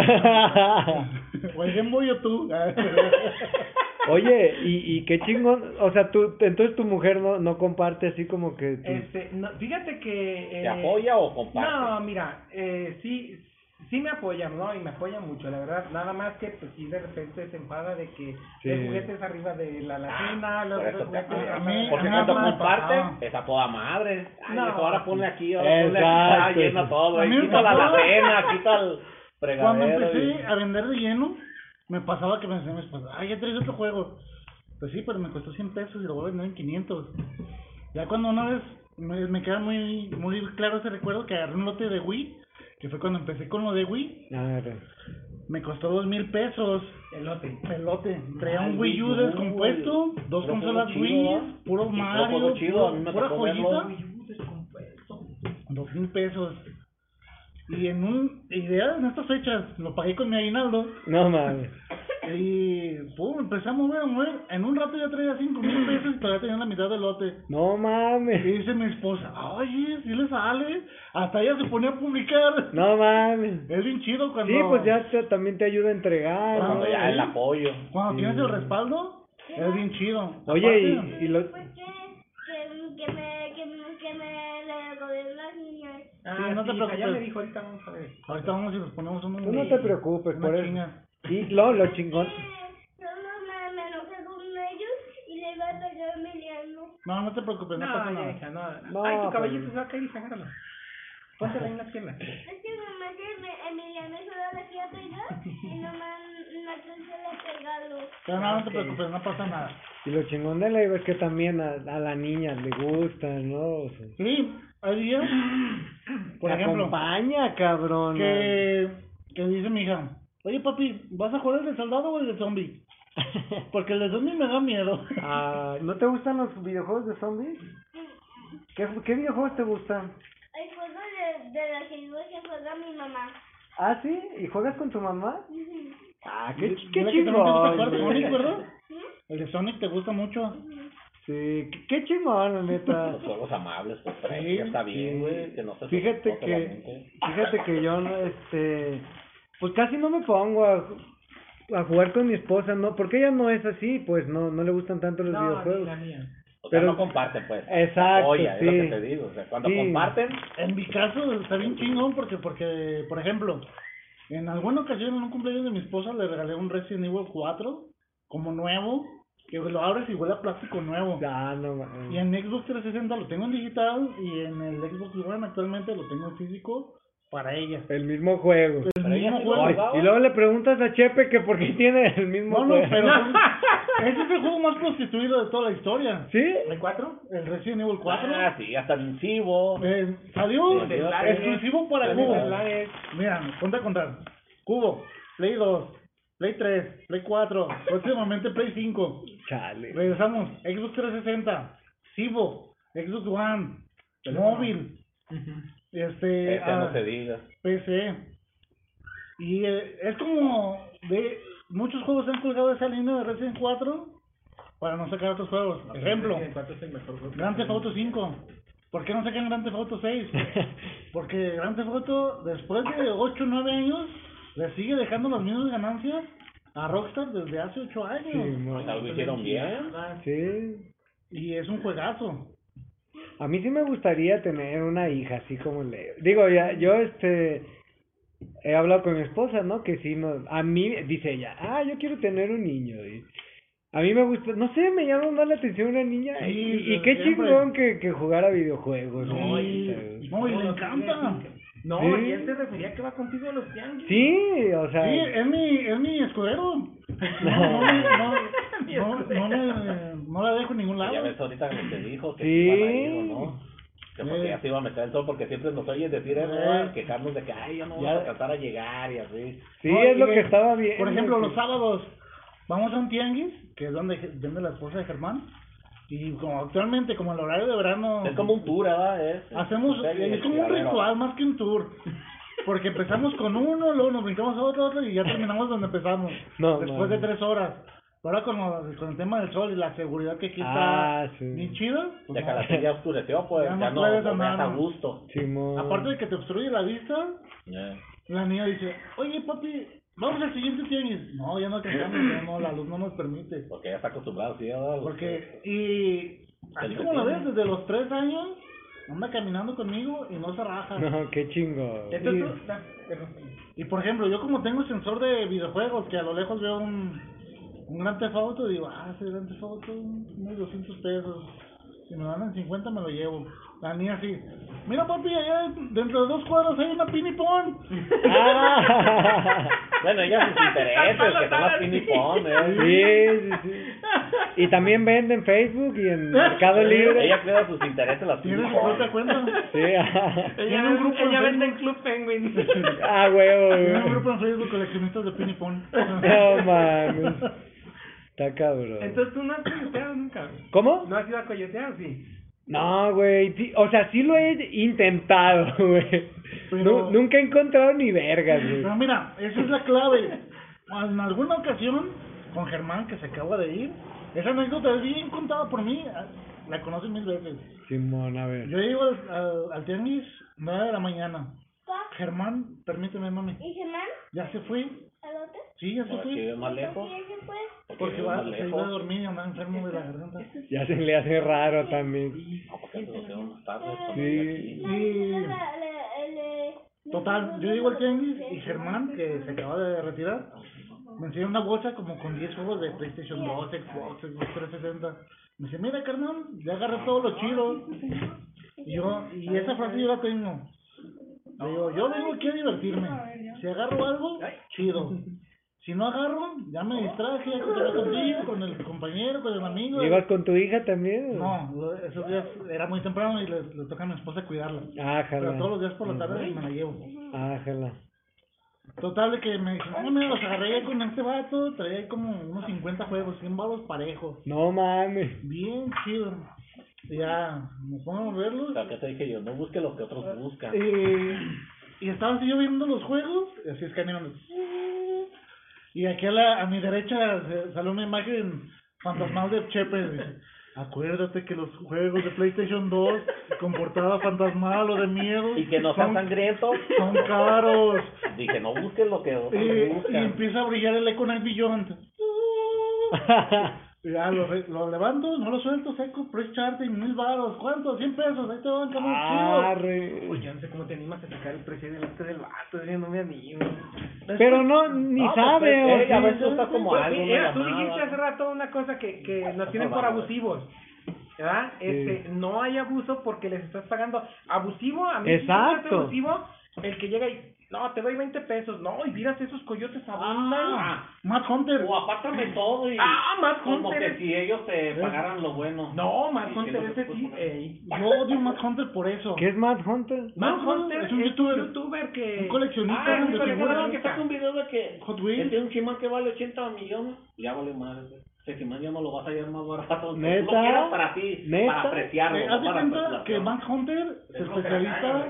O el Game Boy o tú. Oye, y, y qué chingón, o sea, tú, entonces tu mujer no, no comparte así como que... tus- Este, no, fíjate que... ¿Te eh, apoya o comparte? No, mira, eh, sí, sí me apoyan, ¿no? Y me apoyan mucho, la verdad. Nada más que, pues sí, de repente se enfada de que Sí. hay juguetes arriba de la latina, los Por eso te a mí- Porque cuando me comparte, pasaba. es a toda madre. Ay, No. ahora ponle aquí, ahora ponle aquí, ah, llena todo, me quita la alacena, quita el Cuando fregadero. empecé y- a vender de lleno, me pasaba que me decía mi esposa, ay, ya traes otro juego. Pues sí, pero me costó 100 pesos y lo voy a vender en 500. Ya cuando una vez me, me queda muy muy claro ese recuerdo que agarré un lote de Wii, que fue cuando empecé con lo de Wii, Ah, me costó dos mil pesos elote. el lote. Traía un Wii U Wii descompuesto, dos Puro consolas Wii, chido, ¿va? puro puro Mario, chido, me pura joyita. Wii U descompuesto. Dos mil pesos. Y en un idea en estas fechas lo pagué con mi aguinaldo No mames. Y pum, empecé a mover, a mover. En un rato ya traía cinco mil pesos y todavía tenía la mitad del lote. No Y mames. dice mi esposa, oye, si le sale. Hasta ella se ponía a publicar. No mames. Es bien chido cuando, Sí, pues ya te- también te ayuda a entregar. Cuando ¿no? Ya el apoyo. cuando Sí. tienes el respaldo, es bien chido. Oye, Aparte, y, y lo... Pues que, que, que me, que, me- que me le gobierno las niñas. Ah, no te sí, preocupes. me dijo ahorita, vamos a ver. Ahorita vamos y nos ponemos un... Tú no te preocupes por eso. Y lo, lo chingón... Solo me, me enojé con ellos y le iba a pegar a Emiliano. No, no te preocupes, no, No, pasa nada. hija, no. No, Ay, tu pues- caballito se va a caer y se agárralo. Póntela ahí en las piernas. Es que nomás que me- Emiliano solo le quería pegar y nomás no alcancé a pegarlo. Pero no, no te preocupes, no pasa nada. Y lo chingón de la IVA es que también a, a la niña le gusta, ¿no? O sea, Sí, hay días, por te ejemplo, acompaña, cabrón. que, que dice mi hija, oye papi, ¿vas a jugar el de soldado o el de zombie? Porque el de zombie me da miedo. Ah, ¿No te gustan los videojuegos de zombies? ¿Qué, qué videojuegos te gustan? El juego de, de la que juega mi mamá. ¿Ah, sí? ¿Y juegas con tu mamá? Ujú. Ah, qué, qué que también te gusta chingón. Sonic, ¿verdad? ¿Mm? El de Sonic te gusta mucho. Sí, qué, qué chingón, la neta. Los juegos amables, pues, Sí, ya está bien, güey, que no se Fíjate que, fíjate que yo, no, este, pues casi no me pongo a, a jugar con mi esposa, no, porque ella no es así, pues no, no le gustan tanto los No, ni videojuegos. la mía. O sea, Pero- no comparten, pues. Exacto, Oye, es lo que te digo. O sea, cuando Sí. comparten, En mi caso está bien chingón porque, porque, por ejemplo, en alguna ocasión en un cumpleaños de mi esposa le regalé un Resident Evil 4 como nuevo, que lo abres y huele a plástico nuevo. Ah, no mames. Y en Xbox 360 lo tengo en digital y en el Xbox One actualmente lo tengo en físico para ella. El mismo juego. El Pero ella mismo juego. jugaba. Y luego le preguntas a Chepe que por qué tiene el mismo No, no, juego. pero ese es el juego más prostituido de toda la historia. ¿Sí? ¿El 4? El Resident Evil 4 Ah, sí, hasta el Cibo. eh, salió sí, exclusivo para Los Cubo. Mira, ponte a contar. Cubo, Play 2, Play 3, Play 4, próximamente Play 5. Chale. Regresamos, Xbox 360, Cibo, Xbox One, móvil, este, Ese ah, no se diga. PC. Y eh, es como de muchos juegos han colgado esa línea de Resident 4 para no sacar otros juegos. Ejemplo, El 4 es el mejor juego. Grand Theft Auto 5. ¿Por qué no sacan Grand Theft Auto 6? Porque Grand Theft Auto, después de 8 o 9 años, le sigue dejando las mismas ganancias a Rockstar desde hace 8 años. Sí, mo- Pues algo hicieron bien. sí. Y es un juegazo. A mí sí me gustaría tener una hija, así como le... Digo, ya, yo, este... He hablado con mi esposa, ¿no? Que sí, no... A mí, dice ella, ah, yo quiero tener un niño. Y a mí me gusta... No sé, me llama más la atención una niña. Sí, y, qué chingón que, que jugar a videojuegos. No, ¿no? y, no, le encanta. No, Sí. y él se refería que va contigo a los tianguis. Sí, o sea... Sí, es mi, es mi escudero. No, no, no, no, no, me- no la dejo en ningún lado. Ya ves ahorita que dijo, que Sí. se iban a ir o no. Que porque Sí. ya se iba a meter el sol, porque siempre nos oyes decir eso, Sí. ¿verdad? quejarnos de que, ay, ya no vamos Ya. a tratar a llegar y así. Sí, No, es lo que estaba bien. Por ejemplo, los sábados vamos a un tianguis, que es donde vende la esposa de Germán. Y como actualmente, como el horario de verano, Es como un tour, ¿verdad? Es, hacemos, es es como un ritual más que un tour. Porque empezamos con uno, luego nos brincamos a otro, otro y ya terminamos donde empezamos. No, después de mames. tres horas. Ahora con, lo- con el tema del sol y la seguridad que aquí está Ah, sí. bien chida. pues, De que no. la ya oscureció, pues Ya ya, no no, no a gusto. Simón. Aparte de que te obstruye la vista, la niña dice, oye papi, vamos al siguiente tianguis. No, ya no alcanzamos, ya no, la luz no nos permite. Porque ya está acostumbrado, sí. Porque, y así como la ves, desde los tres años, anda caminando conmigo y no se raja. No, qué chingo. Entonces perdón. Y por ejemplo, yo como tengo sensor de videojuegos, que a lo lejos veo un, un Auto, digo, ah, ese Auto, unos 200 pesos. Si me dan en 50 me lo llevo. La niña así, mira papi, allá dentro de dos cuadros hay una pinipón. Ah. Bueno, ella sus intereses, que las pinipón, ¿eh? Sí, sí, sí. Y también vende en Facebook y en Mercado Libre. Ella cuida sus intereses, las pinipón. propia cuenta. Sí, ah. Ella, Tiene un grupo en ella vende en. Club Penguin. Ah, huevo, Tiene un grupo en Facebook coleccionistas de pinipón. No mames. Está cabrón. Entonces tú no has coyoteado nunca. ¿Cómo? ¿No has ido a coyotear? Sí. No, güey. sí, o sea, sí lo he intentado, güey. Pero- Nu- nunca he encontrado ni vergas, güey. Pero mira, esa es la clave. En alguna ocasión, con Germán, que se acaba de ir, esa anécdota es bien contada por mí. La conoces mil veces. Simón, a ver. Yo llego al, al, al tianguis 9 de la mañana. Pa, Germán, permíteme, mami. ¿Y Germán? Ya se fue. ¿Al otro? Sí, fue. vive más ¿Por lejos. qué se fue? Porque va, más se iba a lejos. dormir y andaba enfermo de la garganta. Ya se le hace raro también. No, porque se lo quedó más tarde. cuando Sí. aquí. La- la- el, eh, Total, yo llego al tianguis y Germán, que se acaba de retirar, me enseña una bolsa como con 10 juegos de PlayStation 2, Xbox, Xbox 360. Me dice, mira carnal, ya agarré todo lo chido. Y yo, y esa frase yo la tengo. Le digo, yo vengo aquí a divertirme. Si agarro algo, chido. Si no agarro, ya me distraje, ya cotorreo contigo, con el compañero, con el amigo. ¿Ibas con tu hija también? No, esos días era muy temprano y le, le toca a mi esposa cuidarla. Pero todos los días por la tarde me la llevo. Ájala. Total de que me dijo, no, mira, los agarré con este vato, traía ahí como unos 50 juegos, 100 balos parejos. No mames. Bien chido. Y ya, me pongo a verlos. O sea, ¿qué te dije yo? No busque lo que otros buscan. Eh, y estaba así yo viendo los juegos, y así escaneando. Y aquí a, la, a mi derecha salió una imagen fantasmal de Chepe. dice, Acuérdate que los juegos de PlayStation 2 con portada fantasmal o de miedo Y que no sean sangrientos. son caros. Dije, no busques lo que otros Y, y buscan. empieza a brillar el Echo Night Beyond. Ya lo, re- lo levanto, no lo suelto, seco, press charting, mil baros. ¿Cuánto? 100 pesos, ahí te van, cabrón, chido. Arre. Oye, yo no sé cómo te animas a sacar el precio delante del vato, yo no me animo. Pero no, ni No, pues, sabe, eh, o eh, a sí. veces está como Pues, algo, mira, tú llamada. dijiste hace rato una cosa que, que nos tienen por abusivos. ¿Verdad? Este, no hay abuso porque les estás pagando. Abusivo, a mí Exacto. abusivo el que llega y, no, te doy 20 pesos. No, y miras esos coyotes abundan. Ah, Matt Hunter. O apártame todo y... Ah, Matt Como Hunter que es- si ellos te pagaran lo bueno. No, Matt Hunter ese sí, ey. Yo odio Matt Hunter por eso. ¿Qué es Mad Hunter? Matt Hunter es un youtuber. youtuber que... Un coleccionista Ah, pero figuras. que saca un video de que Hot Wheels. tiene un He-Man que vale 80 millones. Ya vale más. Ese He-Man ya no lo vas a hallar más barato. Tú ¿Neta? lo quieras para ti, ¿Neta? para apreciarlo. Eh, haz de para cuenta que Matt Hunter se que especializa,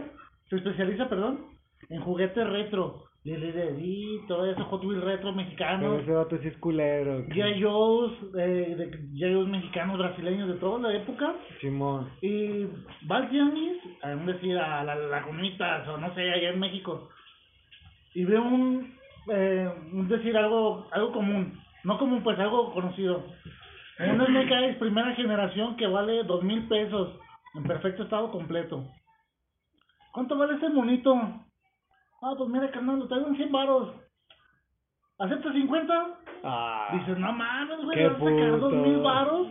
se especializa, perdón, en juguetes retro. Lili todo eso, Hot Wheels retro Pero mexicano. ese vato sí es culero. G.I. Joe's, eh, de G.I. Joe's mexicanos, brasileños, de toda la época. Simón. Y va al tianguis, a decir, a las lagunitas, o no sé, allá en México. Y ve un, eh, un decir, algo, algo común. No común, pues algo conocido. Un Snake Eyes primera generación que vale dos mil pesos, en perfecto estado completo. ¿Cuánto vale ese monito? Ah, pues mira, carnal, lo traigo en 100 varos. ¿Aceptas 50? Ah. Dices, no mames, güey, vas a sacar dos mil puto. varos.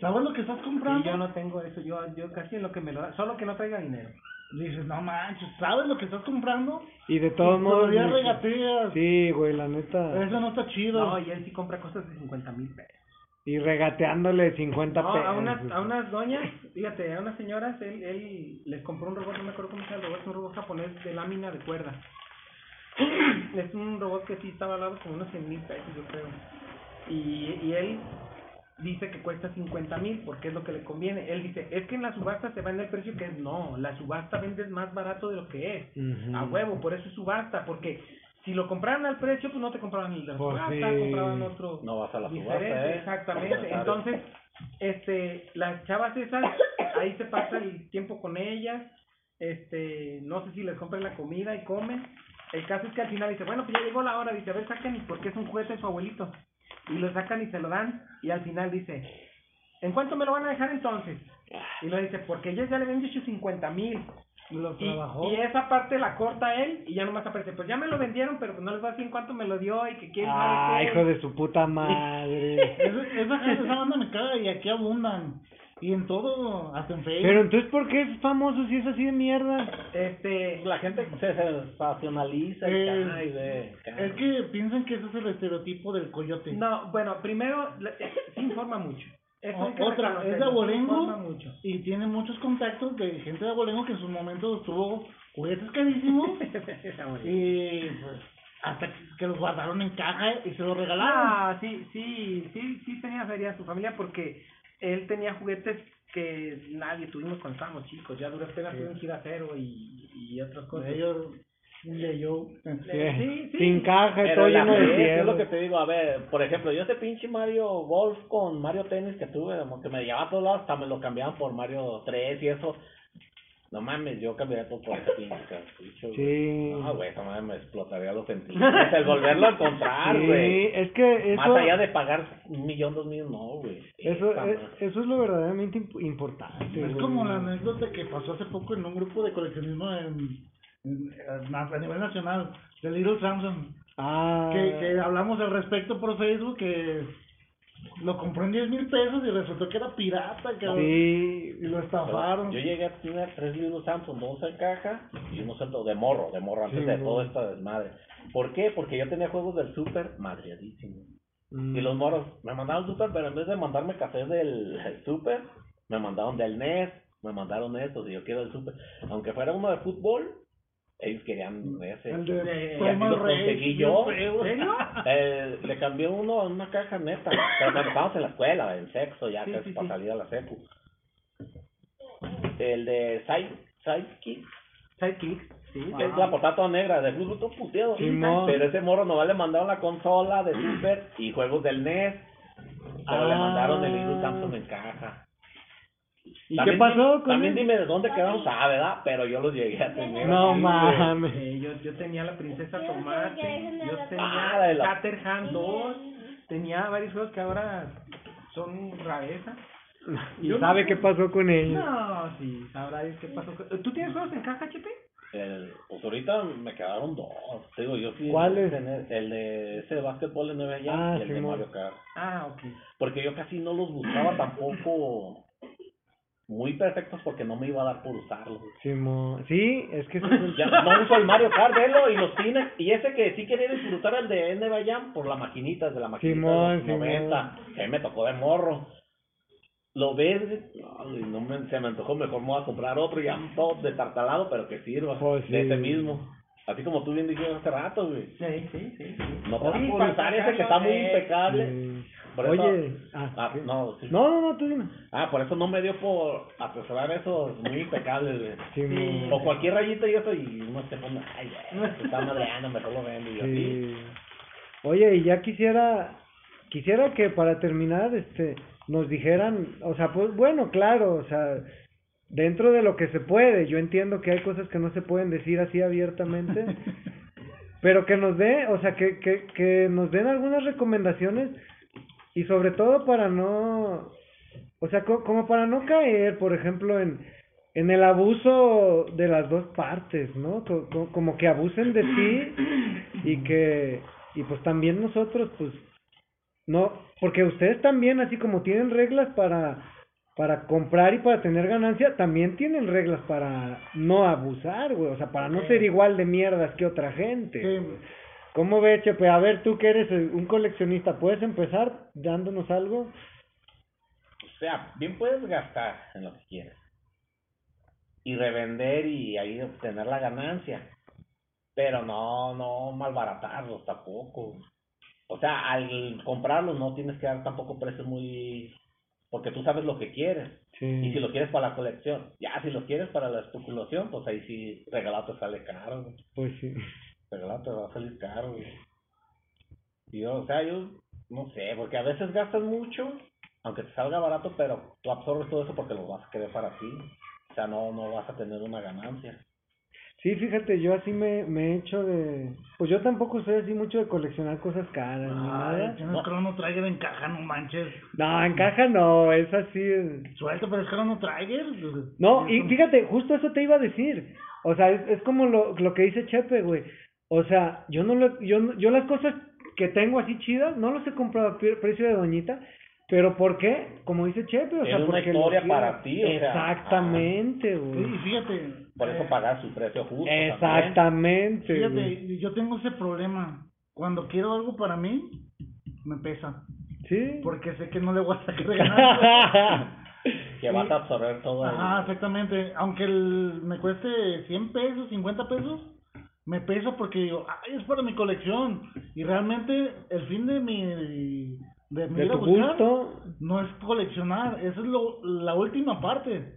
¿Sabes lo que estás comprando? Y yo no tengo eso, yo, yo casi en lo que me lo da, solo que no traiga dinero. Dices, no manches, ¿sabes lo que estás comprando? Y de todos Y modos. regateas. Sí, güey, la neta. Eso no está chido. No, y él sí compra cosas de 50 mil pesos. Y regateándole 50 No, pesos. a unas, a unas doñas, fíjate, a unas señoras, él, él les compró un robot, no me acuerdo cómo se llama el robot, es un robot japonés de lámina de cuerda. es un robot que sí estaba al lado como unos 100 mil pesos, yo creo. Y, y él dice que cuesta 50 mil porque es lo que le conviene. Él dice, es que en la subasta se vende el precio que es. No, la subasta vendes más barato de lo que es. A huevo, por eso es subasta, porque si lo compraran al precio, pues no te compraban el de la Pues subasta, sí. compraban otro No vas a la subasta, ¿eh? exactamente. Entonces, este, las chavas esas, ahí se pasa el tiempo con ellas, este, no sé si les compran la comida y comen. El caso es que al final dice, bueno, pues ya llegó la hora, dice, a ver, sacan y porque es un juguete de su abuelito. Y lo sacan y se lo dan, y al final dice, ¿en cuánto me lo van a dejar entonces? Y lo dice, porque ellos ya le habían dicho 50 mil. Lo Y, trabajó. y esa parte la corta él y ya nomás aparece, pues ya me lo vendieron, pero pues no les va a decir en cuánto me lo dio y que quién Ah, sabe qué. hijo de su puta madre. Esa, esa, gente, esa banda me caga y aquí abundan. Y en todo, hasta en Facebook. Pero entonces, ¿por qué es famoso si es así de mierda? Este, La gente se sensacionaliza y Eh, cae de... Es que piensan que ese es el estereotipo del coyote. no, bueno, primero, sí informa mucho. Otra, es de sí abolengo y tiene muchos contactos de gente de abolengo que en sus momentos tuvo juguetes carísimos y pues, hasta que, los guardaron en caja y se los regalaron. Ah, sí, sí, sí, sí tenía feria su familia porque él tenía juguetes que nadie tuvimos cuando estábamos chicos. Ya duras penas tuve un gira cero y, y otras cosas. Ellos, yo, Eh, sí, sí. Sin caja, Pero todo la lleno de vez, es lo tierra. que te digo, a ver, por ejemplo, yo ese pinche Mario Golf con Mario Tennis que tuve, que me llevaba a todos lados, hasta me lo cambiaban por Mario 3 y eso. No mames, yo cambiaría todo por ese pinche cartucho. Sí. No, güey, esa madre me explotaría los sentidos. el volverlo a encontrar, Sí, güey. es que eso, Más allá de pagar un millón, dos millones, no, güey. eso, es, eso es lo verdaderamente imp- importante. Es como la anécdota que pasó hace poco en un grupo de coleccionismo en, en- a nivel nacional, de Little Samson, Ah, que, que hablamos al respecto por Facebook, que lo compró en 10 mil pesos y resultó que era pirata, que sí. y lo estafaron. Yo llegué a tener tres libros Samsung, dos en caja y uno suelto de morro, de morro, antes Sí, de güey. todo esta desmadre. ¿Por qué? Porque yo tenía juegos del Super madreadísimos. Mm. Y los moros me mandaron Super, pero en vez de mandarme café del Super, me mandaron del NES, me mandaron estos y yo quiero el Super. Aunque fuera uno de fútbol, ellos querían ese. El de y así lo conseguí yo. feo. ¿En serio? Eh, le cambié uno a una caja neta, pero cuando estábamos en la escuela, en sexo, ya Sí, casi sí, para sí. salir a la secu. El de Side, Sidekick, Sidekick, sí. que es la portada negra, de todo puteado. Pero ese morro nomás le mandaron la consola de Super y juegos del NES. Pero le Ah. mandaron el libro Samsung en caja. ¿Y También qué pasó con También él? dime de dónde quedaron, ah, ¿verdad? Pero yo los llegué a tener. No así, mames. Eh, yo, yo tenía la princesa Tomate, de yo. Ah, tenía de la- Caterham 2, tenía varios juegos que ahora son rareza. ¿Y Yo no sabe sé. qué pasó con ellos? No, sí, sabrá Dios qué pasó. con- ¿Tú tienes juegos en caja, Chepe? El, pues ahorita me quedaron dos. Te digo, yo sí. ¿Cuáles? tener El de ese de básquetbol de 9 allá Ah, y el de Simón. Mario Kart. Ah, ok. Porque yo casi no los buscaba tampoco muy perfectos porque no me iba a dar por usarlos. Simón. Sí, es que Ya no uso el Mario Kart, velo, y los tienes. Y ese que sí quería disfrutar el de NBA Jam por la maquinita, de la maquinita Simón, de los Simón. 90, que me tocó de morro. Lo ves, ay, no me, se me antojó, mejor me voy a comprar otro ya todo destartalado, pero que sirva, Pues de sí. ese mismo. Así como tú bien dijiste hace rato, güey. Sí, sí, sí. sí. No Sí, para usar ese que está muy impecable. Sí. Por eso- Oye, ah, Ah, no, sí. no, no, no, tú dime. Ah, por eso no me dio por atesorar esos muy impecables, güey. O cualquier rayita y eso, y uno se pone, ay, güey, se está madreando, mejor lo vendo. Y yo, sí. Sí. Oye, y ya quisiera, quisiera que para terminar, este, nos dijeran, o sea, pues bueno, claro, o sea, dentro de lo que se puede, yo entiendo que hay cosas que no se pueden decir así abiertamente, pero que nos dé, o sea, que, que, que nos den algunas recomendaciones y sobre todo para no, o sea, co- como para no caer, por ejemplo, en, en el abuso de las dos partes, ¿no? Co- co- como que abusen de ti y que, y pues también nosotros, pues, no, porque ustedes también, así como tienen reglas para, para comprar y para tener ganancia, también tienen reglas para no abusar, güey, o sea, para no ser igual de mierdas que otra gente. Sí. ¿Cómo ves, Chepe? A ver, tú que eres un coleccionista, ¿puedes empezar dándonos algo? O sea, bien puedes gastar en lo que quieres. Y revender y ahí obtener la ganancia. Pero no, no malbaratarlos tampoco. O sea, al comprarlos no tienes que dar tampoco precios muy... Porque tú sabes lo que quieres. Sí. Y si lo quieres para la colección. Ya, si lo quieres para la especulación, pues ahí sí regalado te sale caro. Pues sí. Regalado te va a salir caro, güey. Y yo, o sea, yo no sé, porque a veces gastas mucho, aunque te salga barato, pero tú absorbes todo eso porque lo vas a querer para ti. O sea, no, no vas a tener una ganancia. Sí, fíjate, yo así me, me he hecho de... Pues yo tampoco soy así mucho de coleccionar cosas caras ni Ay, nada. tienes Chrono Trigger en caja, no manches. No, en caja no, es así... Suelta, pero es Chrono Trigger. No, y fíjate, justo eso te iba a decir. O sea, es, es como lo, lo que dice Chepe, güey. O sea, yo no lo, yo, no- yo las cosas que tengo así chidas, no los he comprado a pre- precio de doñita. ¿Pero por qué? Como dice Chepe, o sea, Es una porque historia para ti, o sea, Exactamente, Sí, güey. y fíjate. Por eso eh, pagar su precio justo. también. Exactamente, güey. Fíjate, yo tengo ese problema. Cuando quiero algo para mí, me pesa. Sí. Porque sé que no le voy a sacar de ganancia. Que vas a absorber todo el- Ajá, exactamente. Aunque el, me cueste 100 pesos, 50 pesos, me pesa porque digo, ay, es para mi colección. Y realmente el fin de mi de, mi de ir a tu buscar gusto. no es coleccionar, esa es lo, la última parte.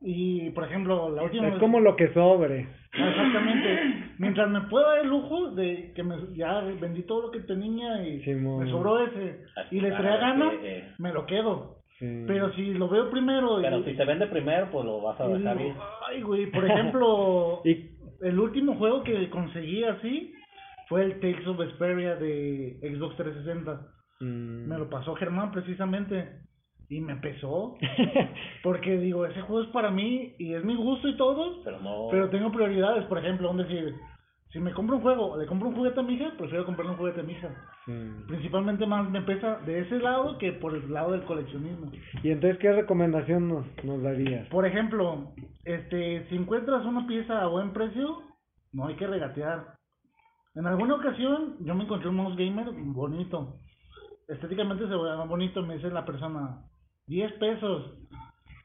Y por ejemplo, la última Es vez- como lo que sobre. Ah, Exactamente. Mientras me pueda dar el lujo de que me, ya vendí todo lo que tenía y me sobró ese y le traía Claro, gana, que, eh, me lo quedo. Sí. Pero si lo veo primero y, Pero si se vende primero, pues lo vas a y dejar ir. ay, güey, por ejemplo, Y el último juego que conseguí así fue el Tales of Vesperia de Xbox 360. mm, Me lo pasó Germán precisamente y me pesó porque digo, ese juego es para mí y es mi gusto y todo, Pero no. pero tengo prioridades, por ejemplo, un decir, si me compro un juego, o le compro un juguete a mi hija, prefiero comprarle un juguete a mi hija. sí. Principalmente más me pesa de ese lado que por el lado del coleccionismo. Y entonces, ¿qué recomendación nos, nos darías? Por ejemplo, este, si encuentras una pieza a buen precio, no hay que regatear. En alguna ocasión yo me encontré un mouse gamer bonito. Estéticamente se veía bonito, me dice la persona, 10 pesos.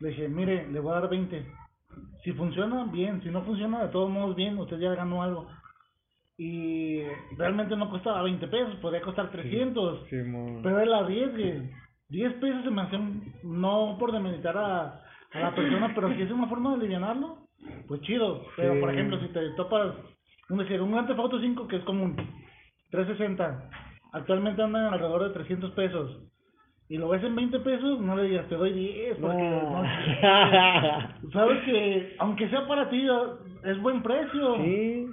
Le dije, mire, le voy a dar 20. Si funciona, bien. Si no funciona, de todos modos, bien. Usted ya ganó algo. Y realmente no costaba 20 pesos, podría costar 300. Simón. Pero él arriesgue. 10 pesos se me hace no por demeritar a, a la persona, pero si es una forma de alivianarlo, pues chido. Pero Sí. por ejemplo, si te topas, un decir, un Grand Theft Auto 5 que es común, 360, actualmente andan alrededor de 300 pesos. y lo ves en 20 pesos, no le digas te doy 10 porque no, No. sabes que aunque sea para ti es buen precio sí,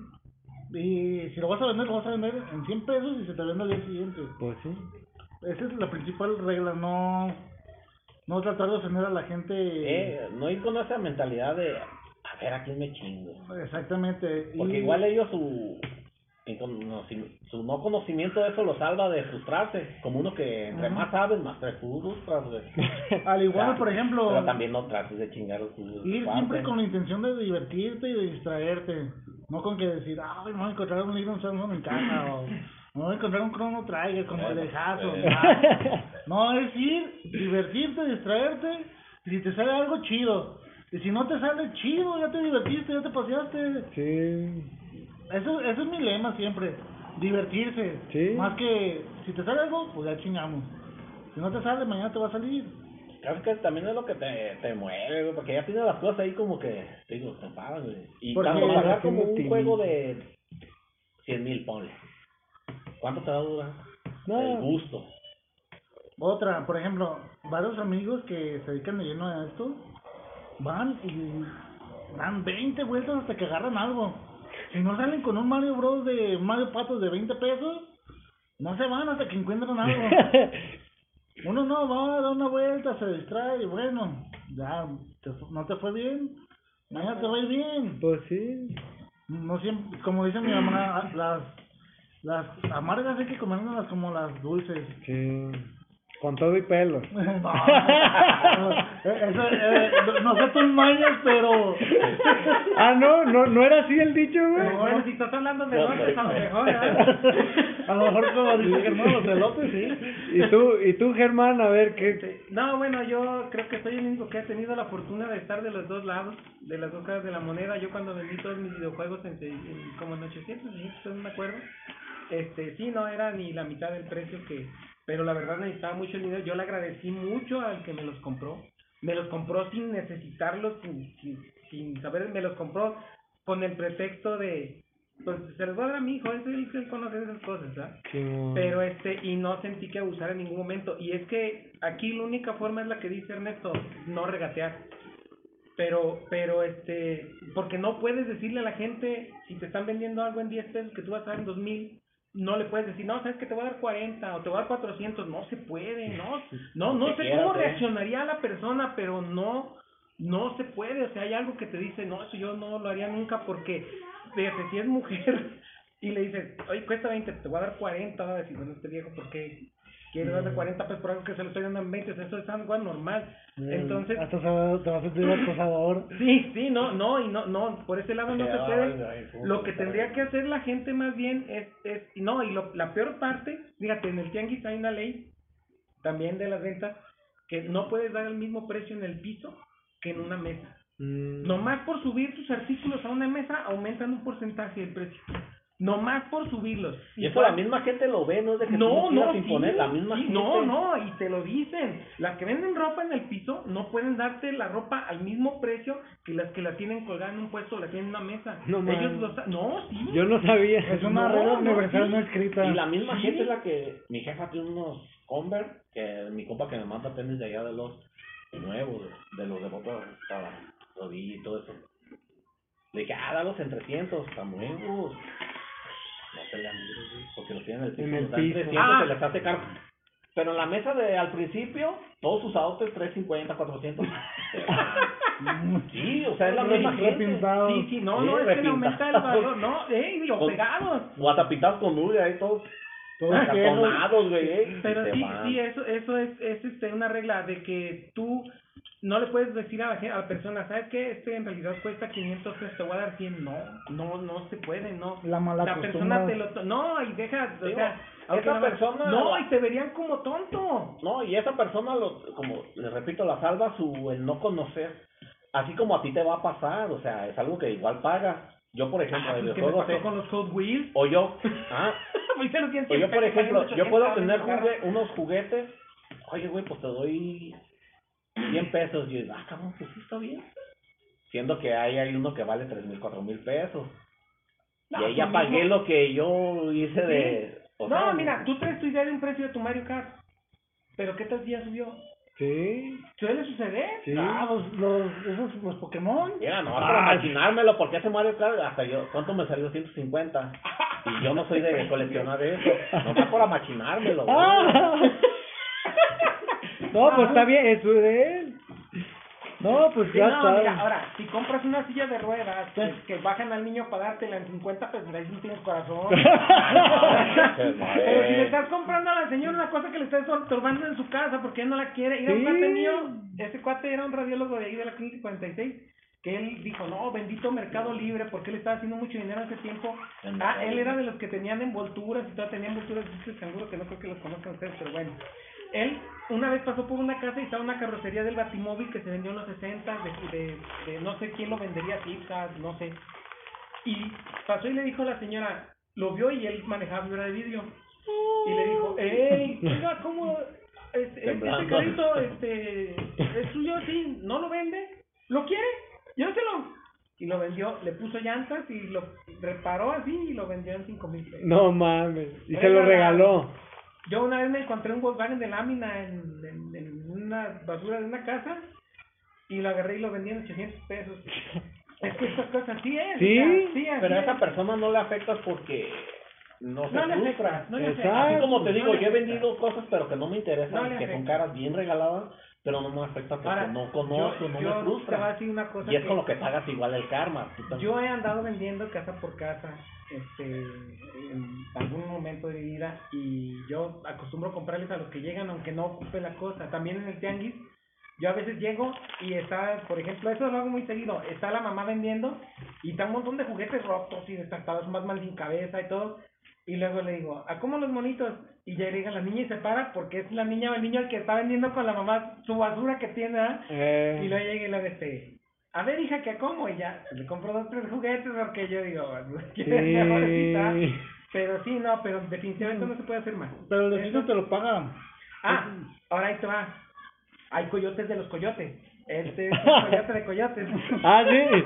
y si lo vas a vender lo vas a vender en 100 pesos y se te vende al día siguiente. pues sí. Esa es la principal regla, no no tratar de ofender a la gente. Eh, no ir con esa mentalidad de, a ver, ¿a quién me chingo? Exactamente. Porque y- igual ellos su, su no conocimiento de eso lo salva de frustrarse. Como uno que entre Ajá. más sabes, más te frustras. Al igual, Ya, por ejemplo, Pero también no trates de chingar tu ir siempre con la intención de divertirte y de distraerte. No con que decir, ay, me voy a encontrar un libro en Samsung en casa o me voy a encontrar un Chrono Trigger como el de Jaso. Eh. No, es ir, divertirte, distraerte y si te sale algo chido. Y si no te sale chido, ya te divertiste, ya te paseaste. Sí, Eso, eso es mi lema siempre, divertirse. Sí. Más que si te sale algo, pues ya chingamos. Si no te sale, mañana te va a salir. Creo que también es lo que te, te mueve, güey, porque ya tienes las cosas ahí como que, te digo, te pagan, güey. Y Porque tanto pagar ya como un juego de 100 mil, ponle. ¿Cuánto te va a durar? No. El gusto. Otra, por ejemplo, varios amigos que se dedican de lleno a esto, van y dan 20 vueltas hasta que agarran algo. Si no salen con un Mario Bros. de Mario Patos de 20 pesos, no se van hasta que encuentran algo. Uno no va, da una vuelta, se distrae y bueno, ya te no te fue bien, mañana te va a ir bien. pues sí. No siempre, como dice mi mamá, las, las amargas hay que comerlas como las dulces. Sí. Con todo y pelo. No, no, eso, eh, no- no sé tus mañas, pero ah, no, no, no era así el dicho, güey. No. Bueno, si estás hablando de dulces, a lo mejor, ¿verdad? a lo mejor como dice Germán, los elotes, sí. Y tú, y tú, Germán, a ver qué. No, bueno, yo creo que soy el único que ha tenido la fortuna de estar de los dos lados, de las dos caras de la moneda. Yo cuando vendí todos mis videojuegos en, en- como en 800, 900, no me acuerdo. Este, sí, no era ni la mitad del precio que, pero la verdad necesitaba mucho el dinero. Yo le agradecí mucho al que me los compró. Me los compró sin necesitarlos, sin, sin, sin saber, me los compró con el pretexto de, pues se los voy a dar a mi hijo, es el que conoce esas cosas, ¿verdad? Pero este, y no sentí que abusar en ningún momento. Y es que aquí la única forma es la que dice Ernesto, no regatear. Pero, pero este, porque no puedes decirle a la gente, si te están vendiendo algo en 10 pesos que tú vas a dar en 2000, no le puedes decir, no, sabes que te voy a dar 40 o te voy a dar 400, no se puede, no, no, no sé cómo reaccionaría la persona, pero no, no se puede, o sea, hay algo que te dice, no, eso yo no lo haría nunca porque, fíjate, si es mujer y le dices, oye, cuesta 20, te voy a dar 40, va a decir, bueno, este viejo, ¿por qué quiere darle 40 pesos por algo que se lo estoy dando en 20? O sea, eso es algo normal. Entonces, Hasta te vas a sentir acosador. sí, sí, no, no, y no, no, por ese lado no se puede. Lo que tendría que hacer la gente más bien es, es no, y lo, la peor parte, fíjate, en el tianguis hay una ley también de las ventas que no puedes dar el mismo precio en el piso que en una mesa. Mm. Nomás por subir tus artículos a una mesa aumentan un porcentaje del precio. Nomás por subirlos. Y eso la misma gente lo ve, no es de que tú No, no, imponer, sí, la misma sí, gente. no, no, y te lo dicen. Las que venden ropa en el piso no pueden darte la ropa al mismo precio que las que la tienen colgada en un puesto o la tienen en una mesa. No, Ellos man. lo sa- No, sí. Yo no sabía. Es una No, regla no, universal sí. no escrita. Y la misma Sí. gente es la que, mi jefa tiene unos Converse, que mi compa que me manda tenis de allá de los nuevos, de los de bota para rodilla y todo eso. Le dije, ah, dalos en 300, están nuevos. No se le han ido, güey, porque los tienen en el piso. En el los piso. 300, Ah. se les hace caro. Pero en la mesa de al principio, todos sus autos 350, 400. sí, o sea, es la Sí, misma gente. Sí, sí, no, Sí, no, es que le aumenta el valor. No, eh, o Con- pegados. Guatapitados con nube ahí todos Todos acartonados, güey. y Pero sí, sí, eso, eso es, es este, una regla de que tú no le puedes decir a la, gen- a la persona, ¿sabes qué? Este en realidad cuesta 500 pesos, te voy a dar 100. No, no, no se puede, no. La mala La persona te lo... No, y deja, o Digo, sea... esa persona- No, y te verían como tonto. No, y esa persona, lo, como le repito, la salva su el no conocer. Así como a ti te va a pasar, o sea, es algo que igual pagas. Yo, por ejemplo, Ah, de pues, ¿qué me videojuegos, pasó eh, con los Hot Wheels? o yo, ah, Pues o yo, por ejemplo, yo puedo 800 tener unos juguetes, oye, güey, pues te doy 100 pesos. Y yo, ah, cabrón, pues sí está bien. Siendo que hay, hay uno que vale 3 mil, 4 mil pesos. No, y ahí ya tú pagué mismo. lo que yo hice de... o No, sea, mira, tú traes tu idea de un precio de tu Mario Kart. Pero ¿qué tal si ya subió? Sí, Suele suceder. sí. Ah, los, los, esos, los Pokémon. Mira, no, para machinármelo, porque ese Mario Kart, hasta yo, ¿cuánto me salió? 150. Y yo no soy de coleccionar eso. No está para machinármelo. güey. Ah. No, pues está bien, eso es de él. No, pues Sí, ya no, está. mira, ahora, si compras una silla de ruedas que, que bajan al niño para dártela en 50, pues ahí sí tienes corazón. Pero si le estás comprando a la señora una cosa que le estás estorbando en su casa porque él no la quiere, ir a un Sí. cuate mío, ese cuate era un radiólogo de ahí de la clínica 46, que él dijo, no, bendito Mercado Libre, porque él estaba haciendo mucho dinero en ese tiempo. Ah, él era de los que tenían envolturas y todo, tenía envolturas de este canguro que no creo que los conozcan ustedes, pero bueno. Él una vez pasó por una casa y estaba una carrocería del Batimóvil que se vendió en los 60 de, de, de no sé quién lo vendería, Pizza, no sé. Y pasó y le dijo a la señora, lo vio y él manejaba fibra de vidrio. Y le dijo, ¡Ey! ¿cómo? Este, este carrito, este, es suyo, sí, ¿no lo vende? ¿Lo quiere? Lléveselo. Y lo vendió, le puso llantas y lo reparó así y lo vendió en cinco mil pesos. No mames. Y se lo regaló. Yo una vez me encontré un Volkswagen de lámina en, en, en una basura de una casa y lo agarré y lo vendí en 800 pesos. Es que estas cosas sí es. Sí, o sea, sí, así Pero a es. esa persona no le afectas porque no se No le frustra. afecta, no le afecta. Exacto. Así como te digo, yo he vendido cosas pero que no me interesan, que son caras bien regaladas, pero no me afecta porque Ahora, no conozco, yo, no yo me te voy a frustra. decir una cosa Y es con lo que pagas igual el karma. yo he andado vendiendo casa por casa este en algún momento de vida y yo acostumbro comprarles a los que llegan aunque no ocupe la cosa. También en el tianguis yo a veces llego y está, por ejemplo, eso lo hago muy seguido, está la mamá vendiendo y está un montón de juguetes rotos y destartados, más mal sin cabeza y todo. Y luego le digo, ¿a cómo los monitos? Y ya llega la niña y se para porque es la niña o el niño el que está vendiendo con la mamá su basura que tiene, ¿ah? Eh, Y luego llega y le dice, a ver hija, ¿qué cómo? Y ya, le compro dos, tres juguetes porque yo digo, "¿Quieres pobrecita?". sí. Pero sí, no, pero definitivamente no se puede hacer más. Pero el Eso- te lo paga. Ah, ahora ahí te va. Hay coyotes de los coyotes. Este es el coyote de coyotes. Ah, sí.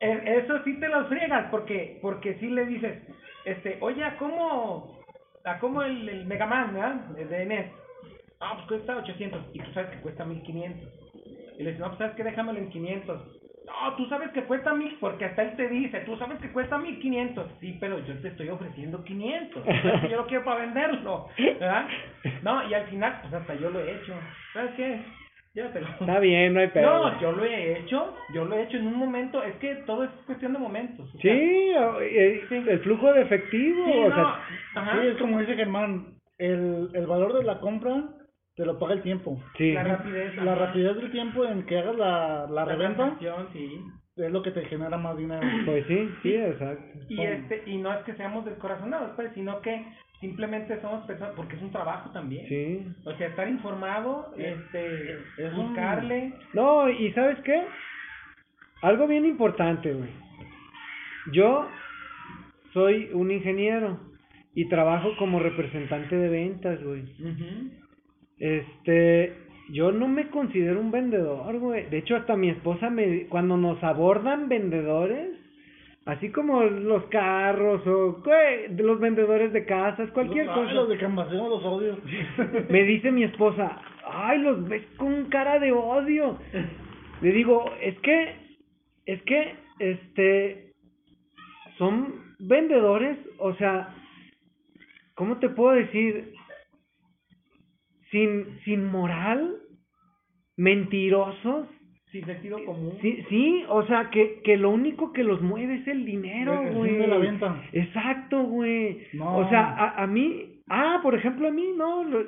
E- Eso sí te los friegas, porque porque sí le dices, este, oye, ¿a cómo, a cómo el, el Mega Man, ¿verdad? El de NES? Ah, pues cuesta 800, y tú sabes que cuesta 1500. Y le dices, no, pues sabes que déjamelo en 500. No, tú sabes que cuesta 1000, porque hasta él te dice, tú sabes que cuesta 1500. Sí, pero yo te estoy ofreciendo 500. Es que yo lo quiero para venderlo, ¿verdad? No, y al final, pues hasta yo lo he hecho. ¿Sabes qué? Llévatelo. Está bien, no hay pedo. No, yo lo he hecho, yo lo he hecho en un momento, es que todo es cuestión de momentos. o sea, Sí, o- eh, el flujo de efectivo, sí, o no, sea, ajá, Sí, es como dice Germán, el, el valor de la compra te lo paga el tiempo. sí. la rapidez. La ajá, rapidez del tiempo en que hagas la, la la reventa transacción, sí. Es lo que te genera más dinero. Pues sí, sí, exacto. Y este, y no es que seamos descorazonados, pues, sino que simplemente somos personas, porque es un trabajo también. Sí. O sea, estar informado, este, es buscarle. No, y ¿sabes qué? Algo bien importante, güey. Yo soy un ingeniero y trabajo como representante de ventas, güey. Este, yo no me considero un vendedor, güey. De hecho, hasta mi esposa me cuando nos abordan vendedores, así como los carros o güey, los vendedores de casas, cualquier Ay, cosa. Los de Cambaseo los odios. Me dice mi esposa, ay, los ves con cara de odio. Le digo, es que, es que, este, son vendedores, o sea, ¿cómo te puedo decir? Sin, sin moral, mentirosos, Sin sentido común. sí, sí, o sea, que, que lo único que los mueve es el dinero, El fin güey. de la venta. Exacto, güey. No. O sea, a, a mí, ah, por ejemplo, a mí, no, lo-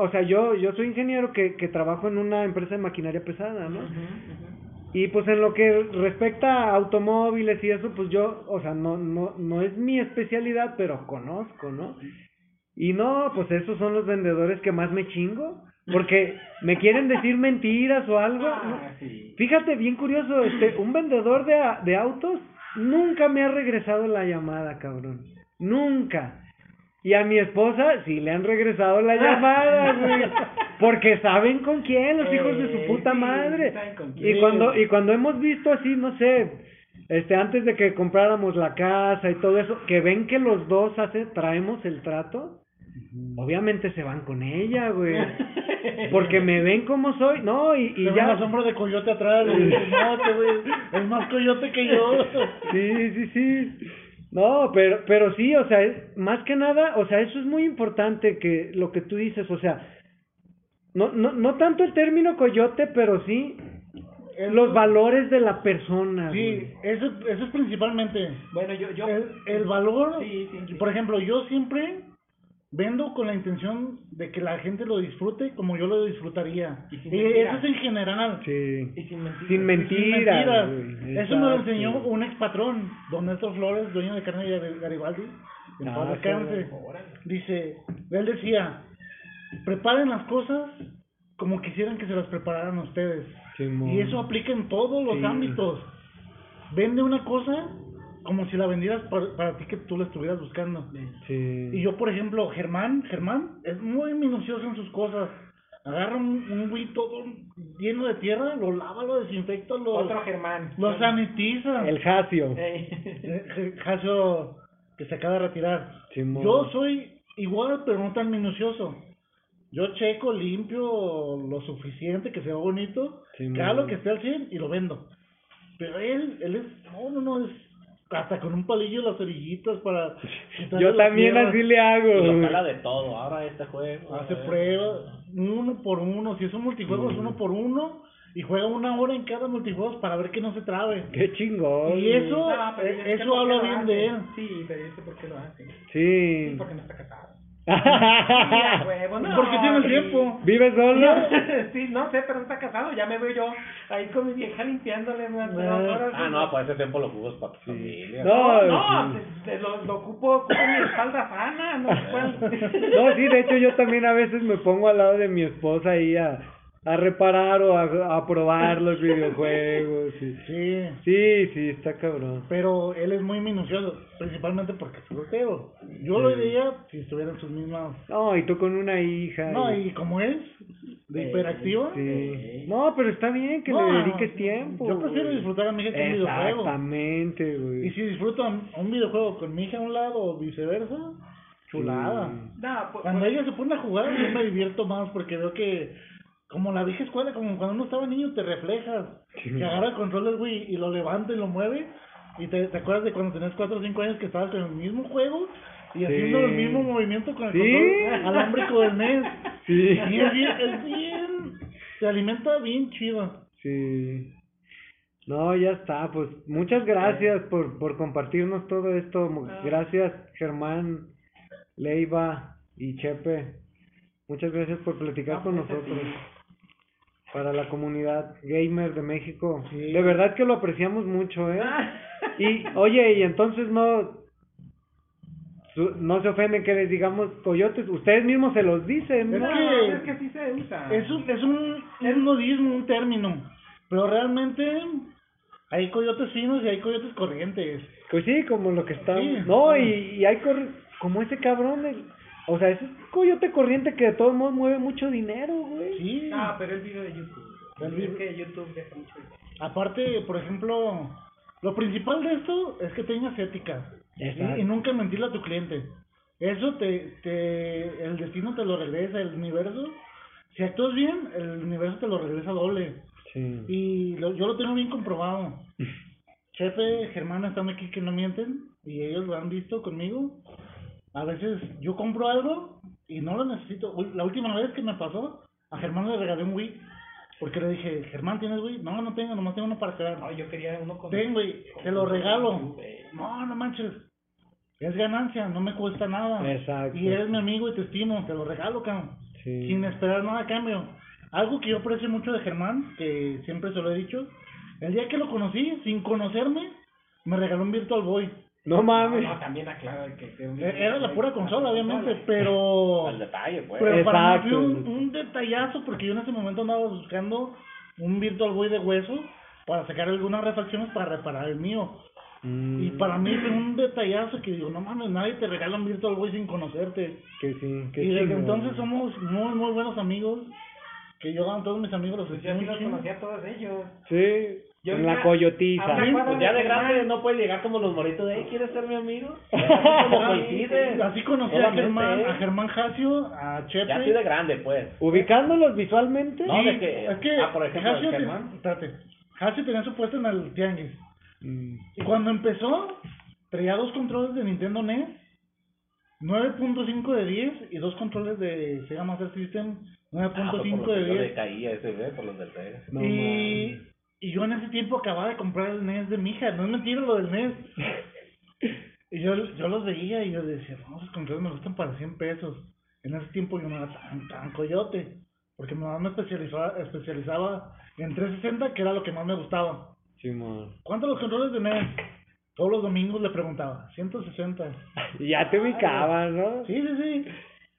o sea, yo, yo soy ingeniero que, que trabajo en una empresa de maquinaria pesada, ¿no? Y pues en lo que respecta a automóviles y eso, pues yo, o sea, no, no, no es mi especialidad, pero conozco, ¿no? Y no, pues esos son los vendedores que más me chingo, porque me quieren decir mentiras o algo. Ah. Fíjate, bien curioso, este, un vendedor de, de autos nunca me ha regresado la llamada, cabrón. Nunca. Y a mi esposa sí le han regresado la llamada, güey. Porque saben con quién, los hijos de su Eh, puta madre. Y cuando, y cuando hemos visto así, no sé, este, antes de que compráramos la casa y todo eso, que ven que los dos hace, traemos el trato, obviamente se van con ella, güey. porque me ven como soy, no, y, y ya. la sombra de coyote atrás, y dices, no, este güey es más coyote que yo. Sí, sí, sí. No, pero, pero sí, o sea, es- más que nada, o sea, eso es muy importante que lo que tú dices, o sea, no, no, no tanto el término coyote, pero sí los valores de la persona. Sí, güey. eso, eso es principalmente. Bueno, yo, yo, El, el valor, Sí, sí, sí. por ejemplo, yo siempre vendo con la intención de que la gente lo disfrute como yo lo disfrutaría. Y sin Y mentiras. eso es en general. Sí. y sin mentir. Sin Sin mentiras. mentiras. güey, Eso me lo enseñó un ex patrón, don Néstor Flores, dueño de carne de Garibaldi. En Ah, paz descanse. Dice, él decía, preparen las cosas como quisieran que se las prepararan ustedes. Simón. Y eso aplica en todos los Sí. ámbitos. Vende una cosa como si la vendieras para, para ti que tú la estuvieras buscando. Sí. Y yo, por ejemplo, Germán, Germán es muy minucioso en sus cosas. Agarra un, un güey todo lleno de tierra, lo lava, lo desinfecta, lo, Otro Germán. lo sanitiza. El Jacio. Eh, Jaso, que se acaba de retirar. Simón. Yo soy igual, pero no tan minucioso. Yo checo, limpio lo suficiente, que sea bonito, Simón. haga lo que esté al 100 y lo vendo. Pero él, él es, no, no, no, es hasta con un palillo las orillitas para... Yo también tierra. así le hago. Y lo de todo. Ahora este juego. Hace eh, pruebas, uno por uno. Si es un multijuego, es Mm. uno por uno. Y juega una hora en cada multijuego para ver que no se trabe. Qué chingón. Y eso, No, eh, es eso ¿por qué habla bien hace? de él. Sí, pero sé por qué lo hace. Sí. Sí, porque no está casado. Huevo, no, Porque tiene el tiempo. ¿Vive solo? sí, no sé, pero está casado. Ya me veo yo ahí con mi vieja limpiándole unas dos horas. Ah, no, pues ese tiempo lo jugas para tu familia. No, No, sí. te- te lo, lo ocupo, ocupo mi espalda sana, no sé cuál. No, sí, de hecho yo también a veces me pongo al lado de mi esposa ahí a, a reparar o a, a probar los videojuegos. Sí. Sí. sí, sí, está cabrón. Pero él es muy minucioso, principalmente porque es soltero. Yo lo diría si estuviera en sus mismas... No, y tú con una hija. No, y como es, de hiperactiva, Sí. No, pero está bien que No, le dediques tiempo. Yo prefiero güey. disfrutar a mi hija que un videojuego. Exactamente, güey. Y si disfruto un videojuego con mi hija a un lado o viceversa, chulada. No, pues, Cuando pues, ella se pone a jugar, yo me divierto más porque veo que, como la vieja escuela, como cuando uno estaba niño, te reflejas. Que agarra el control del Wii y lo levanta y lo mueve. Y te, te acuerdas de cuando tenías 4 o 5 años que estabas con el mismo juego y haciendo el mismo movimiento con el Sí. control alámbrico del NES. Sí. Y es bien, es bien, te alimenta bien chido. Sí. No, ya está. Pues muchas gracias por, por compartirnos todo esto. Mu- Gracias, Germán, Leiva y Chepe. Muchas gracias por platicar con nosotros. Para la comunidad gamer de México. Sí. De verdad que lo apreciamos mucho, ¿eh? Y, oye, y entonces no... su- No se ofenden que les digamos coyotes, ustedes mismos se los dicen, Es ¿no? que- es que sí se usa. Es un, es un, un modismo, un término. Pero realmente hay coyotes finos y hay coyotes corrientes. Pues sí, como lo que está. Sí. No, y, y hay cor... como ese cabrón, el- o sea, ese coyote corriente que de todos modos mueve mucho dinero, güey. Sí. No, pero el video de YouTube. El Es video- que YouTube deja mucho. Aparte, por ejemplo, lo principal de esto es que tengas ética. Y nunca mentirle a tu cliente. Eso te, te, el destino te lo regresa, el universo. Si actúas bien, el universo te lo regresa doble. Sí. Y lo- yo lo tengo bien comprobado. Chefe, Germán están aquí que no mienten y ellos lo han visto conmigo. A veces yo compro algo y no lo necesito. Uy, La última vez que me pasó, a Germán le regalé un Wii. Porque le dije, Germán, ¿tienes Wii? No, no tengo, nomás tengo uno para quedar. No, yo quería uno con. Ten, güey, te lo regalo. No, no manches. Es ganancia, no me cuesta nada. Exacto. Y eres mi amigo y te estimo, te lo regalo, cabrón. Sí. Sin esperar nada a cambio. Algo que yo aprecio mucho de Germán, que siempre se lo he dicho, el día que lo conocí, sin conocerme, me regaló un Virtual Boy. No mames. no, también aclara que. que un- E- Era la pura consola, obviamente, pero... Al detalle, pues. Pero para mí fue un, un detallazo porque yo en ese momento andaba buscando un Virtual Boy de hueso para sacar algunas refacciones para reparar el mío. Mm, Y para mí fue un detallazo que digo, no mames, nadie te regala un Virtual Boy sin conocerte. Que sí, que y desde entonces somos muy, muy buenos amigos. Que yo a todos mis amigos los Pues yo sí los conocía a todos ellos. Sí. Yo con la coyotiza. Pues ya de grande no puede llegar como los moritos de, "Ey, ¿quieres ser mi amigo? Así como coincide. Así conocí a Germán, a Germán Jacio, a Chepe. Ya así de grande, pues. Ubicándolos visualmente. No, Sí, de que- es que ah, por ejemplo, Jacio, Germán. espérate, Jacio tenía su puesto en el Tianguis. Mm. Y cuando empezó, traía dos controles de Nintendo NES, 9.5 de 10 y dos controles de Sega Master System, Ah, pues 9.5 por de los que yo 10. le caía ese, güey, por los del Sega. No y, y yo en ese tiempo acababa de comprar el NES de mi hija, no es mentira lo del NES. Y yo, yo los veía y yo decía, no, esos controles me gustan para 100 pesos. En ese tiempo yo no era tan, tan coyote, porque mi mamá me especializaba, especializaba en 360, que era lo que más me gustaba. ¿Cuántos los controles de NES? Todos los domingos le preguntaba, 160. Y ya te ubicabas, ¿no? Sí, sí, sí.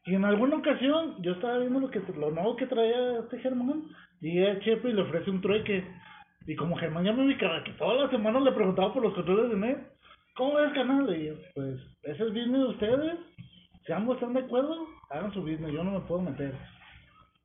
Y en alguna ocasión yo estaba viendo lo que lo nuevo que traía este Germán, y a Chepe y le ofrece un trueque. Y como Germán ya me ubicaba, que todas las semanas le preguntaba por los controles de NES, ¿cómo ves canal? Y yo, pues, ese es business de ustedes. Si ambos están de acuerdo, hagan su business, yo no me puedo meter.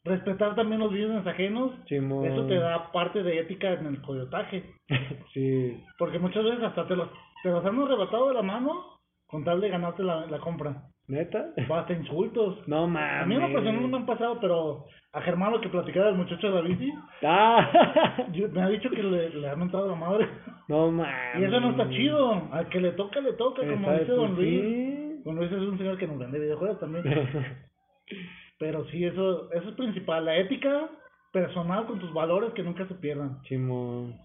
Respetar también los business ajenos, Simón. eso te da parte de ética en el coyotaje. sí. Porque muchas veces hasta te los, te los han arrebatado de la mano con tal de ganarte la, la compra. ¿Neta? O hasta insultos. No mames. A mí en lo personal no me han pasado, pero a Germán lo que platicaba el muchacho de la bici, Ah, yo- me ha dicho que le, le han mentado la madre. no mames. Y eso no está chido. Al que le toca, le toca, como dice Don Luis. sí. Don Luis es un señor que nos vende videojuegos también. Pero sí, eso, eso es principal. La ética personal con tus valores que nunca se pierdan. Simón.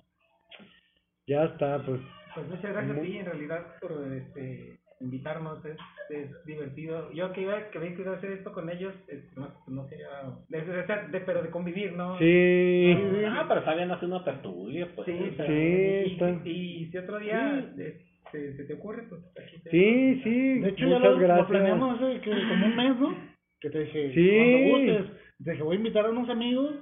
Ya está, pues. Pues muchas gracias a ti en realidad por este, invitarnos, es, es divertido. Yo que iba, que iba a hacer esto con ellos, no, no de, de- de- de- pero de convivir, ¿no? Sí. Ah, pero está bien hacer una tertulia, pues. Sí, pero- Sí, y, está. y, y si otro día se, se te ocurre, pues aquí te... Sí, sí. De hecho, ya lo, gracias. lo planeamos hace que, como un mes, ¿no? Que te dije, Sí. cuando gustes, te dije, voy a invitar a unos amigos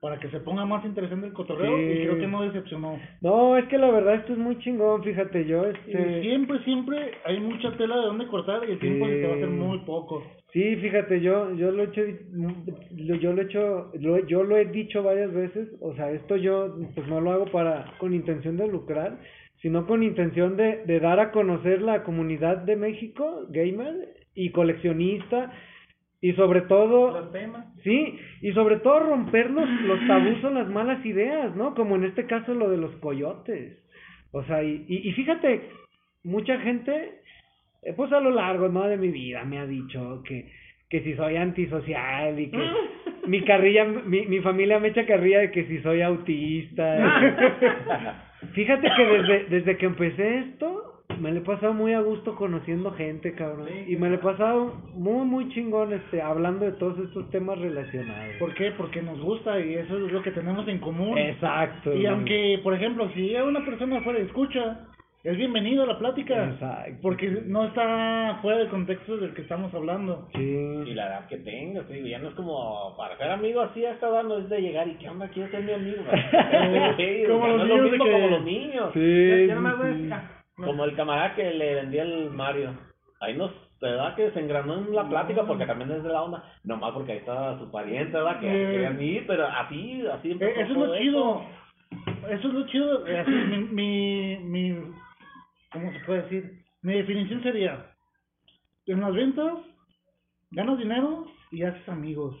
para que se ponga más interesante el cotorreo Sí. y creo que no decepcionó. No, es que la verdad esto es muy chingón, fíjate, yo este... siempre, siempre hay mucha tela de donde cortar y el tiempo se te va a hacer muy poco. Sí, fíjate, yo yo lo he hecho yo lo he hecho lo, yo lo he dicho varias veces, o sea, esto yo pues no lo hago para con intención de lucrar, sino con intención de, de dar a conocer la comunidad de México gamer y coleccionista y sobre todo Los temas. Sí, y sobre todo romper los, los tabús o las malas ideas, ¿no? Como en este caso lo de los coyotes. O sea, y, y, y fíjate, mucha gente, eh, pues a lo largo, ¿no? De mi vida me ha dicho que, que si soy antisocial y que mi carrilla, mi, mi familia me echa carrilla de que si soy autista. Fíjate que desde, desde que empecé esto, me le he pasado muy a gusto conociendo gente, cabrón. Sí, y me le he pasado muy, muy chingón, este, hablando de todos estos temas relacionados. ¿Por qué? Porque nos gusta y eso es lo que tenemos en común. Exacto. Y aunque, por ejemplo, si una persona afuera y escucha, es bienvenido a la plática. Exacto. Porque no está fuera del contexto del que estamos hablando. Y Sí. la edad que tengas, digo, ya no es como para ser amigo así a esta edad no es de llegar y qué onda, quiero ser mi amigo. Sí, Como los no es lo niños de mismo que- como los niños. Sí. Ya, ya nomás voy a- sí. Como el camarada que le vendía el Mario. Ahí nos, verdad que se engranó en la plática porque también es de la onda. Nomás porque ahí estaba su pariente, ¿verdad? Que Eh. querían ir, pero así, así Eh, empezó eso es todo lo chido. Eso es lo chido. eh, Así, mi, mi, mi, ¿cómo se puede decir? Mi definición sería, en las ventas, ganas dinero y haces amigos.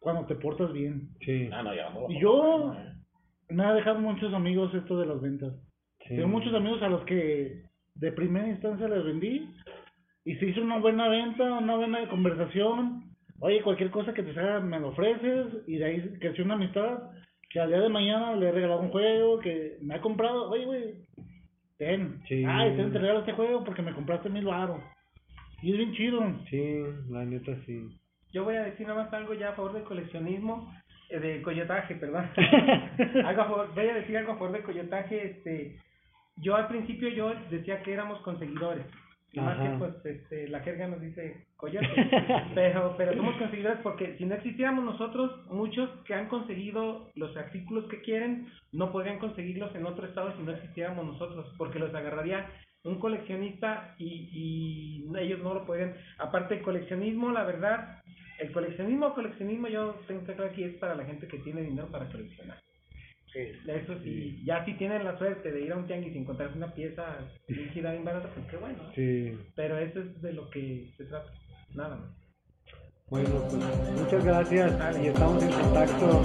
Cuando te portas bien. Sí. Ah, no, ya vamos. Y yo me ha dejado muchos amigos esto de las ventas. Sí. Tengo muchos amigos a los que de primera instancia les vendí y se hizo una buena venta, una buena conversación. Oye, cualquier cosa que te salga me lo ofreces y de ahí creció una amistad que al día de mañana le he regalado un juego que me ha comprado. Oye, güey, ten. Sí. Ay, ten, te regalo este juego porque me compraste mil baros. Y es bien chido. Sí, la neta sí. Yo voy a decir nada más algo ya a favor del coleccionismo, eh, de coyotaje, perdón. algo a favor, voy a decir algo a favor del coyotaje, este, yo al principio yo decía que éramos conseguidores, y más que pues este, la jerga nos dice coyote, pero, pero somos conseguidores porque si no existiéramos nosotros, muchos que han conseguido los artículos que quieren, no podrían conseguirlos en otro estado si no existiéramos nosotros, porque los agarraría un coleccionista y, y ellos no lo podrían. Aparte, el coleccionismo, la verdad, el coleccionismo, coleccionismo, yo tengo que aclarar que es para la gente que tiene dinero para coleccionar. Eso sí, ya si tienen la suerte de ir a un tianguis y encontrarse una pieza líquida bien barata, pues qué bueno. Pero eso es de lo que se trata, nada más. Bueno, pues muchas gracias y estamos en contacto.